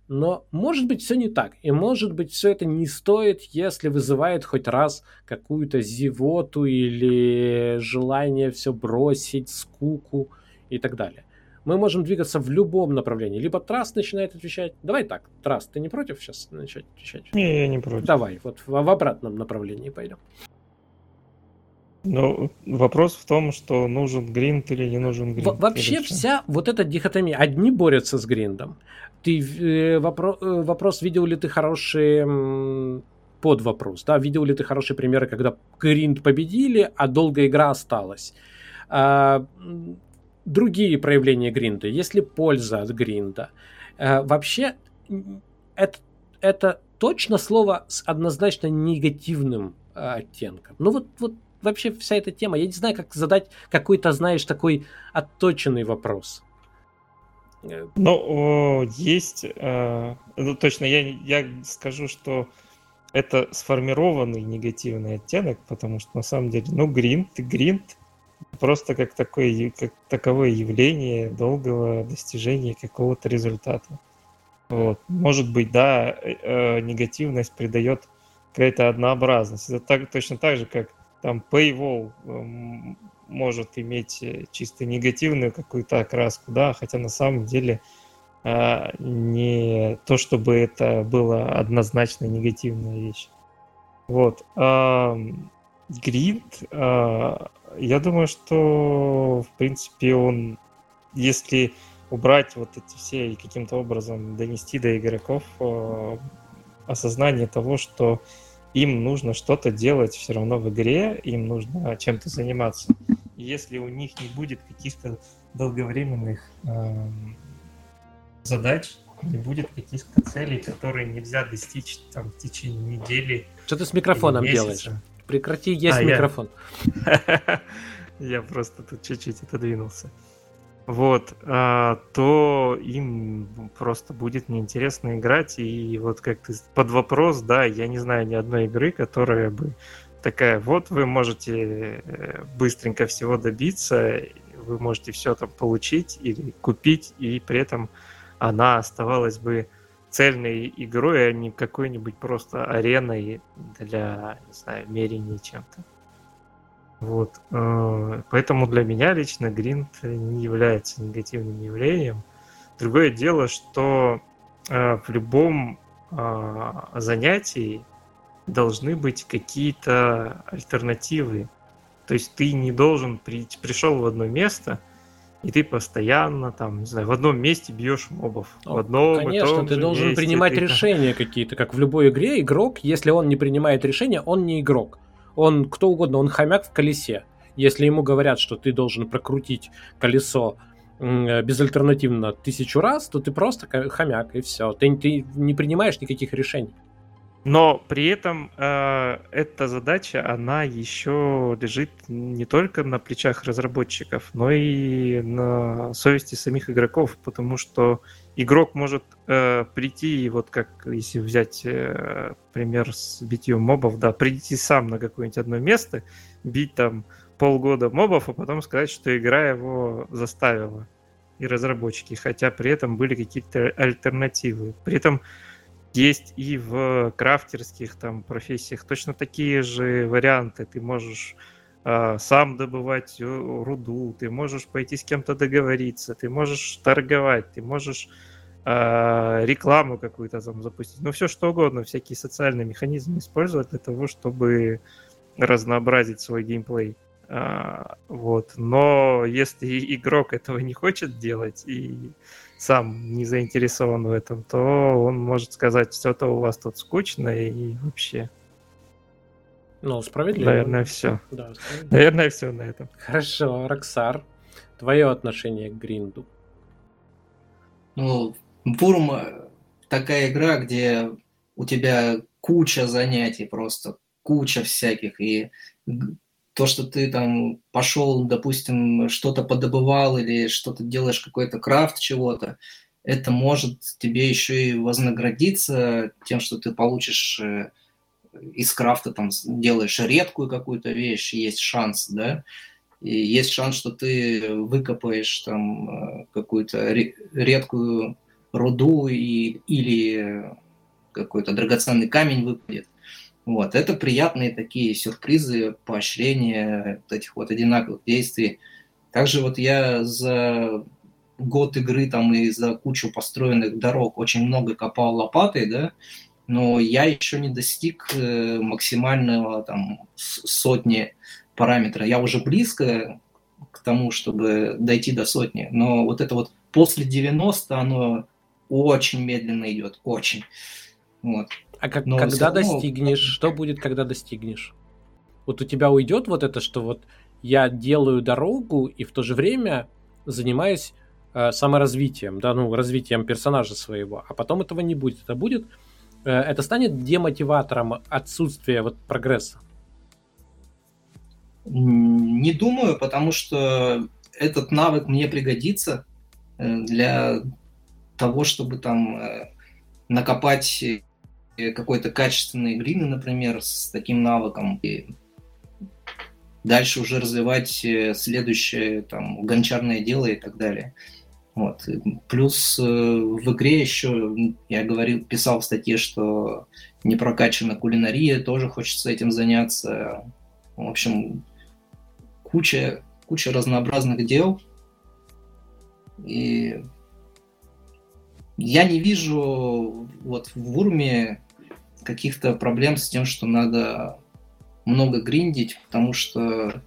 Но может быть все не так. И может быть все это не стоит, если вызывает хоть раз какую-то зевоту или желание все бросить, скуку и так далее. Мы можем двигаться в любом направлении. Либо Траст начинает отвечать. Давай так, Траст, ты не против сейчас начать отвечать?
Не, я не против.
Давай, вот в, в обратном направлении пойдем.
Но вопрос в том, что нужен гринд или не нужен гринд.
Во вообще вся вот эта дихотомия. Одни борются с гриндом. Ты э, вопро э, вопрос, видел ли ты хорошие под вопрос, да, видел ли ты хорошие примеры, когда гринд победили, а долгая игра осталась. А, другие проявления гринда, есть ли польза от гринда. А, вообще, это, это точно слово с однозначно негативным а, оттенком. Ну вот, вот вообще вся эта тема. Я не знаю, как задать какой-то, знаешь, такой отточенный вопрос.
Ну, есть, э, ну точно, я, я скажу, что это сформированный негативный оттенок, потому что на самом деле, ну, гринт, гринт просто как такое, как таковое явление долгого достижения какого-то результата. Вот. Может быть, да, э, негативность придает какая-то однообразность. Это так, точно так же, как там Paywall э, может иметь э, чисто негативную какую-то окраску, да, хотя на самом деле э, не то, чтобы это было однозначно негативная вещь. Вот. Грид, я думаю, что в принципе он, если убрать вот эти все и каким-то образом донести до игроков э, осознание того, что им нужно что-то делать все равно в игре, им нужно чем-то заниматься. И если у них не будет каких-то долговременных э, задач, не будет каких-то целей, которые нельзя достичь там в течение недели.
Что ты с микрофоном делаешь? Прекрати, есть а, микрофон.
Я просто тут чуть-чуть отодвинулся вот, а, то им просто будет неинтересно играть. И вот как ты под вопрос, да, я не знаю ни одной игры, которая бы такая, вот вы можете э, быстренько всего добиться, вы можете все там получить или купить, и при этом она оставалась бы цельной игрой, а не какой-нибудь просто ареной для, не знаю, мерения чем-то. Вот. Э, поэтому для меня лично гринд не является негативным явлением. Другое дело, что э, в любом а, занятии должны быть какие-то альтернативы. То есть ты не должен при, пришел в одно место, и ты постоянно там, не знаю, в одном месте бьешь мобов.
Ну,
в одном
конечно, ты должен месте, принимать ты... решения какие-то, как в любой игре. Игрок, если он не принимает решения, он не игрок он кто угодно, он хомяк в колесе. Если ему говорят, что ты должен прокрутить колесо безальтернативно тысячу раз, то ты просто хомяк, и все. Ты, ты не принимаешь никаких решений.
Но при этом э, эта задача, она еще лежит не только на плечах разработчиков, но и на совести самих игроков, потому что игрок может э, прийти, вот как если взять э, пример с битьем мобов, да, прийти сам на какое-нибудь одно место, бить там полгода мобов, а потом сказать, что игра его заставила и разработчики, хотя при этом были какие-то альтернативы. При этом есть и в крафтерских там профессиях точно такие же варианты. Ты можешь сам добывать руду, ты можешь пойти с кем-то договориться, ты можешь торговать, ты можешь э, рекламу какую-то там запустить. Ну, все что угодно, всякие социальные механизмы использовать для того, чтобы разнообразить свой геймплей. А, вот. Но если игрок этого не хочет делать и сам не заинтересован в этом, то он может сказать, что-то у вас тут скучно и вообще.
Ну, справедливо.
Наверное, все. Да, Наверное, все на этом.
Хорошо, Роксар, твое отношение к Гринду?
Ну, Бурм такая игра, где у тебя куча занятий просто, куча всяких, и то, что ты там пошел, допустим, что-то подобывал или что-то делаешь, какой-то крафт чего-то, это может тебе еще и вознаградиться тем, что ты получишь э, из крафта, там, делаешь редкую какую-то вещь, есть шанс, да, и есть шанс, что ты выкопаешь там э, какую-то редкую руду и, или какой-то драгоценный камень выпадет. Вот, это приятные такие сюрпризы, поощрения вот этих вот одинаковых действий. Также вот я за год игры там и за кучу построенных дорог очень много копал лопатой, да, но я еще не достиг э, максимального там сотни параметра. Я уже близко к тому, чтобы дойти до сотни, но вот это вот после 90 оно очень медленно идет, очень. Вот.
А как, Но когда достигнешь, что будет, когда достигнешь? Вот у тебя уйдет вот это, что вот я делаю дорогу и в то же время занимаюсь э, саморазвитием, да, ну, развитием персонажа своего, а потом этого не будет. Это будет, это станет демотиватором отсутствия вот прогресса.
Не думаю, потому что этот навык мне пригодится э, для того, чтобы там э, накопать какой-то качественный глины, например, с таким навыком. И дальше уже развивать э, следующее там гончарное дело и так далее. Вот. Плюс э, в игре еще я говорил, писал в статье, что не прокачана кулинария, тоже хочется этим заняться. В общем, куча, куча разнообразных дел. И я не вижу вот в Урме каких-то проблем с тем, что надо много гриндить, потому что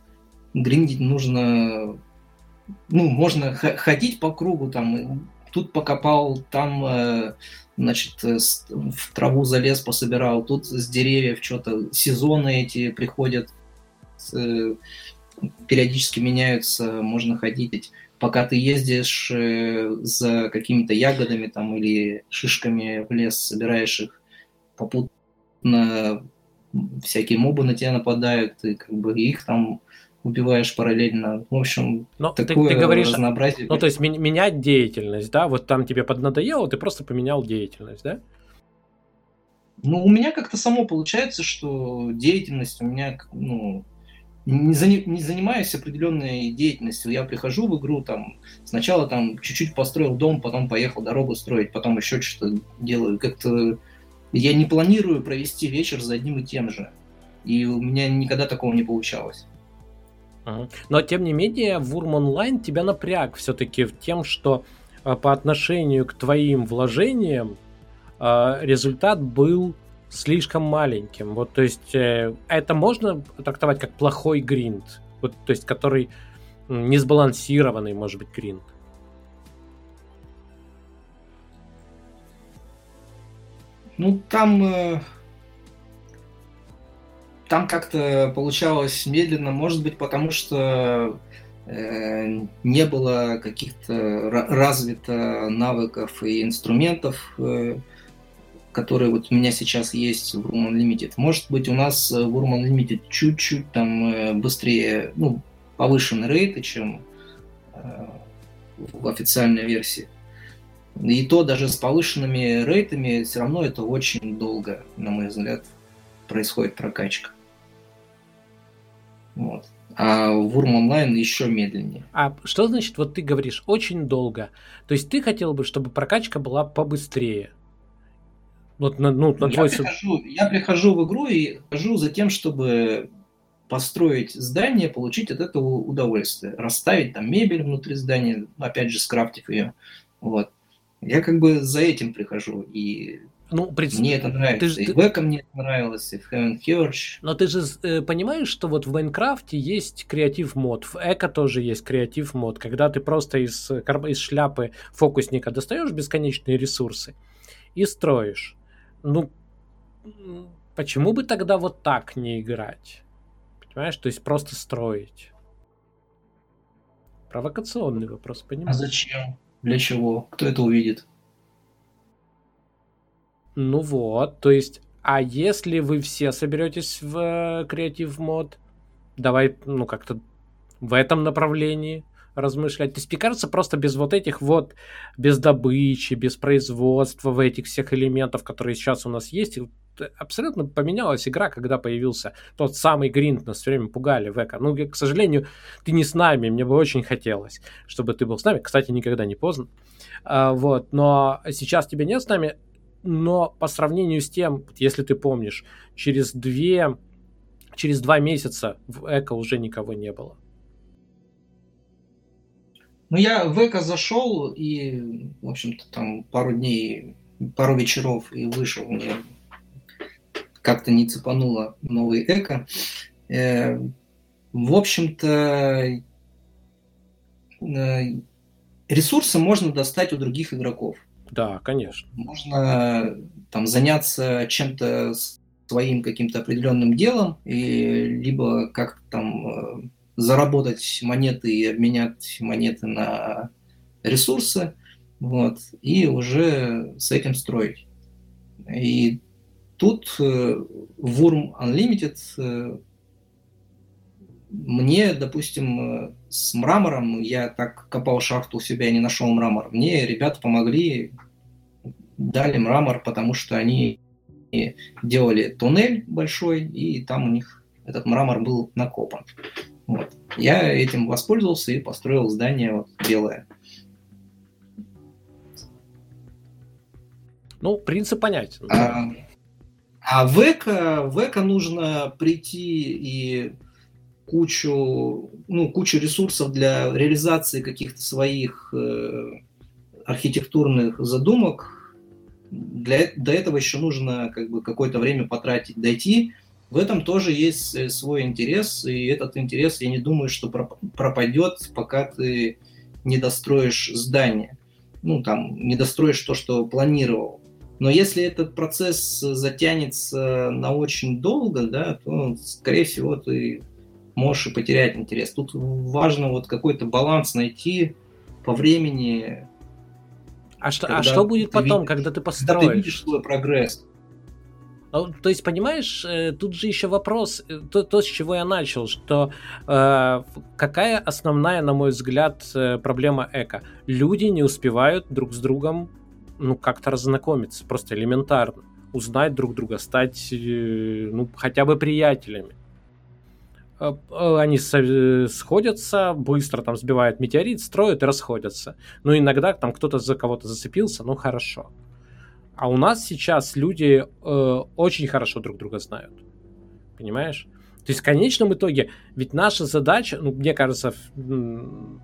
гриндить нужно, ну, можно ходить по кругу, там, тут покопал, там, э, значит, э, в траву залез, пособирал, тут с деревьев что-то, сезоны эти приходят, э, периодически меняются, можно ходить. Пока ты ездишь за какими-то ягодами там или шишками в лес, собираешь их, попутно всякие мобы на тебя нападают, и как бы их там убиваешь параллельно. В общем,
Но такое ты, ты говоришь, разнообразие. Ну, то есть менять деятельность, да? Вот там тебе поднадоело, ты просто поменял деятельность, да?
Ну, у меня как-то само получается, что деятельность у меня, ну, не, зани, не занимаюсь определенной деятельностью. Я прихожу в игру, там, сначала там чуть-чуть построил дом, потом поехал дорогу строить, потом еще что-то делаю. Как-то я не планирую провести вечер за одним и тем же. И у меня никогда такого не получалось.
Но тем не менее, Вурм Онлайн тебя напряг все-таки тем, что а, по отношению к твоим вложениям а, результат был слишком маленьким. Вот, то есть, э, это можно трактовать как плохой гринд, вот, то есть, который не сбалансированный, может быть, гринд.
Ну, там... Там как-то получалось медленно, может быть, потому что э, не было каких-то развито навыков и инструментов, э, которые вот у меня сейчас есть в Room Unlimited. Может быть, у нас в Room Unlimited чуть-чуть там э, быстрее, ну, повышены рейты, чем в официальной версии. И то даже с повышенными рейтами все равно это очень долго, на мой взгляд, происходит прокачка. Вот. А в Урм онлайн еще медленнее.
А что значит, вот ты говоришь, очень долго? То есть ты хотел бы, чтобы прокачка была побыстрее?
Вот на, ну, на я, твой... прихожу, я прихожу в игру и хожу за тем, чтобы построить здание, получить от этого удовольствие. Расставить там мебель внутри здания, опять же, скрафтив ее. Вот. Я как бы за этим прихожу, и ну, пред... мне это нравится. Ты и ты... Века мне это нравилось, и в Heaven Church.
Но ты же э, понимаешь, что вот в Майнкрафте есть креатив мод, в Эко тоже есть креатив мод, когда ты просто из, из шляпы фокусника достаешь бесконечные ресурсы и строишь. Ну, почему бы тогда вот так не играть? Понимаешь, то есть просто строить. Провокационный вопрос, понимаешь?
А зачем? Для чего? Кто это увидит?
Ну вот, то есть, а если вы все соберетесь в креатив мод, давай, ну как-то в этом направлении размышлять. То есть, мне кажется, просто без вот этих вот, без добычи, без производства в этих всех элементов, которые сейчас у нас есть, абсолютно поменялась игра, когда появился тот самый гринд, нас все время пугали в эко. Ну, к сожалению, ты не с нами, мне бы очень хотелось, чтобы ты был с нами. Кстати, никогда не поздно. А, вот, но сейчас тебя нет с нами, но по сравнению с тем, если ты помнишь, через две, через два месяца в эко уже никого не было.
Ну, я в эко зашел и, в общем-то, там пару дней, пару вечеров и вышел. Мне как-то не цепануло новый эко. Э, в общем-то, э, ресурсы можно достать у других игроков.
Да, конечно.
Можно там заняться чем-то своим каким-то определенным делом, и либо как-то там э, заработать монеты и обменять монеты на ресурсы, вот, и уже с этим строить. И Тут э, Worm Unlimited э, мне, допустим, э, с мрамором, я так копал шахту у себя и не нашел мрамор, мне ребята помогли, дали мрамор, потому что они делали туннель большой, и там у них этот мрамор был накопан. Вот. Я этим воспользовался и построил здание вот, белое.
Ну, принцип понятен.
А, а в эко, в эко нужно прийти и кучу, ну, кучу ресурсов для реализации каких-то своих э, архитектурных задумок. Для, до этого еще нужно как бы какое-то время потратить, дойти. В этом тоже есть э, свой интерес, и этот интерес, я не думаю, что пропадет, пока ты не достроишь здание. Ну, там, не достроишь то, что планировал. Но если этот процесс затянется на очень долго, да, то, скорее всего, ты можешь и потерять интерес. Тут важно вот какой-то баланс найти по времени.
А что, а что будет потом, видишь, когда ты построишь? Когда ты видишь
свой прогресс.
Ну, то есть, понимаешь, э, тут же еще вопрос, э, то, то с чего я начал, что э, какая основная, на мой взгляд, э, проблема эко? Люди не успевают друг с другом, ну, как-то разнакомиться, просто элементарно, узнать друг друга, стать, э, ну, хотя бы приятелями. Э, э, они сходятся, быстро там сбивают метеорит, строят и расходятся. Но иногда там кто-то за кого-то зацепился, ну хорошо. А у нас сейчас люди э, очень хорошо друг друга знают. Понимаешь? То есть в конечном итоге, ведь наша задача, ну, мне кажется,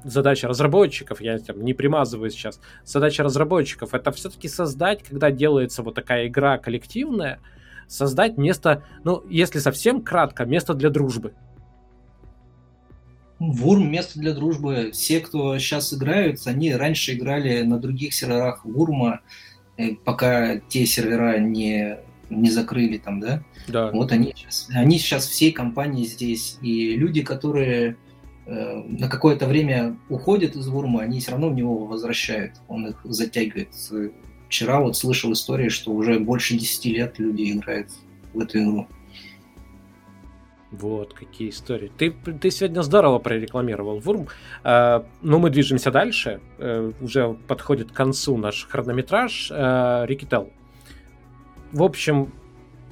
задача разработчиков, я там не примазываю сейчас, задача разработчиков это все-таки создать, когда делается вот такая игра коллективная, создать место, ну, если совсем кратко, место для дружбы.
Вурм место для дружбы. Все, кто сейчас играют, они раньше играли на других серверах Вурма, э, пока те сервера не, не закрыли там, да?
Да.
Вот они сейчас, они сейчас всей компании здесь. И люди, которые э, на какое-то время уходят из Вурма, они все равно в него возвращают. Он их затягивает. Вчера вот слышал истории, что уже больше 10 лет люди играют в эту игру.
Вот, какие истории. Ты, ты сегодня здорово прорекламировал Вурм. Э, но мы движемся дальше. Э, уже подходит к концу наш хронометраж. Э, Рикител. В общем,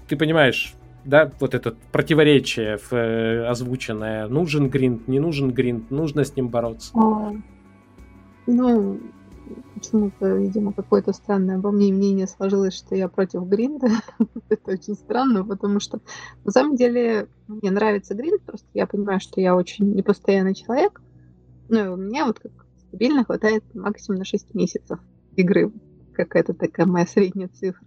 ты понимаешь, да, вот это противоречие в, э, озвученное. Нужен гринд, не нужен гринд, нужно с ним бороться.
Ну, почему-то, видимо, какое-то странное обо мне мнение сложилось, что я против гринда. Это очень странно, потому что на самом деле мне нравится гринд, просто я понимаю, что я очень непостоянный человек. Ну и у меня вот как стабильно хватает максимум на 6 месяцев игры. Какая-то такая моя средняя цифра.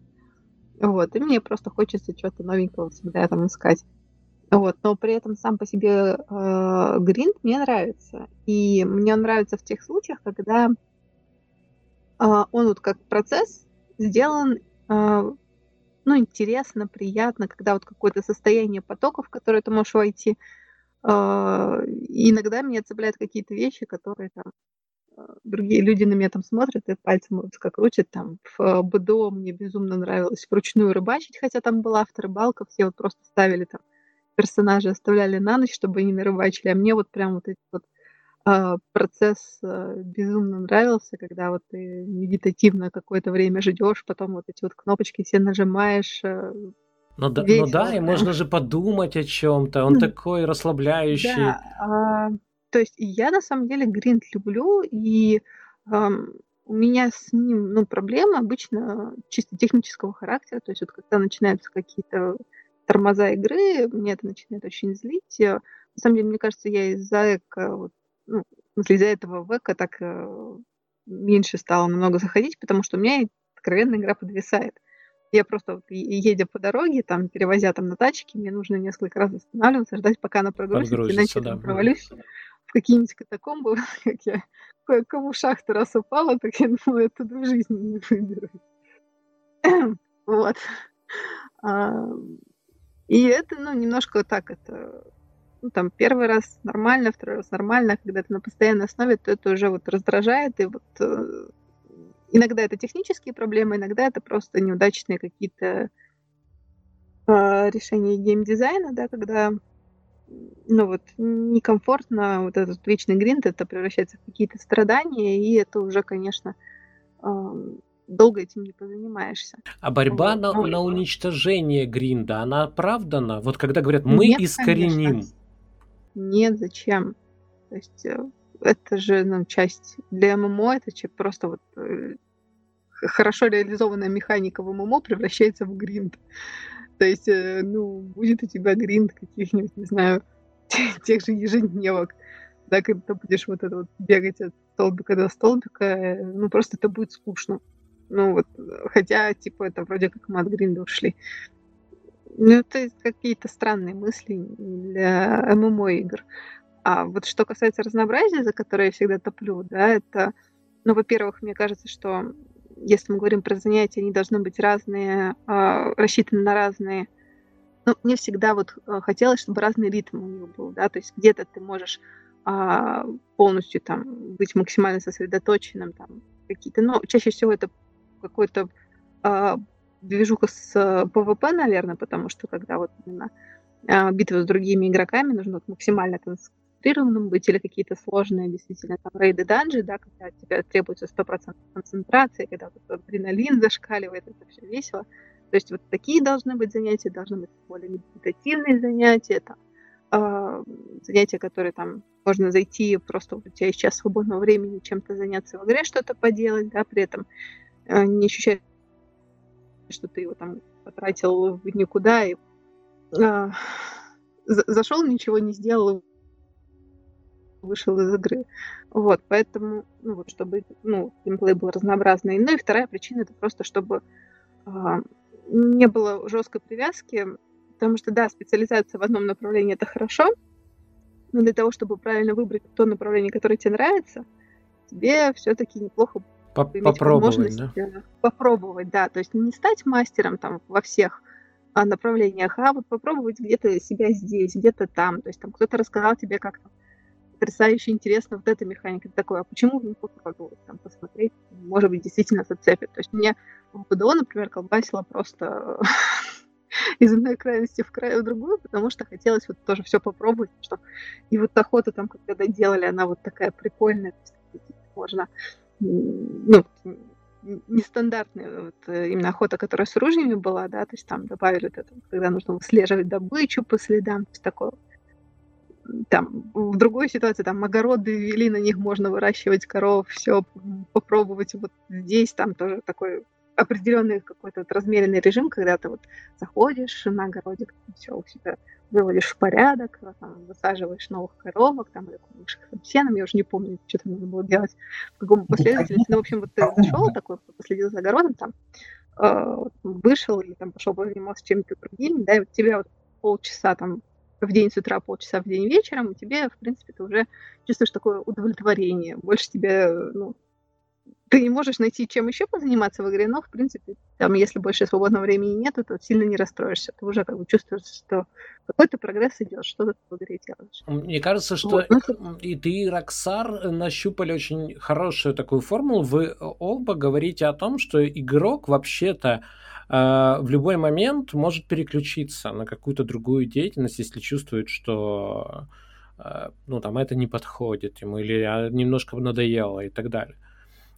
Вот, и мне просто хочется чего-то новенького всегда там искать. Вот, но при этом сам по себе э, гринд мне нравится. И мне он нравится в тех случаях, когда он вот как процесс сделан, а, ну, интересно, приятно, когда вот какое-то состояние потоков, в которое ты можешь войти. А, иногда меня цепляют какие-то вещи, которые там другие люди на меня там смотрят и пальцем как крутят. Там в БДО мне безумно нравилось вручную рыбачить, хотя там была авторыбалка, все вот просто ставили там персонажи, оставляли на ночь, чтобы они нарыбачили, а мне вот прям вот эти вот а, процесс а, безумно нравился, когда вот ты медитативно какое-то время ждешь, потом вот эти вот кнопочки все нажимаешь. Э,
ну да, ну да, и можно же подумать о чем-то. Он такой расслабляющий. Да,
а, то есть я на самом деле гринд люблю, и ам, у меня с ним, ну, проблемы обычно чисто технического характера. То есть вот когда начинаются какие-то тормоза игры, мне это начинает очень злить. На самом деле, мне кажется, я из-за вот, ну, из-за этого века так э, меньше стало намного заходить, потому что у меня откровенно игра подвисает. Я просто вот, едя по дороге, там, перевозя там на тачке, мне нужно несколько раз останавливаться, ждать, пока она прогрузится, иначе да, я провалюсь в какие-нибудь катакомбы, как я кое-кому шахта раз упала, так я я туда в жизни не выберусь. вот. А, и это, ну, немножко так это ну, там, первый раз нормально, второй раз нормально, когда это на постоянной основе, то это уже вот раздражает, и вот э, иногда это технические проблемы, иногда это просто неудачные какие-то э, решения геймдизайна, да, когда ну вот некомфортно, вот этот вечный гринд, это превращается в какие-то страдания, и это уже, конечно, э, долго этим не позанимаешься.
А борьба вот. на, ну, на уничтожение гринда, она оправдана? Вот когда говорят, мы нет, искореним. Конечно.
Нет, зачем? То есть э, это же ну, часть для ММО, это просто вот э, хорошо реализованная механика в ММО превращается в гринд. То есть, э, ну, будет у тебя гринд каких-нибудь, не знаю, тех же ежедневок, да, когда ты будешь вот это вот бегать от столбика до столбика, ну, просто это будет скучно. Ну, вот, хотя, типа, это вроде как мы от гринда ушли. Ну, это какие-то странные мысли для ММО игр. А вот что касается разнообразия, за которое я всегда топлю, да, это, ну, во-первых, мне кажется, что если мы говорим про занятия, они должны быть разные, э, рассчитаны на разные. Ну, мне всегда вот э, хотелось, чтобы разный ритм у них был, да, то есть где-то ты можешь э, полностью там быть максимально сосредоточенным, там какие-то, но чаще всего это какой-то э, движуха с PvP, наверное, потому что когда вот именно э, битва с другими игроками нужно вот максимально концентрированным быть, или какие-то сложные действительно там рейды данжи, да, когда тебе требуется 100% концентрации, когда вот адреналин зашкаливает, это все весело. То есть вот такие должны быть занятия, должны быть более медитативные занятия, там, э, занятия, которые там можно зайти, просто вот у тебя есть час свободного времени чем-то заняться в игре, что-то поделать, да, при этом э, не ощущать, что ты его там потратил в никуда и э, зашел, ничего не сделал, вышел из игры. Вот, поэтому, ну вот, чтобы, ну, геймплей был разнообразный. Ну и вторая причина это просто, чтобы э, не было жесткой привязки, потому что, да, специализация в одном направлении это хорошо, но для того, чтобы правильно выбрать то направление, которое тебе нравится, тебе все-таки неплохо
попробовать, да?
попробовать, да, то есть не стать мастером там во всех а, направлениях, а вот попробовать где-то себя здесь, где-то там, то есть там кто-то рассказал тебе, как там потрясающе интересно вот эта механика. Ты такой, а почему не попробовать там посмотреть? Может быть, действительно зацепит. То есть мне в БДО, например, колбасило просто из одной крайности в, край, в другую, потому что хотелось вот тоже все попробовать, что и вот охота там, когда делали, она вот такая прикольная, можно, ну, нестандартная вот, э, именно охота, которая с ружьями была, да, то есть там добавили это, когда нужно выслеживать добычу по следам, то есть такое. Там в другой ситуации там огороды ввели, на них можно выращивать коров, все попробовать вот здесь там тоже такой определенный какой-то вот размеренный режим, когда ты вот заходишь на огородик, все у себя выводишь в порядок, там, высаживаешь новых коровок, там, или кормишь их сеном, я уже не помню, что там нужно было делать, в каком последовательности, ну, в общем, вот ты зашел такой, последил за огородом, там, э, вышел или там пошел позанимался чем-то другим, да, и вот тебя вот полчаса там в день с утра, полчаса в день вечером, и тебе, в принципе, ты уже чувствуешь такое удовлетворение. Больше тебе, ну, ты не можешь найти, чем еще позаниматься в игре, но, в принципе, там, если больше свободного времени нет, то сильно не расстроишься. Ты уже как бы чувствуешь, что какой-то прогресс идет, что ты в игре делаешь.
Мне кажется, что вот, ну, и ты, и Роксар нащупали очень хорошую такую формулу. Вы оба говорите о том, что игрок вообще-то а, в любой момент может переключиться на какую-то другую деятельность, если чувствует, что ну, там, это не подходит ему или а, немножко надоело и так далее.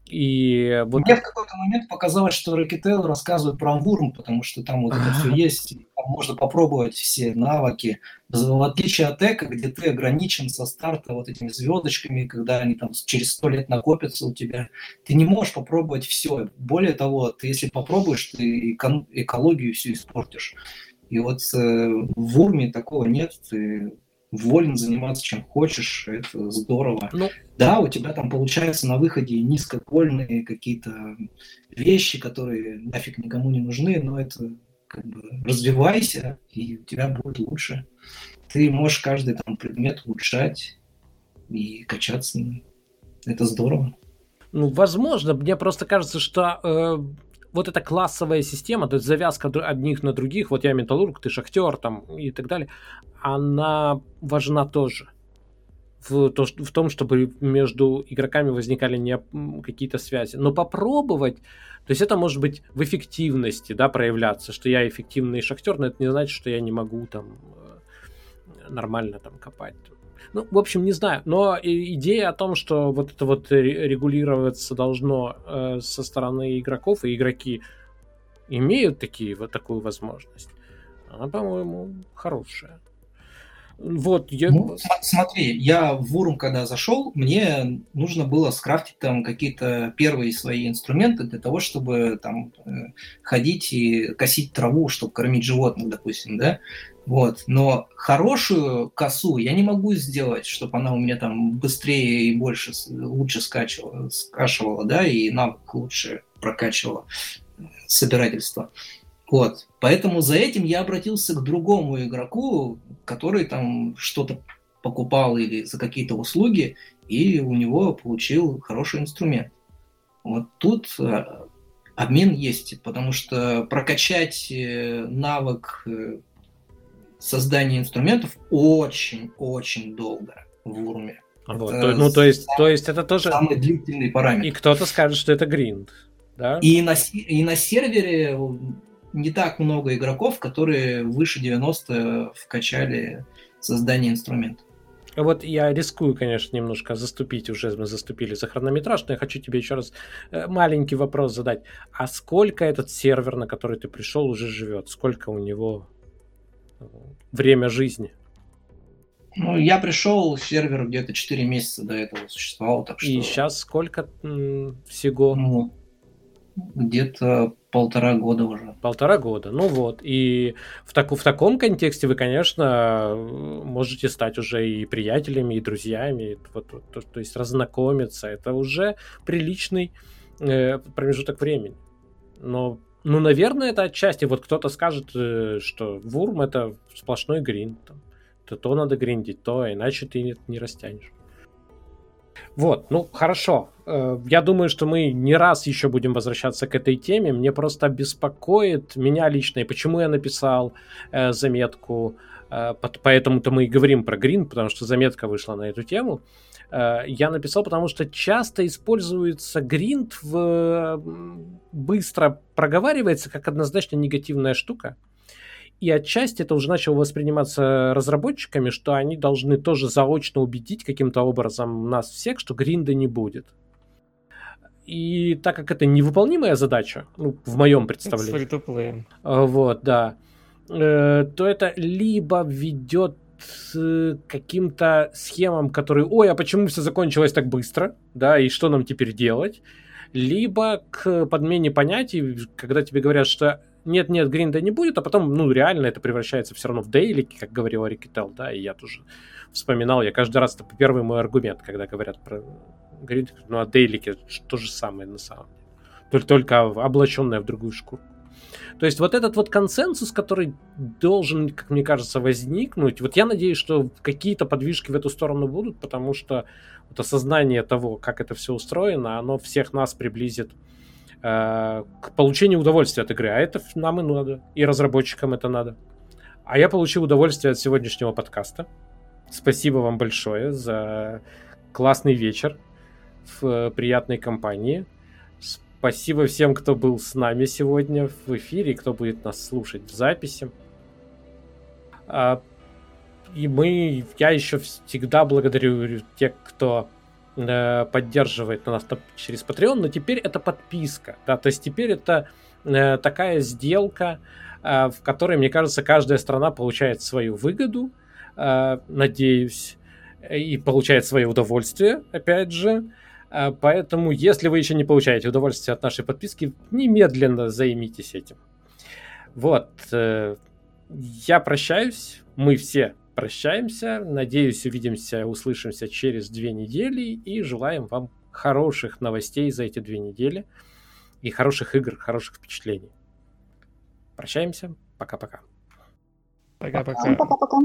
И
вот... Мне в какой-то момент показалось, что Рокетел рассказывает про Амвурм, потому что там вот это все есть, там можно попробовать все навыки. В отличие от Эко, где ты ограничен со старта вот этими звездочками, когда они там через сто лет накопятся у тебя, ты не можешь попробовать все. Более того, ты если попробуешь, ты экологию всю испортишь. И вот э, в Урме такого нет, ты волен заниматься чем хочешь, это здорово. Ну, да, у тебя там получается на выходе низкопольные какие-то вещи, которые нафиг никому не нужны, но это как бы развивайся, и у тебя будет лучше. Ты можешь каждый там предмет улучшать и качаться. Это здорово.
Ну, возможно, мне просто кажется, что э, вот эта классовая система, то есть завязка одних на других, вот я металлург, ты шахтер там и так далее, она важна тоже. В, то, в том, чтобы между игроками возникали не какие-то связи. Но попробовать, то есть это может быть в эффективности, да, проявляться, что я эффективный шахтер, но это не значит, что я не могу там э, нормально там копать. Ну, в общем, не знаю. Но идея о том, что вот это вот регулироваться должно э, со стороны игроков, и игроки имеют такие, вот такую возможность, она, по-моему, хорошая.
Вот, я... Ну, смотри, я в Вурм, когда зашел, мне нужно было скрафтить там какие-то первые свои инструменты для того, чтобы там э, ходить и косить траву, чтобы кормить животных, допустим, да. Вот. Но хорошую косу я не могу сделать, чтобы она у меня там быстрее и больше, лучше скачивала, да, и навык лучше прокачивала собирательство. Вот. Поэтому за этим я обратился к другому игроку, который там что-то покупал или за какие-то услуги, и у него получил хороший инструмент. Вот тут э, обмен есть, потому что прокачать э, навык создания инструментов очень-очень долго в Урме.
Вот, то, ну, то есть, то есть это тоже...
Самый длительный параметр.
И кто-то скажет, что это гринд, да?
И на, и на сервере не так много игроков, которые выше 90 вкачали создание инструмента.
Вот я рискую, конечно, немножко заступить, уже мы заступили за хронометраж, но я хочу тебе еще раз э, маленький вопрос задать. А сколько этот сервер, на который ты пришел, уже живет? Сколько у него время жизни?
Ну, я пришел, сервер где-то 4 месяца до этого существовал, так
что... И сейчас сколько всего?
Ну, где-то полтора года уже.
Полтора года, ну вот. И в, так, в таком контексте вы, конечно, можете стать уже и приятелями, и друзьями, вот, то, то есть разнакомиться. Это уже приличный э, промежуток времени. Но, ну, наверное, это отчасти. Вот кто-то скажет, э, что Вурм это сплошной гринд. Там, то, то надо гриндить, то, иначе ты не, не растянешь. Вот, ну хорошо. Э, я думаю, что мы не раз еще будем возвращаться к этой теме. Мне просто беспокоит меня лично, и почему я написал э, заметку, э, поэтому-то мы и говорим про грин, потому что заметка вышла на эту тему. Э, я написал, потому что часто используется гринд в быстро проговаривается как однозначно негативная штука. И отчасти это уже начало восприниматься разработчиками, что они должны тоже заочно убедить каким-то образом нас всех, что гринда не будет. И так как это невыполнимая задача, ну, в моем представлении, а, вот, да, э, то это либо ведет каким-то схемам, которые, ой, а почему все закончилось так быстро, да, и что нам теперь делать, либо к подмене понятий, когда тебе говорят, что нет-нет, гринда не будет, а потом, ну, реально это превращается все равно в дейлики, как говорил Рикетел, да, и я тоже вспоминал, я каждый раз, это первый мой аргумент, когда говорят про гринд, ну, а дейлики то же самое на самом деле, только, только облаченное в другую шкуру. То есть вот этот вот консенсус, который должен, как мне кажется, возникнуть, вот я надеюсь, что какие-то подвижки в эту сторону будут, потому что вот осознание того, как это все устроено, оно всех нас приблизит Э, к получению удовольствия от игры. А это нам и надо. И разработчикам это надо. А я получил удовольствие от сегодняшнего подкаста. Спасибо вам большое за классный вечер в приятной компании. Спасибо всем, кто был с нами сегодня в эфире, кто будет нас слушать в записи. А, и мы, я еще всегда благодарю тех, кто э, поддерживает нас через Patreon, но теперь это подписка, да, то есть теперь это э, такая сделка, э, в которой, мне кажется, каждая страна получает свою выгоду, надеюсь, и получает свое удовольствие, опять же. Э, поэтому, если вы еще не получаете удовольствие от нашей подписки, немедленно займитесь этим. Вот. Э, я прощаюсь. Мы все прощаемся. Надеюсь, увидимся, услышимся через две недели и желаем вам хороших новостей за эти две недели и хороших игр, хороших впечатлений. Прощаемся. Пока-пока.
Пока-пока.
Пока-пока.